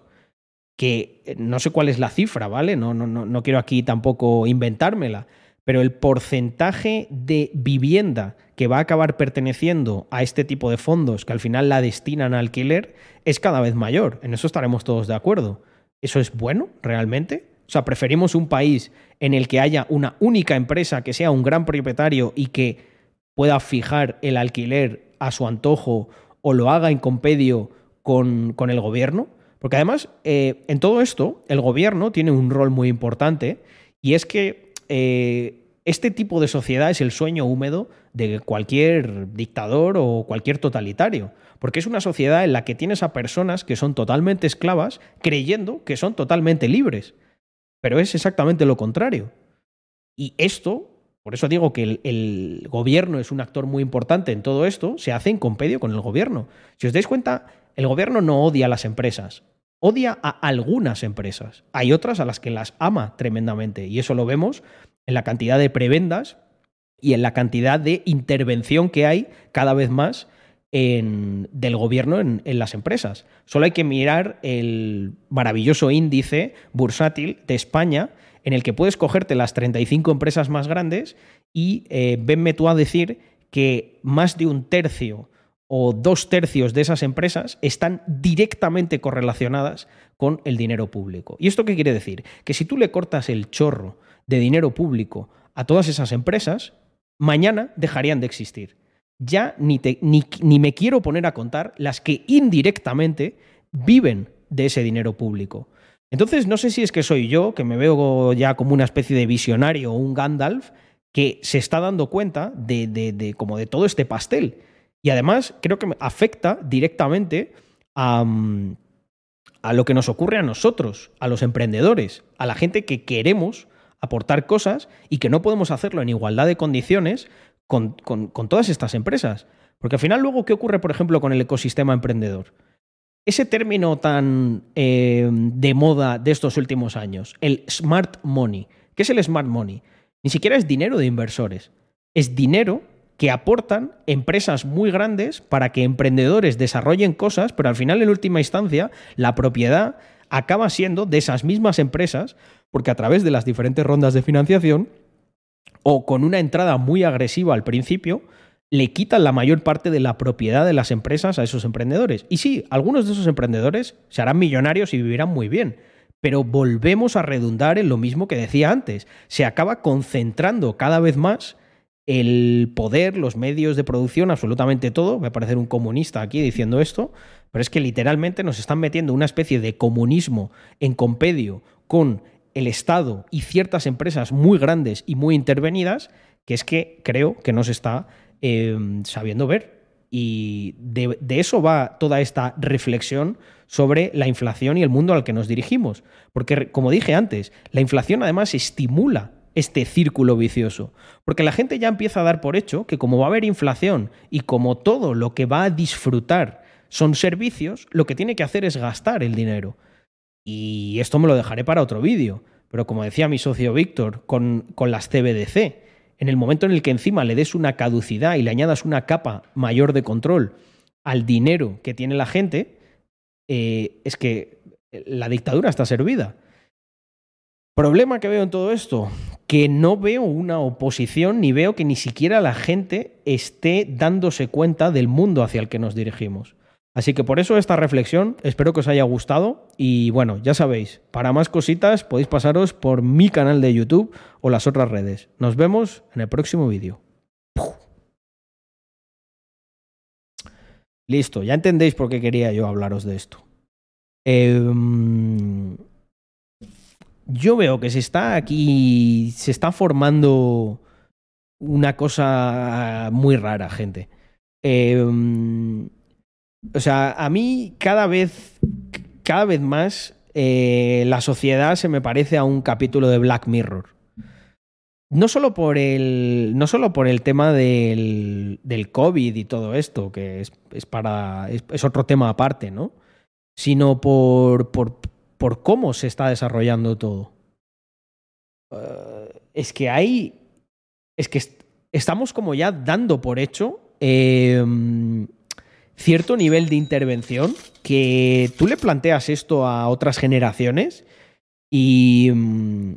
que no sé cuál es la cifra, ¿vale? No, no, no, no quiero aquí tampoco inventármela, pero el porcentaje de vivienda que va a acabar perteneciendo a este tipo de fondos que al final la destinan a alquiler es cada vez mayor. En eso estaremos todos de acuerdo. ¿Eso es bueno realmente? O sea, preferimos un país en el que haya una única empresa que sea un gran propietario y que pueda fijar el alquiler a su antojo o lo haga en compedio con, con el gobierno. Porque además, eh, en todo esto, el gobierno tiene un rol muy importante y es que eh, este tipo de sociedad es el sueño húmedo de cualquier dictador o cualquier totalitario. Porque es una sociedad en la que tienes a personas que son totalmente esclavas creyendo que son totalmente libres. Pero es exactamente lo contrario. Y esto, por eso digo que el, el gobierno es un actor muy importante en todo esto, se hace en compedio con el gobierno. Si os dais cuenta, el gobierno no odia a las empresas, odia a algunas empresas. Hay otras a las que las ama tremendamente y eso lo vemos en la cantidad de prebendas y en la cantidad de intervención que hay cada vez más en, del gobierno en, las empresas. Solo hay que mirar el maravilloso índice bursátil de España en el que puedes cogerte las 35 empresas más grandes y eh, venme tú a decir que más de un tercio o dos tercios de esas empresas están directamente correlacionadas con el dinero público. ¿Y esto qué quiere decir? Que si tú le cortas el chorro de dinero público a todas esas empresas, mañana dejarían de existir. Ya ni, ni, ni me quiero poner a contar las que indirectamente viven de ese dinero público. Entonces, no sé si es que soy yo, que me veo ya como una especie de visionario o un Gandalf, que se está dando cuenta de, de, de como de todo este pastel. Y además creo que afecta directamente a, lo que nos ocurre a nosotros, a los emprendedores, a la gente que queremos aportar cosas y que no podemos hacerlo en igualdad de condiciones con, con, con todas estas empresas. Porque al final luego, ¿qué ocurre, por ejemplo, con el ecosistema emprendedor? Ese término tan eh, de moda de estos últimos años, el smart money. ¿Qué es el smart money? Ni siquiera es dinero de inversores. Es dinero que aportan empresas muy grandes para que emprendedores desarrollen cosas, pero al final, en última instancia, la propiedad acaba siendo de esas mismas empresas, porque a través de las diferentes rondas de financiación o con una entrada muy agresiva al principio, le quitan la mayor parte de la propiedad de las empresas a esos emprendedores. Y sí, algunos de esos emprendedores se harán millonarios y vivirán muy bien, pero volvemos a redundar en lo mismo que decía antes. Se acaba concentrando cada vez más el poder, los medios de producción, absolutamente todo. Voy a parecer un comunista aquí diciendo esto, pero es que literalmente nos están metiendo una especie de comunismo en compedio con el Estado y ciertas empresas muy grandes y muy intervenidas, que es que creo que no se está eh, sabiendo ver. Y de, eso va toda esta reflexión sobre la inflación y el mundo al que nos dirigimos. Porque, como dije antes, la inflación además estimula este círculo vicioso. Porque la gente ya empieza a dar por hecho que como va a haber inflación y como todo lo que va a disfrutar son servicios, lo que tiene que hacer es gastar el dinero. Y esto me lo dejaré para otro vídeo. Pero como decía mi socio Víctor, con, con las CBDC, en el momento en el que encima le des una caducidad y le añadas una capa mayor de control al dinero que tiene la gente, eh, es que la dictadura está servida. Problema que veo en todo esto, que no veo una oposición ni veo que ni siquiera la gente esté dándose cuenta del mundo hacia el que nos dirigimos. Así que por eso esta reflexión, espero que os haya gustado y bueno, ya sabéis, para más cositas podéis pasaros por mi canal de YouTube o las otras redes. Nos vemos en el próximo vídeo. Listo, ya entendéis por qué quería yo hablaros de esto. Em, yo veo que se está aquí, se está formando una cosa muy rara, gente. Em, o sea, a mí cada vez, cada vez más eh, la sociedad se me parece a un capítulo de Black Mirror. No solo por el, no solo por el tema del, COVID y todo esto, que es, es para, es, es otro tema aparte, ¿no? Sino por, por, por cómo se está desarrollando todo. Eh, es que hay. Es que est- estamos como ya dando por hecho eh, cierto nivel de intervención que tú le planteas esto a otras generaciones y, mm,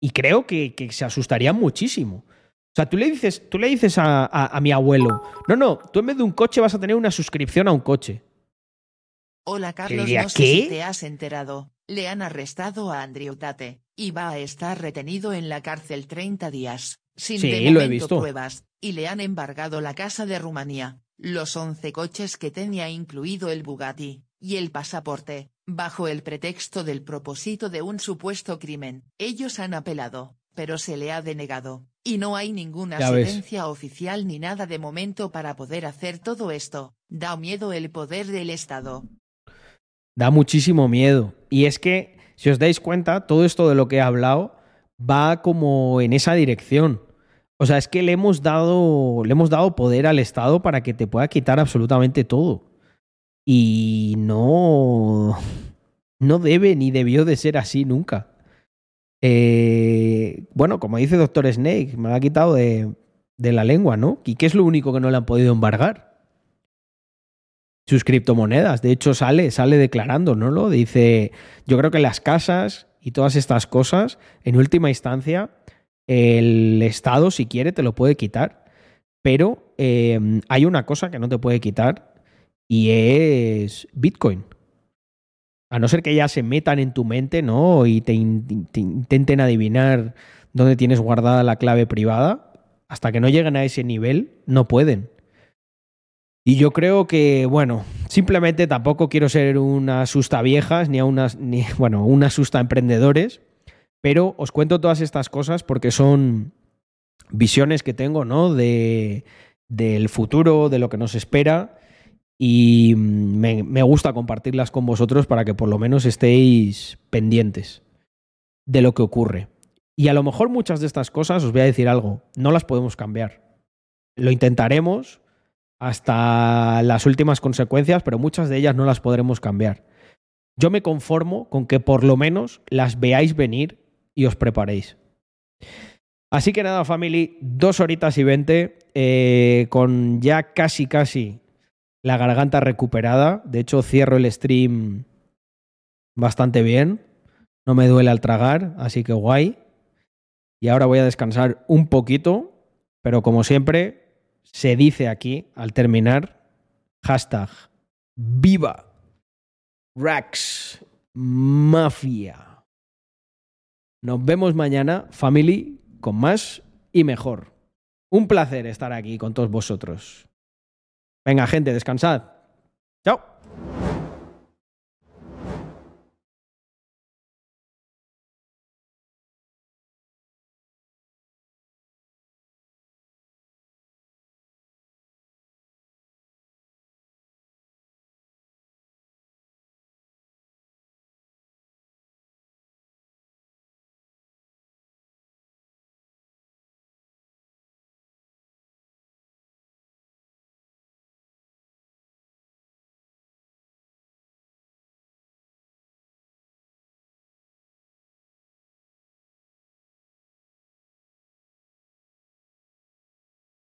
y creo que, que se asustarían muchísimo. O sea, tú le dices, tú le dices a, a- a mi abuelo, no, no, tú en vez de un coche vas a tener una suscripción a un coche. Hola Carlos, no sé ¿qué? si te has enterado. Le han arrestado a Andrew Tate y va a estar retenido en la cárcel 30 días, sin Sí, de lo he momento visto. pruebas, y le han embargado la casa de Rumanía, los 11 coches que tenía incluido el Bugatti, y el pasaporte, bajo el pretexto del propósito de un supuesto crimen. Ellos han apelado, pero se le ha denegado, y no hay ninguna sentencia oficial ni nada de momento para poder hacer todo esto. Da miedo el poder del Estado. Da muchísimo miedo. Y es que, si os dais cuenta, todo esto de lo que he hablado va como en esa dirección. O sea, es que le hemos dado, le hemos dado poder al Estado para que te pueda quitar absolutamente todo. Y no, no debe ni debió de ser así nunca. Eh, bueno, como dice Doctor Snake, me lo ha quitado de, de la lengua, ¿no? ¿Y qué es lo único que no le han podido embargar? Sus criptomonedas. De hecho, sale, sale declarando, ¿no? Lo dice. Yo creo que las casas y todas estas cosas, en última instancia, el Estado, si quiere, te lo puede quitar. Pero eh, hay una cosa que no te puede quitar y es Bitcoin. A no ser que ya se metan en tu mente, ¿no? Y te, in- te intenten adivinar dónde tienes guardada la clave privada. Hasta que no lleguen a ese nivel, no pueden. Y yo creo que, bueno, simplemente tampoco quiero ser una asusta viejas ni a unas, ni, bueno, una asusta emprendedores, pero os cuento todas estas cosas porque son visiones que tengo, ¿no? De, del futuro, de lo que nos espera y me gusta compartirlas con vosotros para que por lo menos estéis pendientes de lo que ocurre. Y a lo mejor muchas de estas cosas, os voy a decir algo, no las podemos cambiar. Lo intentaremos, hasta las últimas consecuencias, pero muchas de ellas no las podremos cambiar. Yo me conformo con que por lo menos las veáis venir y os preparéis. Así que nada, family, dos horitas y veinte, eh, con ya casi, casi la garganta recuperada. De hecho, cierro el stream bastante bien. No me duele al tragar, así que guay. Y ahora voy a descansar un poquito, pero como siempre, se dice aquí al terminar, hashtag viva Rax. Nos vemos mañana, family, con más y mejor. Un placer estar aquí con todos vosotros. Venga, gente, descansad. Chao.